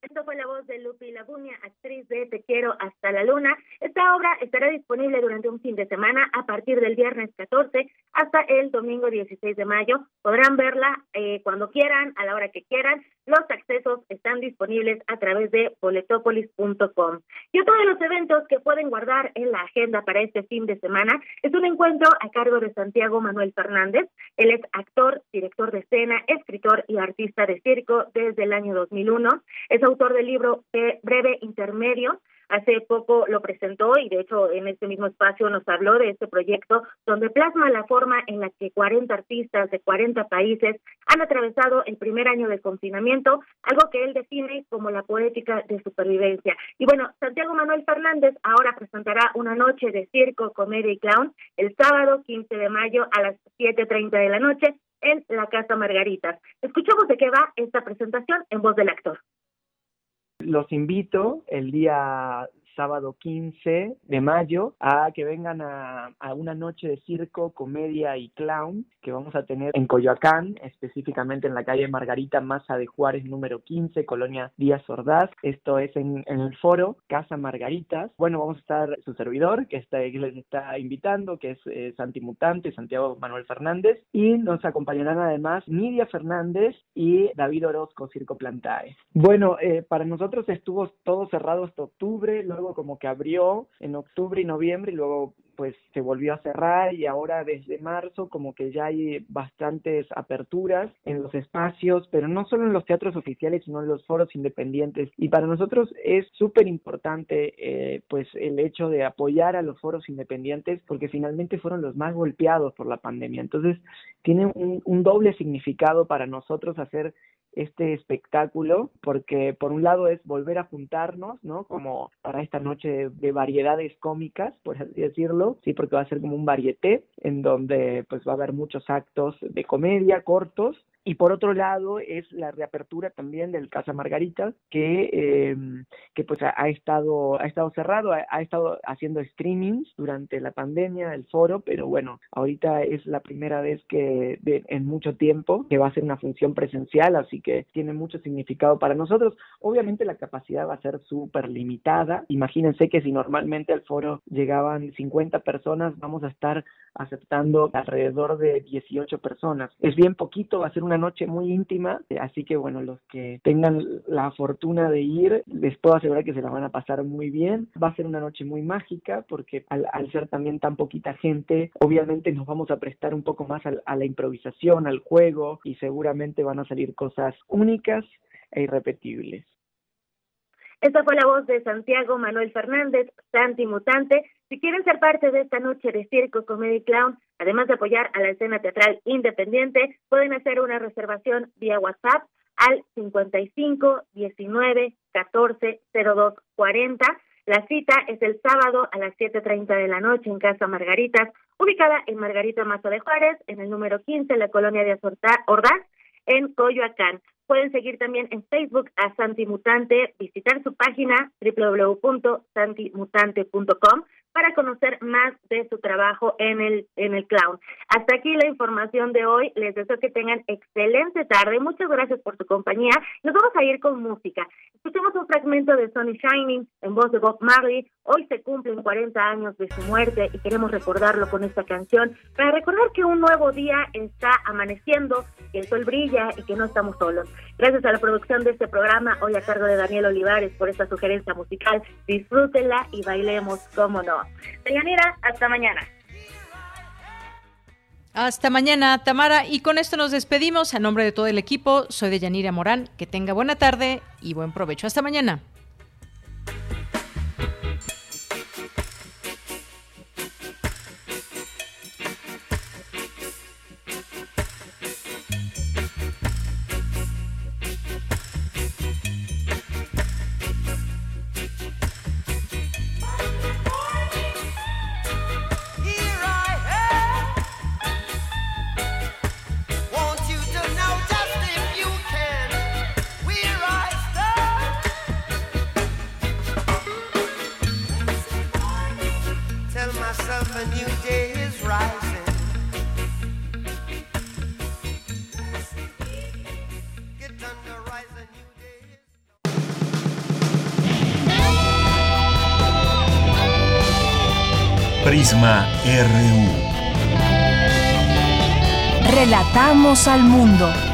Esto fue la voz de Lupi Labunia, actriz de Te Quiero hasta la Luna. Esta obra estará disponible durante un fin de semana a partir del viernes 14 hasta el domingo 16 de mayo. Podrán verla eh, cuando quieran, a la hora que quieran. Los accesos están disponibles a través de boletopolis.com. Y otro de los eventos que pueden guardar en la agenda para este fin de semana es un encuentro a cargo de Santiago Manuel Fernández. Él es actor, director de escena, escritor y artista de circo desde el año 2001. Es autor del libro Breve Intermedio, Hace poco lo presentó y de hecho en este mismo espacio nos habló de este proyecto donde plasma la forma en la que 40 artistas de 40 países han atravesado el primer año de confinamiento, algo que él define como la poética de supervivencia. Y bueno, Santiago Manuel Fernández ahora presentará una noche de circo, comedia y clown el sábado 15 de mayo a las 7.30 de la noche en la Casa Margaritas. Escuchamos de qué va esta presentación en voz del actor. Los invito el día sábado 15 de mayo a que vengan a, una noche de circo, comedia y clown que vamos a tener en Coyoacán, específicamente en la calle Margarita Maza de Juárez número 15, Colonia Díaz Ordaz. Esto es en, el foro Casa Margaritas. Bueno, vamos a estar su servidor, que, está, que les está invitando, que es eh, Santi Mutante, Santiago Manuel Fernández, y nos acompañarán además Nidia Fernández y David Orozco, Circo Plantae. Bueno, eh, para nosotros estuvo todo cerrado hasta octubre, luego como que abrió en octubre y noviembre y luego pues se volvió a cerrar y ahora desde marzo como que ya hay bastantes aperturas en los espacios, pero no solo en los teatros oficiales, sino en los foros independientes. Y para nosotros es súper importante eh, pues el hecho de apoyar a los foros independientes porque finalmente fueron los más golpeados por la pandemia. Entonces tiene un, un doble significado para nosotros hacer este espectáculo, porque por un lado es volver a juntarnos, ¿no? Como para esta noche de, variedades cómicas, por así decirlo, sí, porque va a ser como un varieté, en donde pues va a haber muchos actos de comedia cortos y por otro lado es la reapertura también del Casa Margarita, que, eh, que pues ha, estado, ha estado cerrado, ha, estado haciendo streamings durante la pandemia, el foro, pero bueno, ahorita es la primera vez que en mucho tiempo que va a ser una función presencial, así que tiene mucho significado para nosotros. Obviamente la capacidad va a ser súper limitada. Imagínense que si normalmente al foro llegaban 50 personas, vamos a estar aceptando alrededor de 18 personas. Es bien poquito, va a ser una noche muy íntima, así que bueno, los que tengan la fortuna de ir, les puedo asegurar que se la van a pasar muy bien. Va a ser una noche muy mágica porque al, ser también tan poquita gente, obviamente nos vamos a prestar un poco más a la improvisación, al juego y seguramente van a salir cosas únicas e irrepetibles. Esta fue la voz de Santiago Manuel Fernández, Santi Mutante. Si quieren ser parte de esta noche de circo, comedy clown, además de apoyar a la escena teatral independiente, pueden hacer una reservación vía WhatsApp al 55 19 14 02 40. La cita es el sábado a las 7.30 de la noche en Casa Margaritas, ubicada en Margarita Mazo de Juárez, en el número 15, en la colonia de Ordaz, en Coyoacán. Pueden seguir también en Facebook a Santi Mutante, visitar su página www.santimutante.com para conocer más de su trabajo en el en el clown. Hasta aquí la información de hoy. Les deseo que tengan excelente tarde. Muchas gracias por su compañía. Nos vamos a ir con música. Escuchemos un fragmento de Sonny Shining en voz de Bob Marley. Hoy se cumplen 40 años de su muerte y queremos recordarlo con esta canción para recordar que un nuevo día está amaneciendo, que el sol brilla y que no estamos solos. Gracias a la producción de este programa, hoy a cargo de Daniel Olivares por esta sugerencia musical. Disfrútenla y bailemos, como no. Deyanira, hasta mañana. Hasta mañana, Tamara. Y con esto nos despedimos. A nombre de todo el equipo, soy Deyanira Morán. Que tenga buena tarde y buen provecho. Hasta mañana. RU. Relatamos al mundo.